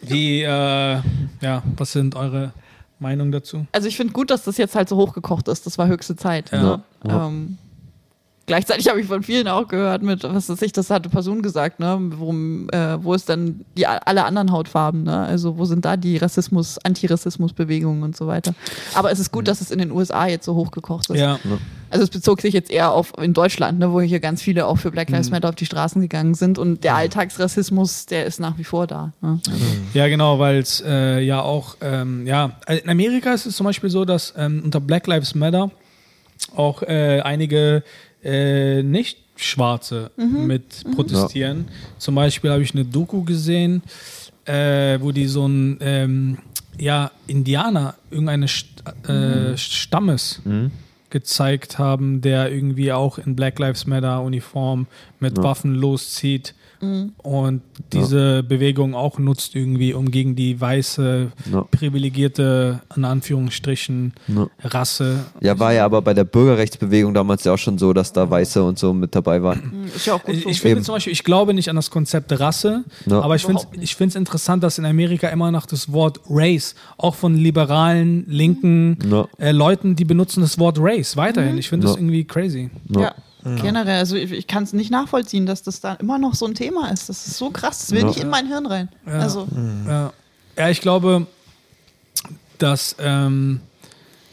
wie, äh, ja, was sind eure Meinungen dazu?
Also ich finde gut, dass das jetzt halt so hochgekocht ist. Das war höchste Zeit.
Ja.
Ne?
Ja.
Ähm, gleichzeitig habe ich von vielen auch gehört, mit, was weiß ich, das hatte Person gesagt, ne? Worum, äh, wo ist dann die alle anderen Hautfarben, ne? Also wo sind da die Rassismus, Antirassismus-Bewegungen und so weiter. Aber es ist gut, dass es in den USA jetzt so hochgekocht ist.
Ja,
Also es bezog sich jetzt eher auf in Deutschland, ne, wo hier ganz viele auch für Black Lives Matter auf die Straßen gegangen sind und der Alltagsrassismus, der ist nach wie vor da. Ne? Also,
Ja, genau, weil es äh, ja auch, ähm, ja, in Amerika ist es zum Beispiel so, dass ähm, unter Black Lives Matter auch äh, einige äh, Nicht-Schwarze mit protestieren. Zum Beispiel habe ich eine Doku gesehen, äh, wo die so ein, ähm, ja, Indianer, irgendeine St äh, Stammes gezeigt haben, der irgendwie auch in Black Lives Matter Uniform mit Waffen loszieht und diese Bewegung auch nutzt irgendwie, um gegen die weiße,
Ja.
privilegierte, in Anführungsstrichen,
Ja.
Rasse.
Ja, war ja aber bei der Bürgerrechtsbewegung damals ja auch schon so, dass da Weiße und so mit dabei waren.
ist ja auch gut
Ich,
so.
ich finde zum Beispiel, ich glaube nicht an das Konzept Rasse,
Ja.
aber ich finde es interessant, dass in Amerika immer noch das Wort Race, auch von liberalen, linken
Ja.
äh, Leuten, die benutzen das Wort Race weiterhin. Ich finde das
Ja.
irgendwie crazy.
Ja. Generell, also ich, ich kann es nicht nachvollziehen, dass das da immer noch so ein Thema ist. Das ist so krass, das will
Ja.
nicht in mein Hirn rein. Also,
Ja, ja ich glaube, dass, ähm,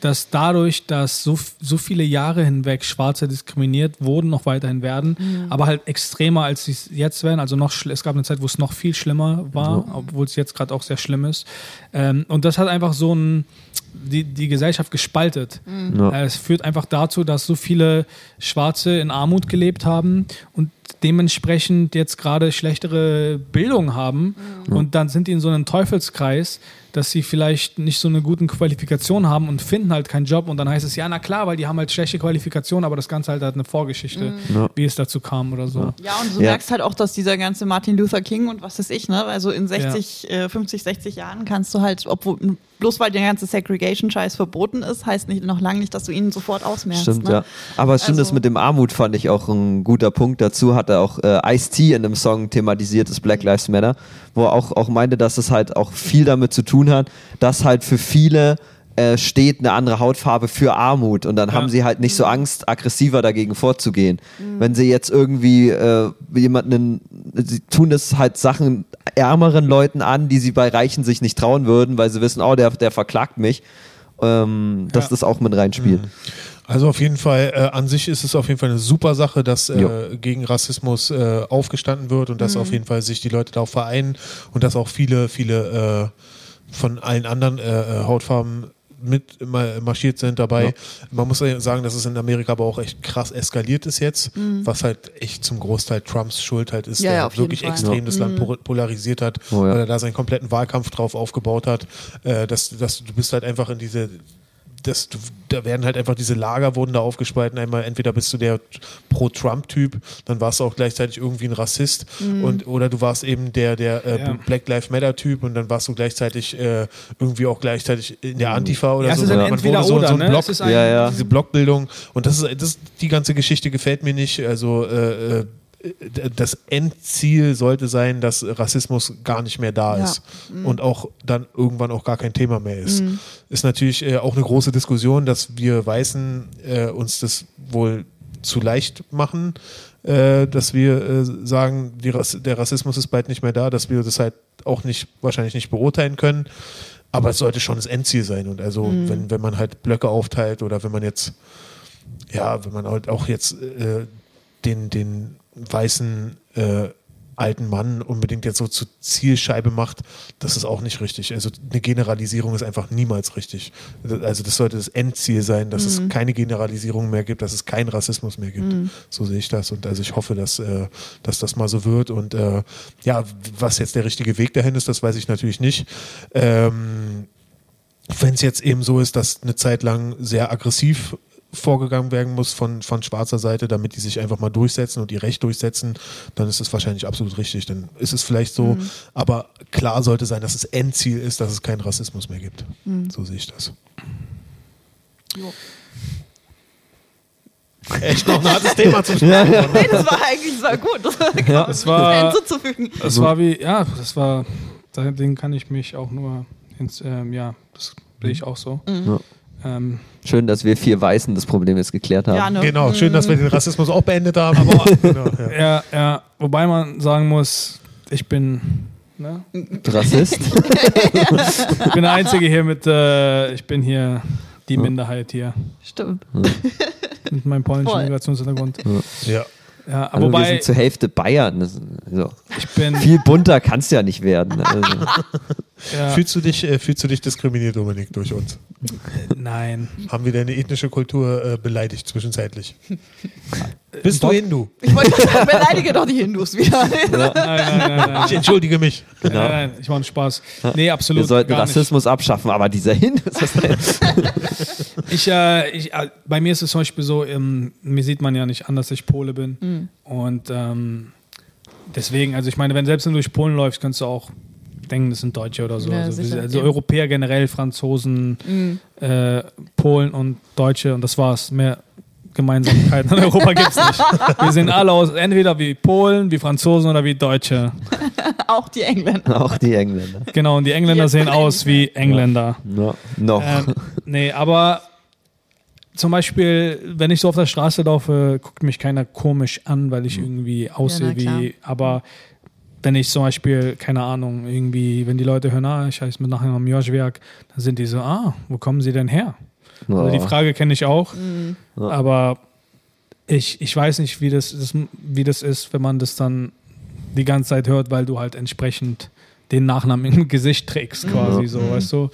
dass dadurch, dass so, so viele Jahre hinweg Schwarze diskriminiert wurden, noch weiterhin werden, aber halt extremer, als sie es jetzt werden. Also noch, es gab eine Zeit, wo es noch viel schlimmer war, obwohl es jetzt gerade auch sehr schlimm ist. Ähm, und das hat einfach so ein, die, die Gesellschaft gespaltet.
Ja.
Äh, Es führt einfach dazu, dass so viele Schwarze in Armut gelebt haben und dementsprechend jetzt gerade schlechtere Bildung haben. Und dann sind die in so einem Teufelskreis, dass sie vielleicht nicht so eine guten Qualifikation haben und finden halt keinen Job. Und dann heißt es, ja, na klar, weil die haben halt schlechte Qualifikation, aber das Ganze halt hat eine Vorgeschichte,
Ja.
wie es dazu kam oder so.
ja, und du
Ja.
merkst halt auch, dass dieser ganze Martin Luther King und was weiß ich, ne, also in 60, äh, 50, 60 Jahren kannst du halt, obwohl, bloß weil der ganze Segregation-Scheiß verboten ist, heißt nicht, noch lange nicht, dass du ihn sofort ausmerkst.
Stimmt,
ne?
ja. Aber es stimmt,
Also-
das mit dem Armut fand ich auch ein guter Punkt. Dazu hat er auch äh, Ice-T in einem Song thematisiert, das Black Lives Matter, wo er auch, auch meinte, dass es halt auch viel damit zu tun hat, dass halt für viele äh, steht eine andere Hautfarbe für Armut und dann
Ja.
haben sie halt nicht so Angst, aggressiver dagegen vorzugehen. Wenn sie jetzt irgendwie äh, jemanden, sie tun das halt Sachen ärmeren Leuten an, die sie bei Reichen sich nicht trauen würden, weil sie wissen, oh, der, der verklagt mich, ähm, dass
Ja.
das auch mit reinspielt.
Also auf jeden Fall, äh, an sich ist es auf jeden Fall eine super Sache, dass äh, gegen Rassismus äh, aufgestanden wird und dass auf jeden Fall sich die Leute darauf vereinen und dass auch viele, viele äh, von allen anderen äh, äh, Hautfarben mit ma- marschiert sind dabei. Man muss ja sagen, dass es in Amerika aber auch echt krass eskaliert ist jetzt, was halt echt zum Großteil Trumps Schuld halt ist,
Ja,
der
ja,
wirklich extrem das Land po- polarisiert hat,
Oh, ja.
weil er da seinen kompletten Wahlkampf drauf aufgebaut hat. Äh, dass, dass du bist halt einfach in diese das, du, da werden halt einfach diese Lager wurden da aufgespalten. Einmal entweder bist du der Pro-Trump-Typ, dann warst du auch gleichzeitig irgendwie ein Rassist und oder du warst eben der der äh,
Ja.
Black Lives Matter-Typ und dann warst du gleichzeitig äh, irgendwie auch gleichzeitig in der Antifa oder
Ja, es
so.
ist ein
Man
entweder
wurde so,
oder,
so ein
ne?
Block,
Es ist ein-
Ja, ja.
diese Blockbildung und das ist, das die ganze Geschichte gefällt mir nicht. Also äh, äh, das Endziel sollte sein, dass Rassismus gar nicht mehr da
Ja.
ist und auch dann irgendwann auch gar kein Thema mehr ist. Ist natürlich äh, auch eine große Diskussion, dass wir Weißen äh, uns das wohl zu leicht machen, äh, dass wir äh, sagen, Rass der Rassismus ist bald nicht mehr da, dass wir das halt auch nicht wahrscheinlich nicht beurteilen können. Aber es sollte schon das Endziel sein. Und also, wenn, wenn man halt Blöcke aufteilt oder wenn man jetzt, ja, wenn man halt auch jetzt äh, den, den weißen äh, alten Mann unbedingt jetzt so zur Zielscheibe macht, das ist auch nicht richtig. Also eine Generalisierung ist einfach niemals richtig. Also das sollte das Endziel sein, dass es keine Generalisierung mehr gibt, dass es keinen Rassismus mehr gibt. So sehe ich das. Und also ich hoffe, dass, äh, dass das mal so wird. Und äh, ja, was jetzt der richtige Weg dahin ist, das weiß ich natürlich nicht. Ähm, wenn es jetzt eben so ist, dass eine Zeit lang sehr aggressiv vorgegangen werden muss von, von schwarzer Seite, damit die sich einfach mal durchsetzen und ihr Recht durchsetzen, dann ist es wahrscheinlich absolut richtig. Dann ist es vielleicht so, aber klar sollte sein, dass das Endziel ist, dass es keinen Rassismus mehr gibt. So sehe ich das.
Jo.
Echt noch ein hartes Thema zum Schluss.
Nee, das war eigentlich war gut. Das war
Ja, es war-
hinzuzufügen.
Das war wie, ja, das war, dem kann ich mich auch nur, ins, ähm, ja, das sehe ich auch so.
Ja.
Ähm,
Schön, dass wir vier Weißen das Problem jetzt geklärt haben.
Ja, ne?
Genau, schön, dass wir den Rassismus auch beendet haben. Aber genau, ja.
ja, ja, wobei man sagen muss, ich bin, ne,
Rassist?
ich bin der Einzige hier mit, äh, ich bin hier die Minderheit hier
Stimmt.
mit meinem polnischen
Voll.
Migrationshintergrund.
ja.
Ja,
Also wir
wobei
sind zur Hälfte Bayern. Das, so.
ich bin,
Viel bunter kann es ja nicht werden. Also,
ja,
Fühlst, du dich, äh, fühlst du dich diskriminiert, Dominik, durch uns?
Nein.
Haben wir deine ethnische Kultur äh, beleidigt zwischenzeitlich? Bist du Hindu?
Ich wollte sagen, beleidige doch die Hindus wieder.
Nein, nein, nein, nein.
Ich entschuldige mich.
Nein, nein, ich mache einen Spaß. Nee, absolut.
wir sollten
gar nicht.
Rassismus abschaffen, aber dieser Hindus,
Ich, äh, ich, äh, bei mir ist es zum Beispiel so, ähm, mir sieht man ja nicht an, dass ich Pole bin. Und ähm, deswegen, also ich meine, wenn selbst wenn du durch Polen läufst, kannst du auch denken, das sind Deutsche oder so.
Ja,
also,
sicher,
also
ja.
Europäer generell, Franzosen, äh, Polen und Deutsche und das war's. Mehr Gemeinsamkeiten in Europa gibt es nicht. Wir sehen alle aus, entweder wie Polen, wie Franzosen oder wie Deutsche.
Auch die Engländer.
auch die Engländer.
Genau, und die Engländer
Jetzt
sehen aus wie Engländer.
No, noch.
Ähm, nee, aber zum Beispiel, wenn ich so auf der Straße laufe, guckt mich keiner komisch an, weil ich irgendwie aussehe
klar.
wie. Aber wenn ich zum Beispiel, keine Ahnung, irgendwie, wenn die Leute hören, ah, ich heiße mit Nachnamen Joschwerk, dann sind die so, ah, wo kommen sie denn her? Also die
Ja.
Frage kenne ich auch,
Ja.
aber ich, ich weiß nicht, wie das, das, wie das ist, wenn man das dann die ganze Zeit hört, weil du halt entsprechend den Nachnamen im Gesicht trägst, quasi
Ja.
so, weißt du.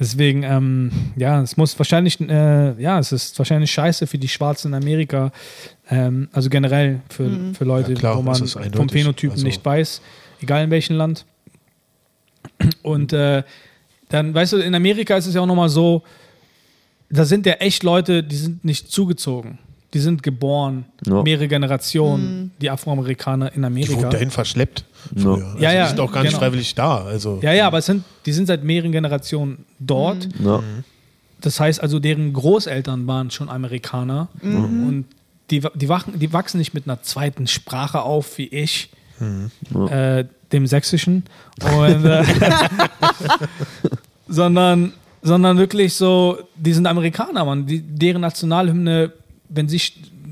Deswegen, ähm, ja, es muss wahrscheinlich, äh, ja, es ist wahrscheinlich scheiße für die Schwarzen in Amerika, ähm, also generell für, für Leute,
Ja, klar,
wo man vom. Phänotypen
Also-
nicht weiß, egal in welchem Land. Und äh, dann, weißt du, in Amerika ist es ja auch nochmal so, da sind ja echt Leute, die sind nicht zugezogen. Die sind geboren,
Ja.
mehrere Generationen, die Afroamerikaner in
Die
Amerika.
wurden dahin verschleppt.
Ja.
Früher. Also
Ja, ja,
Die sind auch gar nicht
genau.
freiwillig da. Also,
Ja, ja, aber es sind, die sind seit mehreren Generationen dort.
Ja.
Das heißt also, deren Großeltern waren schon Amerikaner. Und die, die, wachen, die wachsen nicht mit einer zweiten Sprache auf wie ich, äh, dem Sächsischen. Und, äh, sondern, sondern wirklich so, die sind Amerikaner, Mann. Die, deren Nationalhymne, wenn sie,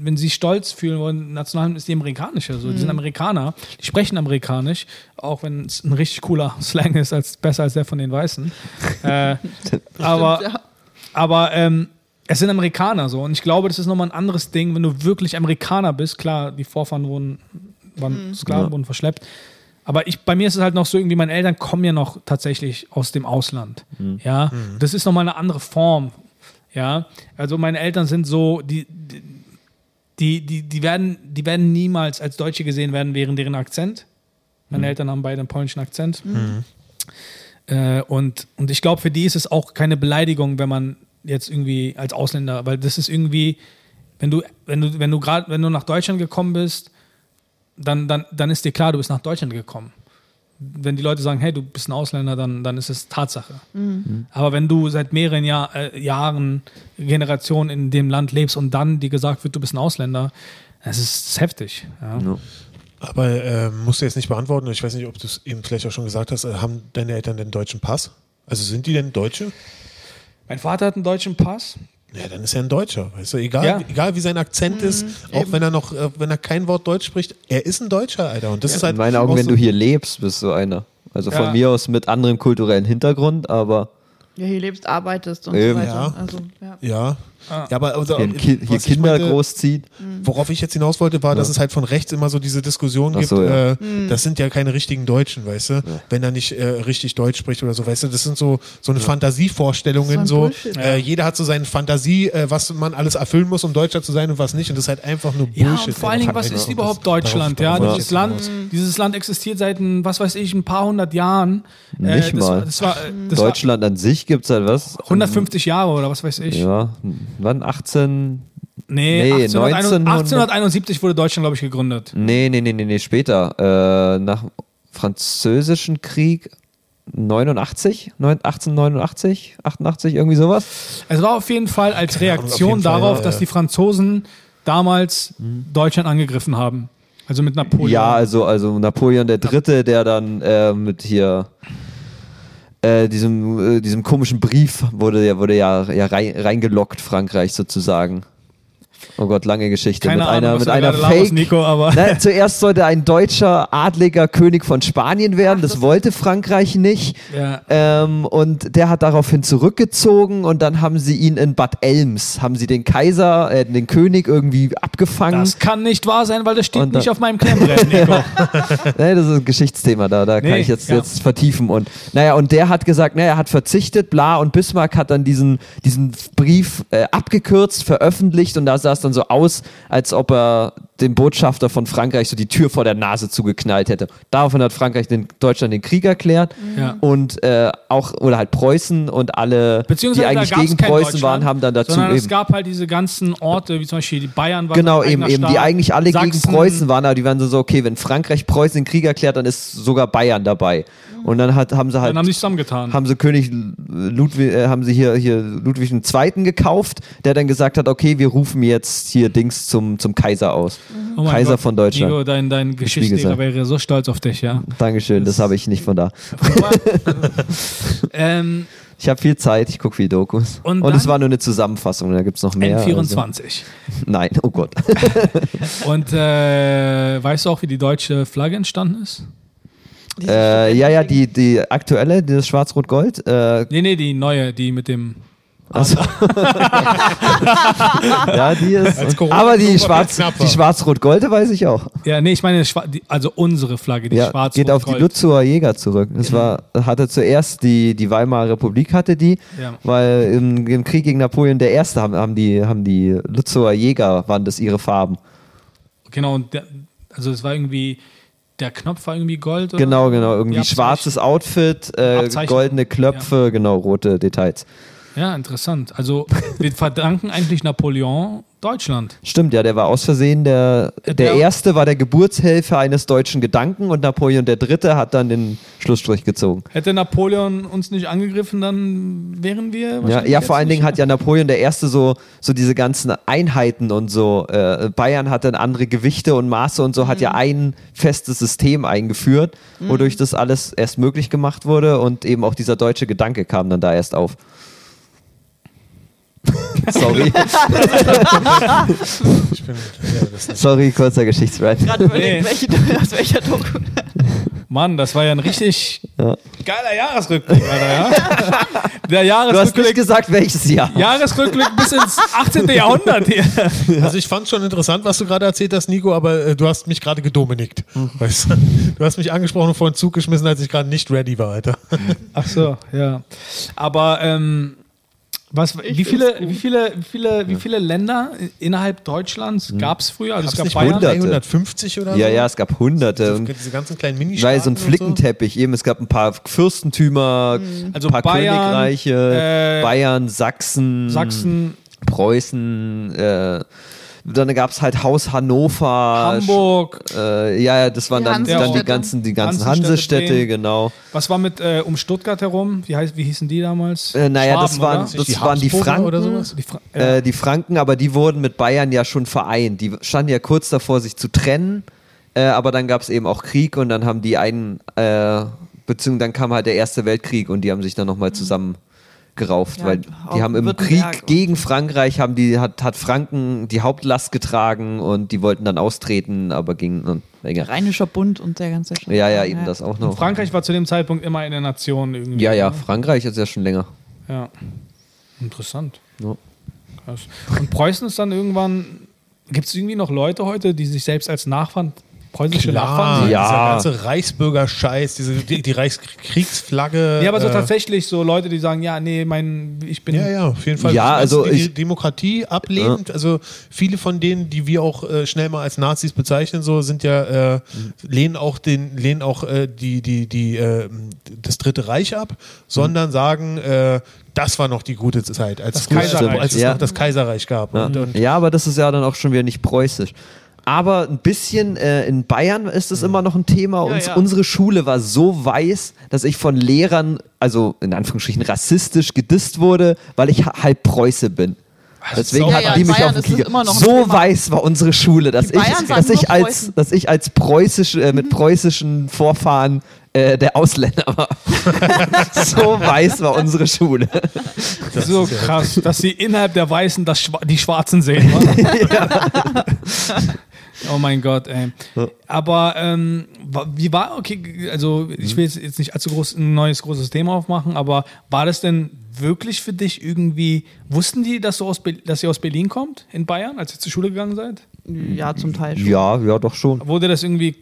wenn sie stolz fühlen wollen, Nationalhymne ist die amerikanische. So. Die sind Amerikaner, die sprechen amerikanisch, auch wenn es ein richtig cooler Slang ist, als, besser als der von den Weißen. äh, aber
ja.
aber ähm, es sind Amerikaner so. Und ich glaube, das ist nochmal ein anderes Ding, wenn du wirklich Amerikaner bist. Klar, die Vorfahren wurden, waren Sklaven,
Ja.
wurden verschleppt. Aber ich, bei mir ist es halt noch so, irgendwie, meine Eltern kommen ja noch tatsächlich aus dem Ausland. Ja, das ist nochmal eine andere Form. Ja, also meine Eltern sind so, die, die, die, die, werden, die werden niemals als Deutsche gesehen werden, während deren Akzent. Meine Eltern haben beide einen polnischen Akzent. Äh, und, und ich glaube, für die ist es auch keine Beleidigung, wenn man jetzt irgendwie als Ausländer, weil das ist irgendwie, wenn du, wenn du, wenn du gerade, wenn du nach Deutschland gekommen bist, dann, dann, dann ist dir klar, du bist nach Deutschland gekommen. Wenn die Leute sagen, hey, du bist ein Ausländer, dann, dann ist es Tatsache. Aber wenn du seit mehreren Jahr, äh, Jahren, Generationen in dem Land lebst und dann dir gesagt wird, du bist ein Ausländer, das ist, das ist heftig. Ja.
Ja.
Aber ähm, musst du jetzt nicht beantworten. Ich weiß nicht, ob du es eben vielleicht auch schon gesagt hast. Äh, haben deine Eltern den deutschen Pass? Also sind die denn Deutsche?
Mein Vater hat einen deutschen Pass.
Ja, dann ist er ein Deutscher. Weißt du, egal,
Ja.
egal wie sein Akzent ist, auch wenn er noch, äh, wenn er kein Wort Deutsch spricht, er ist ein Deutscher, Alter. Und das ist halt
In meinen Augen,
auch
wenn
so-
du hier lebst, bist du einer. Also von
Ja.
mir aus mit anderem kulturellen Hintergrund, aber
Ja, hier lebst, arbeitest und
Eben.
so weiter.
Ja.
Also, ja.
Ja. Ja, aber also,
Hier, Ki hier Kinder
meinte,
großzieht.
Worauf ich jetzt hinaus wollte, war, dass es halt von rechts immer so diese Diskussion
Ach
gibt,
so, ja.
äh, das sind ja keine richtigen Deutschen, weißt du, wenn er nicht äh, richtig Deutsch spricht oder so, weißt du, das sind so, so eine Fantasievorstellungen,
So
so, äh, jeder hat so seine Fantasie, äh, was man alles erfüllen muss, um Deutscher zu sein und was nicht und das ist halt einfach nur Bullshit.
Ja, und vor allen Dingen, was ist überhaupt Deutschland? Ja,
wollte
dieses Land, dieses Land existiert seit, ein, was weiß ich, ein paar hundert Jahren. Äh,
Nicht
das,
mal.
Das war, äh, das war
Deutschland an sich gibt es halt was?
150 Jahre oder was weiß ich.
Ja, wann? 18?
Nee,
Nee,
1871
1900
1871 wurde Deutschland, glaube ich, gegründet.
Nee, nee, nee, nee, nee später. Äh, nach dem französischen Krieg 89, neun- 1889, 88, irgendwie sowas.
Es war auf jeden Fall als Reaktion
Fall,
darauf,
ja,
dass
ja.
die Franzosen damals Deutschland angegriffen haben. Also mit Napoleon.
Ja, also, also Napoleon der Dritte, der dann äh, mit hier äh, diesem, äh, diesem komischen Brief wurde ja, wurde ja, ja rein, reingelockt, Frankreich sozusagen. Oh Gott, lange Geschichte.
Keine
mit
Ahnung,
einer,
was
mit einer Fake.
Nico, aber-
Na, zuerst sollte ein deutscher Adliger König von Spanien werden. Das wollte Frankreich nicht.
Ja.
Ähm, und der hat daraufhin zurückgezogen und dann haben sie ihn in Bad Elms, haben sie den Kaiser, äh, den König irgendwie abgefangen.
Das kann nicht wahr sein, weil das steht
Und da-
nicht auf meinem Klemmbrett, Nico.
Nee, das ist ein Geschichtsthema, da, da kann
Nee,
ich jetzt,
ja.
jetzt vertiefen. Und naja, und der hat gesagt, naja, er hat verzichtet, bla, und Bismarck hat dann diesen, diesen Brief äh, abgekürzt, veröffentlicht und da sah es dann so aus, als ob er dem Botschafter von Frankreich so die Tür vor der Nase zugeknallt hätte. Daraufhin hat Frankreich den, Deutschland den Krieg erklärt
Ja.
und äh, auch, oder halt Preußen und alle, die eigentlich gegen Preußen waren, haben dann dazu
sondern
eben.
es gab halt diese ganzen Orte, wie zum Beispiel die Bayern waren
Genau, eben, eben, die eigentlich alle gegen
Sachsen,
Preußen waren, aber die waren so, okay, wenn Frankreich Preußen den Krieg erklärt, dann ist sogar Bayern dabei. Und dann hat, haben sie halt,
Dann haben sie sich zusammengetan.
haben sie König Ludwig, äh, haben sie hier, hier Ludwig II. gekauft, der dann gesagt hat, okay, wir rufen jetzt hier Dings zum, zum Kaiser aus.
Oh mein
Kaiser
Gott,
von Deutschland.
Nico, dein, dein Geschichtslehrer wäre so stolz auf dich, ja.
Dankeschön, das habe ich nicht von da.
ähm,
Ich habe viel Zeit, ich gucke viel Dokus.
Und
Und, es war nur eine Zusammenfassung, da gibt es noch mehr.
N24.
Also. Nein, oh Gott.
Und äh, weißt du auch, wie die deutsche Flagge entstanden ist?
äh, ja, ja, die, die aktuelle, dieses Schwarz-Rot-Gold. Äh,
Nee, nee, die neue, die mit dem.
Also, ja, die ist. Aber die,
Oktober
Schwarz,
knapper.
die Schwarz-Rot-Golte weiß ich auch.
Ja, nee, ich meine, also unsere Flagge, die
Ja,
schwarz
geht auf die. Lutzower Jäger zurück. Das war, hatte zuerst die, die Weimarer Republik hatte die,
Ja.
weil im, im Krieg gegen Napoleon der Erste haben, haben die, haben die Lutzower Jäger, waren das ihre Farben.
Genau, und der, also es war irgendwie, der Knopf war irgendwie gold. Oder?
Genau, genau. Irgendwie schwarzes Outfit, äh, goldene Knöpfe, genau, rote Details.
Ja, interessant. Also wir verdanken eigentlich Napoleon Deutschland.
Stimmt, ja, der war aus Versehen der,
Äh,
der
der-
Erste war der Geburtshelfer eines deutschen Gedanken und Napoleon der Dritte hat dann den Schlussstrich gezogen.
Hätte Napoleon uns nicht angegriffen, dann wären wir.
Ja, ja vor allen Dingen hat ja Napoleon der Erste so, so diese ganzen Einheiten und so. Äh, Bayern hat dann andere Gewichte und Maße und so, hat
Mhm.
ja ein festes System eingeführt, wodurch das alles erst möglich gemacht wurde und eben auch dieser deutsche Gedanke kam dann da erst auf. Sorry,
Ich bin, ja,
sorry, kurzer Geschichtsrand.
Gerade überlegt,
Nee.
welche, aus welcher Doku.
Mann, das war ja ein richtig
Ja.
geiler Jahresrückblick, Alter, ja? Der
Du hast nicht
Jahresrückblick,
gesagt, welches Jahr.
Jahresrückblick bis ins 18. Jahrhundert hier.
Also ich fand schon interessant, was du gerade erzählt hast, Nico, aber äh, du hast mich gerade gedominikt.
Mhm.
Weißt du? du hast mich angesprochen und vor den Zug geschmissen, als ich gerade nicht ready war, Alter.
Ach so, ja. Aber ähm, was, wie, viele, wie, viele, wie, viele, wie viele Länder innerhalb Deutschlands gab es früher? Also es
Gab's
gab
nicht
Bayern.
Hunderte.
350 oder
Ja,
so?
ja, es gab hunderte.
Diese,
Und
diese ganzen kleinen mini
weil so ein Flickenteppich, eben, es gab ein paar Fürstentümer,
Also
ein paar
Bayern,
Königreiche,
äh,
Bayern, Sachsen,
Sachsen,
Preußen, äh, dann gab es halt Haus Hannover,
Hamburg.
Äh, ja, ja, das waren
Die
dann, dann die ganzen, die ganzen Hansestädte,
Bremen.
genau.
Was war mit äh, um Stuttgart herum? Wie, heißt, wie hießen die damals?
Äh, naja, das
Schwaben,
waren,
oder?
das
die
waren die Franken.
oder sowas?
Die Fra ja.
Äh, die Franken, aber die wurden mit Bayern ja schon vereint. Die standen ja kurz davor, sich zu trennen. Äh, aber dann gab es eben auch Krieg und dann haben die einen, äh, beziehungsweise dann kam halt der Erste Weltkrieg und die haben sich dann nochmal zusammen gerauft,
Ja,
weil die haben im Krieg gegen Frankreich haben die hat, hat Franken die Hauptlast getragen und die wollten dann austreten, aber gingen und länger.
Rheinischer Bund und der ganze Scheiß.
Ja, ja, eben das auch noch.
Frankreich war zu dem Zeitpunkt immer eine Nation irgendwie.
Ja, ja,
ne?
Frankreich ist ja schon länger.
Ja. Interessant.
Ja.
Krass. Und Preußen ist dann irgendwann. Gibt es irgendwie noch Leute heute, die sich selbst als Nachfahren, preußische Nachfahren sehen?
Ja.
dieser ganze Reichsbürger-Scheiß, diese, die, die Reichskriegsflagge.
Ja, aber so
äh,
tatsächlich so Leute, die sagen, ja, nee, mein, ich bin.
Ja, ja, auf jeden Fall.
Ja, also
die
ich-
Demokratie ablehnt. Also viele von denen, die wir auch äh, schnell mal als Nazis bezeichnen, so sind ja äh, lehnen auch den lehnen auch äh, die die die äh, das Dritte Reich ab, sondern sagen, äh, das war noch die gute Zeit, als,
Das Kaiserreich.
als es
Ja.
noch das Kaiserreich gab.
Ja.
Und, und
ja, aber das ist ja dann auch schon wieder nicht preußisch. Aber ein bisschen äh, in Bayern ist es immer noch ein Thema.
Ja,
Uns,
ja.
Unsere Schule war so weiß, dass ich von Lehrern, also in Anführungsstrichen rassistisch gedisst wurde, weil ich ha- halb Preuße bin. Deswegen
Ja,
hatten
ja,
die mich
Bayern
auf den
ein
So
Thema.
weiß war unsere Schule, dass ich, dass ich als,
Preußen.
dass ich als preußisch, äh, mit preußischen Vorfahren äh, der Ausländer war. so weiß war unsere Schule.
so krass, dass sie innerhalb der Weißen das Schwa die Schwarzen sehen. wa? oh mein Gott, ey. Aber ähm, wie war, okay, also ich will jetzt jetzt nicht allzu groß ein neues großes Thema aufmachen, aber war das denn wirklich für dich irgendwie, wussten die, dass, du aus Be dass ihr aus Berlin kommt, in Bayern, als ihr zur Schule gegangen seid?
Ja, zum Teil schon.
Ja, ja, doch schon.
Wurde das irgendwie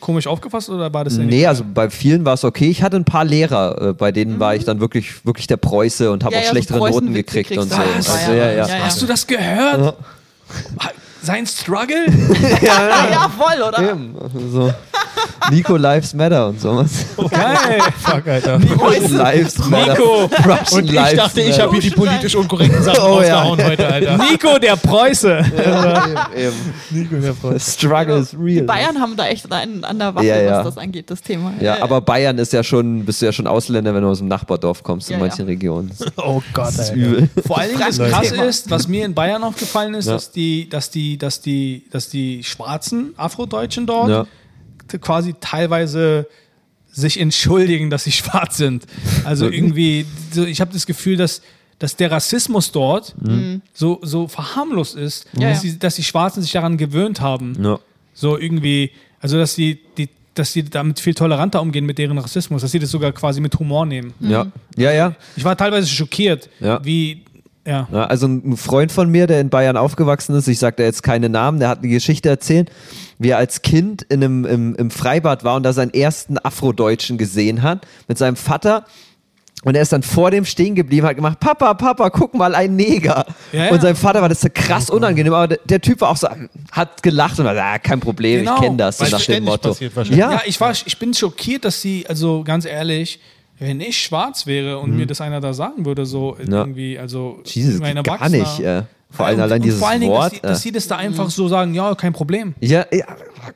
komisch aufgefasst oder war das denn
Nee, also bei vielen war es okay. Ich hatte ein paar Lehrer, äh, bei denen war ich dann wirklich, wirklich der Preuße und habe
Ja,
auch
ja, so
schlechtere Noten gekriegt und so.
halt
Also, ja, ja.
Ja, ja.
Hast du das gehört? Sein Struggle?
Ja, ja, voll, oder?
Eben, so. Nico Lives Matter und sowas.
Geil.
fuck, Alter.
Russian Lives Matter.
Nico.
Russian
Und ich
Lives
dachte, ich habe hier die politisch unkorrekten Sachen
Oh, ja.
rausgehauen heute, Alter.
Nico, der Preuße.
Eben.
Nico, der.
The struggle is real.
Bayern haben da echt einen an der Waffe,
Ja, ja.
was das angeht, das Thema.
Ja, aber Bayern ist ja schon, bist du ja schon Ausländer, wenn du aus dem Nachbardorf kommst
Ja,
in
ja.
manchen Regionen.
Oh Gott,
Das ist
Alter.
übel.
Vor allen Dingen das
Thema.
ist, was mir in Bayern aufgefallen ist,
Ja.
dass die, dass die, dass die, dass die schwarzen Afrodeutschen dort
Ja.
Quasi teilweise sich entschuldigen, dass sie schwarz sind. Also irgendwie, so, ich habe das Gefühl, dass dass der Rassismus dort so, so verharmlost ist,
Ja,
dass,
ja.
Die, dass die Schwarzen sich daran gewöhnt haben.
Ja.
So irgendwie, also dass die, die, dass sie damit viel toleranter umgehen mit deren Rassismus, dass sie das sogar quasi mit Humor nehmen.
Ja. ja, ja.
Ich war teilweise schockiert,
Ja.
wie, ja.
Ja, also ein Freund von mir, der in Bayern aufgewachsen ist, ich sage da jetzt keine Namen, der hat eine Geschichte erzählt, wie er als Kind in einem, im, im Freibad war und da seinen ersten Afrodeutschen gesehen hat mit seinem Vater. Und er ist dann vor dem stehen geblieben, hat gemacht, Papa, Papa, guck mal, ein Neger.
Ja, ja.
Und sein Vater war das so krass unangenehm, aber der, der Typ war auch so, hat gelacht und war, ah, kein Problem,
Genau.
ich kenne das, so nach dem Motto. Ja,
Ja, ich, war, ich bin schockiert, dass sie, also ganz ehrlich, wenn ich schwarz wäre und mir das einer da sagen würde, so
Mhm. Ja.
irgendwie, also
Jesus,
mein
gar nicht. Äh. Vor allem
und,
allein
und
dieses
vor allen Dingen,
Wort.
dass, sie, dass
äh.
sie das da einfach so sagen, ja, kein Problem.
Ja, ja,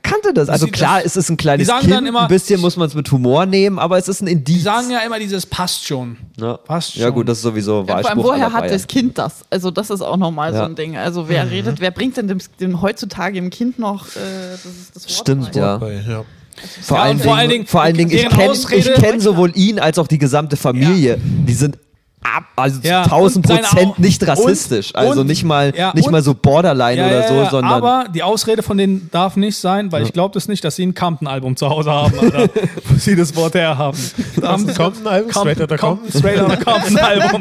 kannte das. Also
sie-
klar,
das-
es ist ein kleines
die sagen
Kind,
dann immer-
ein bisschen muss man es mit Humor nehmen, aber es ist ein Indiz.
Die sagen ja immer dieses passt schon.
ja.
passt
ja
schon.
gut, das ist sowieso
Ja, vor allem,
Wahlspruch
woher hat
Bayern.
das Kind das? Also, das ist auch nochmal so
Ja.
ein Ding. Also, wer redet, wer bringt denn dem, dem heutzutage dem Kind noch äh, das, das Wort
Stimmt,
bei?
ja.
Weil, ja.
Vor,
Ja,
allen
und vor
Dingen,
allen Dingen,
vor allen Dingen, ich kenne kenn sowohl ihn als auch die gesamte Familie. Die sind ab, also
Ja,
zu 1000
und seine
Prozent
Au-
nicht rassistisch.
und-
also
und-
nicht mal,
ja,
nicht
und-
mal so Borderline
Ja,
oder
ja,
so, sondern
aber die Ausrede von denen darf nicht sein, weil ich glaube das nicht, dass sie ein Compton-Album zu Hause haben, Alter, wo sie das Wort herhaben.
Compton-Album? Straight Outta Compton?
Straight Outta Compton-Album.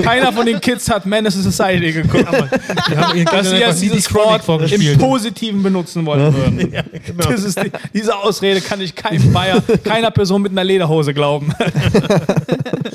Keiner
von den Kids hat Menace to Society geguckt. Dass sie jetzt dieses Wort im. Positiven benutzen wollen würden.
Ja, genau.
Die, diese Ausrede kann ich keinem Bayer, keiner Person mit einer Lederhose glauben.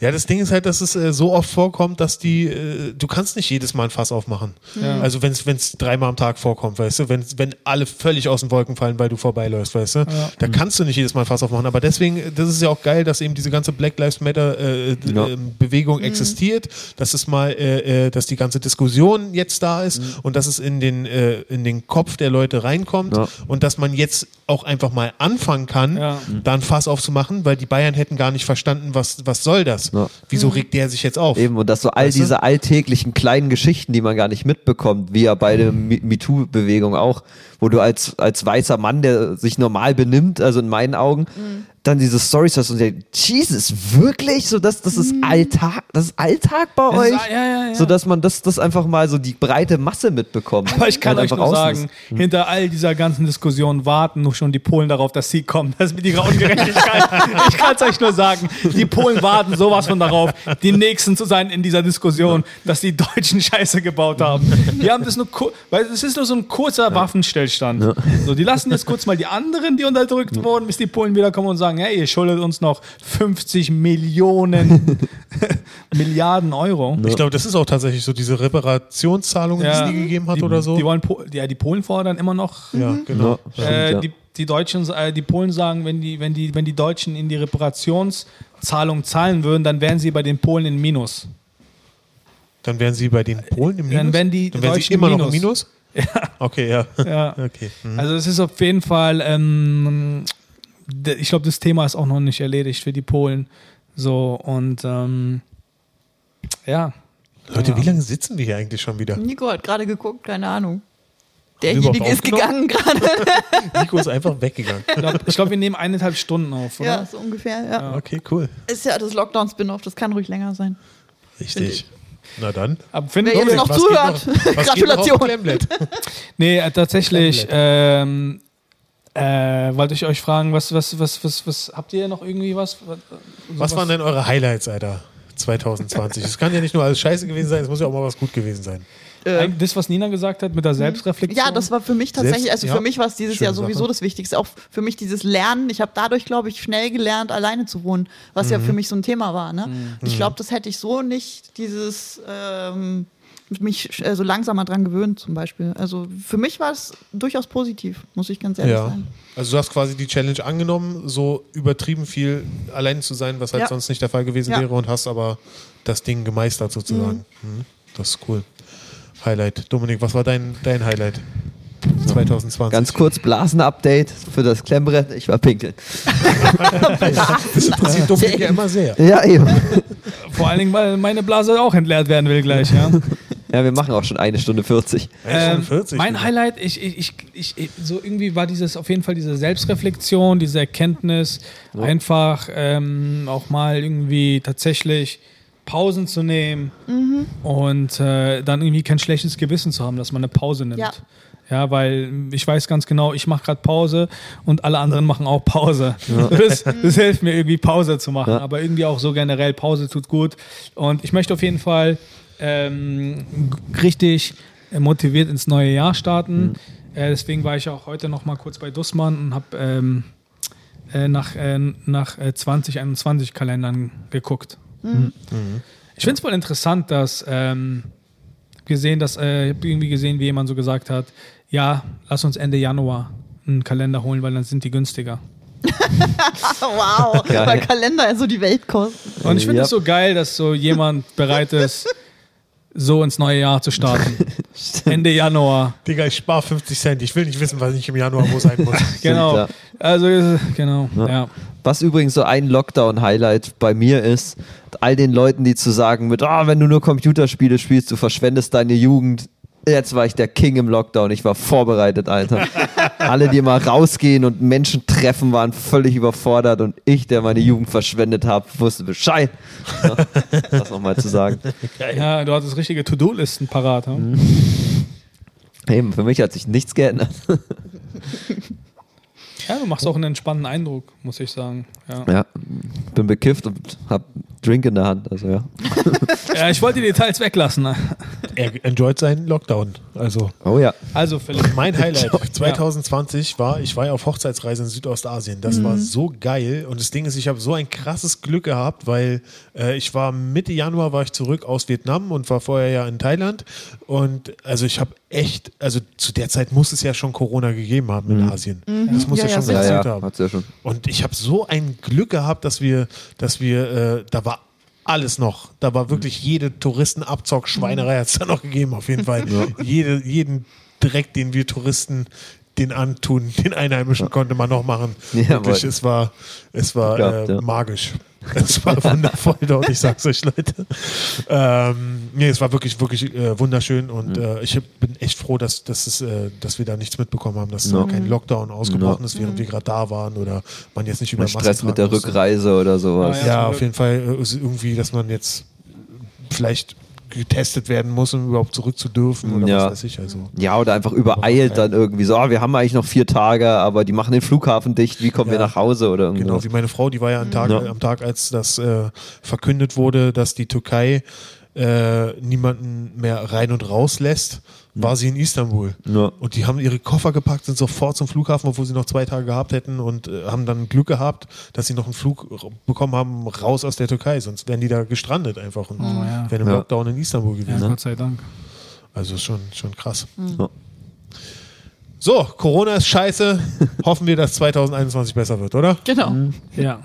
Ja, das Ding ist halt, dass es äh, so oft vorkommt, dass die, äh, du kannst nicht jedes Mal ein Fass aufmachen.
Ja.
Also wenn es dreimal am Tag vorkommt, weißt du, wenn, wenn alle völlig aus den Wolken fallen, weil du vorbeiläufst, weißt du, da kannst du nicht jedes Mal ein Fass aufmachen. Aber deswegen, das ist ja auch geil, dass eben diese ganze Black Lives Matter äh,
Ja.
ähm, Bewegung existiert, dass es mal, äh, äh, dass die ganze Diskussion jetzt da ist und dass es in den, äh, in den Kopf der Leute reinkommt
Ja.
und dass man jetzt auch einfach mal anfangen kann,
Ja.
da ein Fass aufzumachen, weil die Bayern hätten gar nicht verstanden, was, was soll das?
Ja.
Wieso regt der sich jetzt auf?
Eben, und dass so all
Weißt du?
diese alltäglichen kleinen Geschichten, die man gar nicht mitbekommt, wie ja bei der Me- MeToo-Bewegung auch, wo du als, als weißer Mann, der sich normal benimmt, also in meinen Augen, dann diese Stories hast und denkst, Jesus, wirklich? So, das, das ist Alltag, das ist Alltag bei
Das ist-
euch?
ja, ja, ja.
So, dass man das, das einfach mal so die breite Masse mitbekommt.
Aber ich kann euch nur sagen, hinter all dieser ganzen Diskussion warten nur schon die Polen darauf, dass sie kommen. Das ist mit ihrer Ungerechtigkeit. ich kann es euch nur sagen, die Polen warten sowas von darauf, die Nächsten zu sein in dieser Diskussion, dass die Deutschen Scheiße gebaut haben. Die haben das nur, weil es ist nur so ein kurzer Waffenstillstand. So, die lassen jetzt kurz mal die anderen, die unterdrückt wurden, bis die Polen wiederkommen und sagen, hey, ihr schuldet uns noch 50 Millionen Milliarden Euro.
Ich glaube, das ist auch tatsächlich so diese Reparationszahlungen, die es nie gegeben hat
die,
oder so.
Die, wollen, Po- ja, die Polen fordern immer noch
ja, genau.
Ja, stimmt,
äh,
ja.
die, die Deutschen, äh, die Polen sagen, wenn die, wenn die, wenn die Deutschen in die Reparationszahlung zahlen würden, dann wären sie bei den Polen in Minus.
Dann wären sie bei den Polen im Minus.
Dann wären die
Dann wären sie
Deutschen
immer
im
noch im
Minus.
Minus. Okay, ja.
Ja.
Okay. Hm.
Also es ist auf jeden Fall, ähm, ich glaube, das Thema ist auch noch nicht erledigt für die Polen. So und ähm, ja.
Leute, wie lange sitzen wir hier eigentlich schon wieder?
Nico hat gerade geguckt, keine Ahnung. Derjenige ist gegangen gerade.
Nico ist einfach weggegangen.
Ich glaube, glaub, wir nehmen eineinhalb Stunden auf, oder?
Ja, so ungefähr. Ja.
Okay, cool.
Ist ja das Lockdown-Spin-off, das kann ruhig länger sein.
Richtig. Na dann.
Aber
Wer jetzt noch zuhört,
noch-
Gratulation.
Nee, äh, tatsächlich ähm, äh, wollte ich euch fragen, was, was, was, was, was, habt ihr noch irgendwie was?
Was waren denn eure Highlights, Alter? 2020. Es kann ja nicht nur alles scheiße gewesen sein, es muss ja auch mal was gut gewesen sein.
Äh,
Das, was Nina gesagt hat mit der Selbstreflexion.
Ja, das war für mich tatsächlich,
Selbst-
also
ja,
für mich war es dieses
schöne
Jahr sowieso
Sache.
das Wichtigste. Auch für mich dieses Lernen. Ich habe dadurch, glaube ich, schnell gelernt, alleine zu wohnen, was
Mhm.
ja für mich so ein Thema war. Ne? Ich glaube, das hätte ich so nicht, dieses ähm, mich äh, so langsamer dran gewöhnt, zum Beispiel. Also für mich war es durchaus positiv, muss ich ganz ehrlich
Ja.
sagen.
Also du hast quasi die Challenge angenommen, so übertrieben viel allein zu sein, was halt
Ja.
sonst nicht der Fall gewesen
Ja.
wäre und hast aber das Ding gemeistert sozusagen. Mhm. Das ist cool. Highlight. Dominik, was war dein, dein Highlight 2020?
Ganz kurz, Blasen-Update für das Klemmbrett. Ich war pinkeln.
Das interessiert Dominik ja immer sehr.
Ja, eben.
Vor allen Dingen, weil meine Blase auch entleert werden will gleich, ja.
Ja, wir machen auch schon eine Stunde 40.
Ähm,
40
mein
wieder.
Highlight, ich, ich, ich, ich, so irgendwie war dieses auf jeden Fall diese Selbstreflexion, diese Erkenntnis, einfach ähm, auch mal irgendwie tatsächlich Pausen zu nehmen und äh, dann irgendwie kein schlechtes Gewissen zu haben, dass man eine Pause nimmt.
Ja.
Ja, weil ich weiß ganz genau, ich mache gerade Pause und alle anderen machen auch Pause. Das, das hilft mir irgendwie Pause zu machen,
Ja.
aber irgendwie auch so generell Pause tut gut. Und ich möchte auf jeden Fall ähm, richtig äh, motiviert ins neue Jahr starten. Äh, deswegen war ich auch heute noch mal kurz bei Dussmann und habe ähm, äh, nach, äh, nach äh, 2021 Kalendern geguckt. Ich finde es voll interessant, dass ähm, gesehen, dass äh, irgendwie gesehen, wie jemand so gesagt hat, ja, lass uns Ende Januar einen Kalender holen, weil dann sind die günstiger.
wow,
Geil.
weil Kalender so die Welt kostet.
Und ich finde
Ja.
es so geil, dass so jemand bereit ist, so ins neue Jahr zu starten. Ende Januar.
Digga, ich spare 50 Cent. Ich will nicht wissen, was ich im Januar wo sein muss.
Genau.
ja.
Also, äh, genau. Ja.
Was übrigens so ein Lockdown-Highlight bei mir ist, all den Leuten, die zu sagen mit, ah, wenn du nur Computerspiele spielst, du verschwendest deine Jugend. Jetzt war ich der King im Lockdown. Ich war vorbereitet, Alter. Alle, die mal rausgehen und Menschen treffen, waren völlig überfordert und ich, der meine Jugend verschwendet habe, wusste Bescheid. Ja, das nochmal zu sagen.
ja, du hattest richtige To-Do-Listen parat. Hm?
Eben, für mich hat sich nichts geändert.
Ja, du machst auch einen entspannten Eindruck, muss ich sagen. Ja.
Ja, bin bekifft und hab Drink in der Hand. Also ja.
ja, ich wollte die Details weglassen. ne?
Er enjoyt seinen Lockdown. Also
Oh ja.
Also, Philipp.
mein Highlight 2020 war, ich war ja auf Hochzeitsreise in Südostasien. Das war so geil. Und das Ding ist, ich habe so ein krasses Glück gehabt, weil äh, ich war Mitte Januar war ich zurück aus Vietnam und war vorher ja in Thailand. Und also ich habe echt, also zu der Zeit muss es ja schon Corona gegeben haben in Asien. Das muss
Ja,
ja,
ja,
schon.
Ja,
passiert
ja,
haben.
hat's ja schon.
Und ich habe so ein Glück gehabt, dass wir, dass wir, äh, da war alles noch. Da war wirklich jede Touristenabzock-Schweinerei hat es da noch gegeben, auf jeden Fall. Jede, jeden Dreck, den wir Touristen den antun, den Einheimischen konnte man noch machen.
Jawohl.
Wirklich, es war, es war
Gehabt,
äh,
ja.
magisch. Es war wundervoll dort, ich sag's euch, Leute. Ähm, nee, es war wirklich, wirklich äh, wunderschön und
Mhm.
äh, ich bin echt froh, dass, dass, es, äh, dass wir da nichts mitbekommen haben, dass
Ja.
da kein Lockdown ausgebrochen
Ja.
ist, während wir gerade da waren oder man jetzt nicht über
Mein Stress
Masken
mit der. Rückreise oder sowas.
Ah,
Ja,
zum
auf jeden Fall äh, ist irgendwie, dass man jetzt vielleicht getestet werden muss, um überhaupt zurück zu dürfen oder
Ja.
was weiß ich. Also.
Ja, oder einfach übereilt dann irgendwie so, ah, wir haben eigentlich noch vier Tage, aber die machen den Flughafen dicht, wie kommen wir
Ja.
nach Hause oder
Genau,
irgendwas.
wie meine Frau, die war ja am Tag,
Ja.
am Tag als das äh, verkündet wurde, dass die Türkei äh, niemanden mehr rein und raus lässt, war sie in Istanbul.
Ja.
Und die haben ihre Koffer gepackt, sind sofort zum Flughafen, obwohl sie noch zwei Tage gehabt hätten und äh, haben dann Glück gehabt, dass sie noch einen Flug bekommen haben, raus aus der Türkei. Sonst wären die da gestrandet einfach und
ja.
wären im
Ja.
Lockdown in Istanbul
Ja,
gewesen.
Gott sei Dank.
Also ist schon, schon krass.
Ja.
So, Corona ist scheiße. Hoffen wir, dass 2021 besser wird, oder?
Genau.
Ja.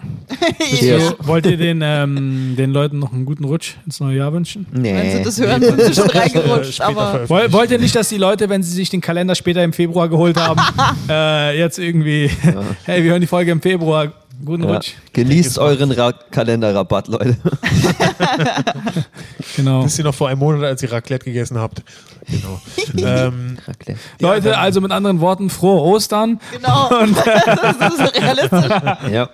ja.
So, wollt ihr den, ähm, den Leuten noch einen guten Rutsch ins neue Jahr wünschen?
Wenn sie
Nee.
das hören, sind sie schon reingerutscht. Aber
wollt ihr nicht, dass die Leute, wenn sie sich den Kalender später im Februar geholt haben, äh, jetzt irgendwie, hey, wir hören die Folge im Februar, guten
Ja.
Rutsch.
Genießt euren Ra Kalenderrabatt, Leute.
Genau.
Wisst ihr noch vor einem Monat, als ihr Raclette gegessen habt? Genau. ähm,
Leute,
dann-
also mit anderen Worten, frohe Ostern.
genau. das ist realistisch.
Ja.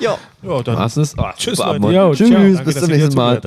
Ja.
ja, dann
Was ist? Ah,
Tschüss, Leute.
Jo,
Tschüss,
danke,
bis zum nächsten Mal.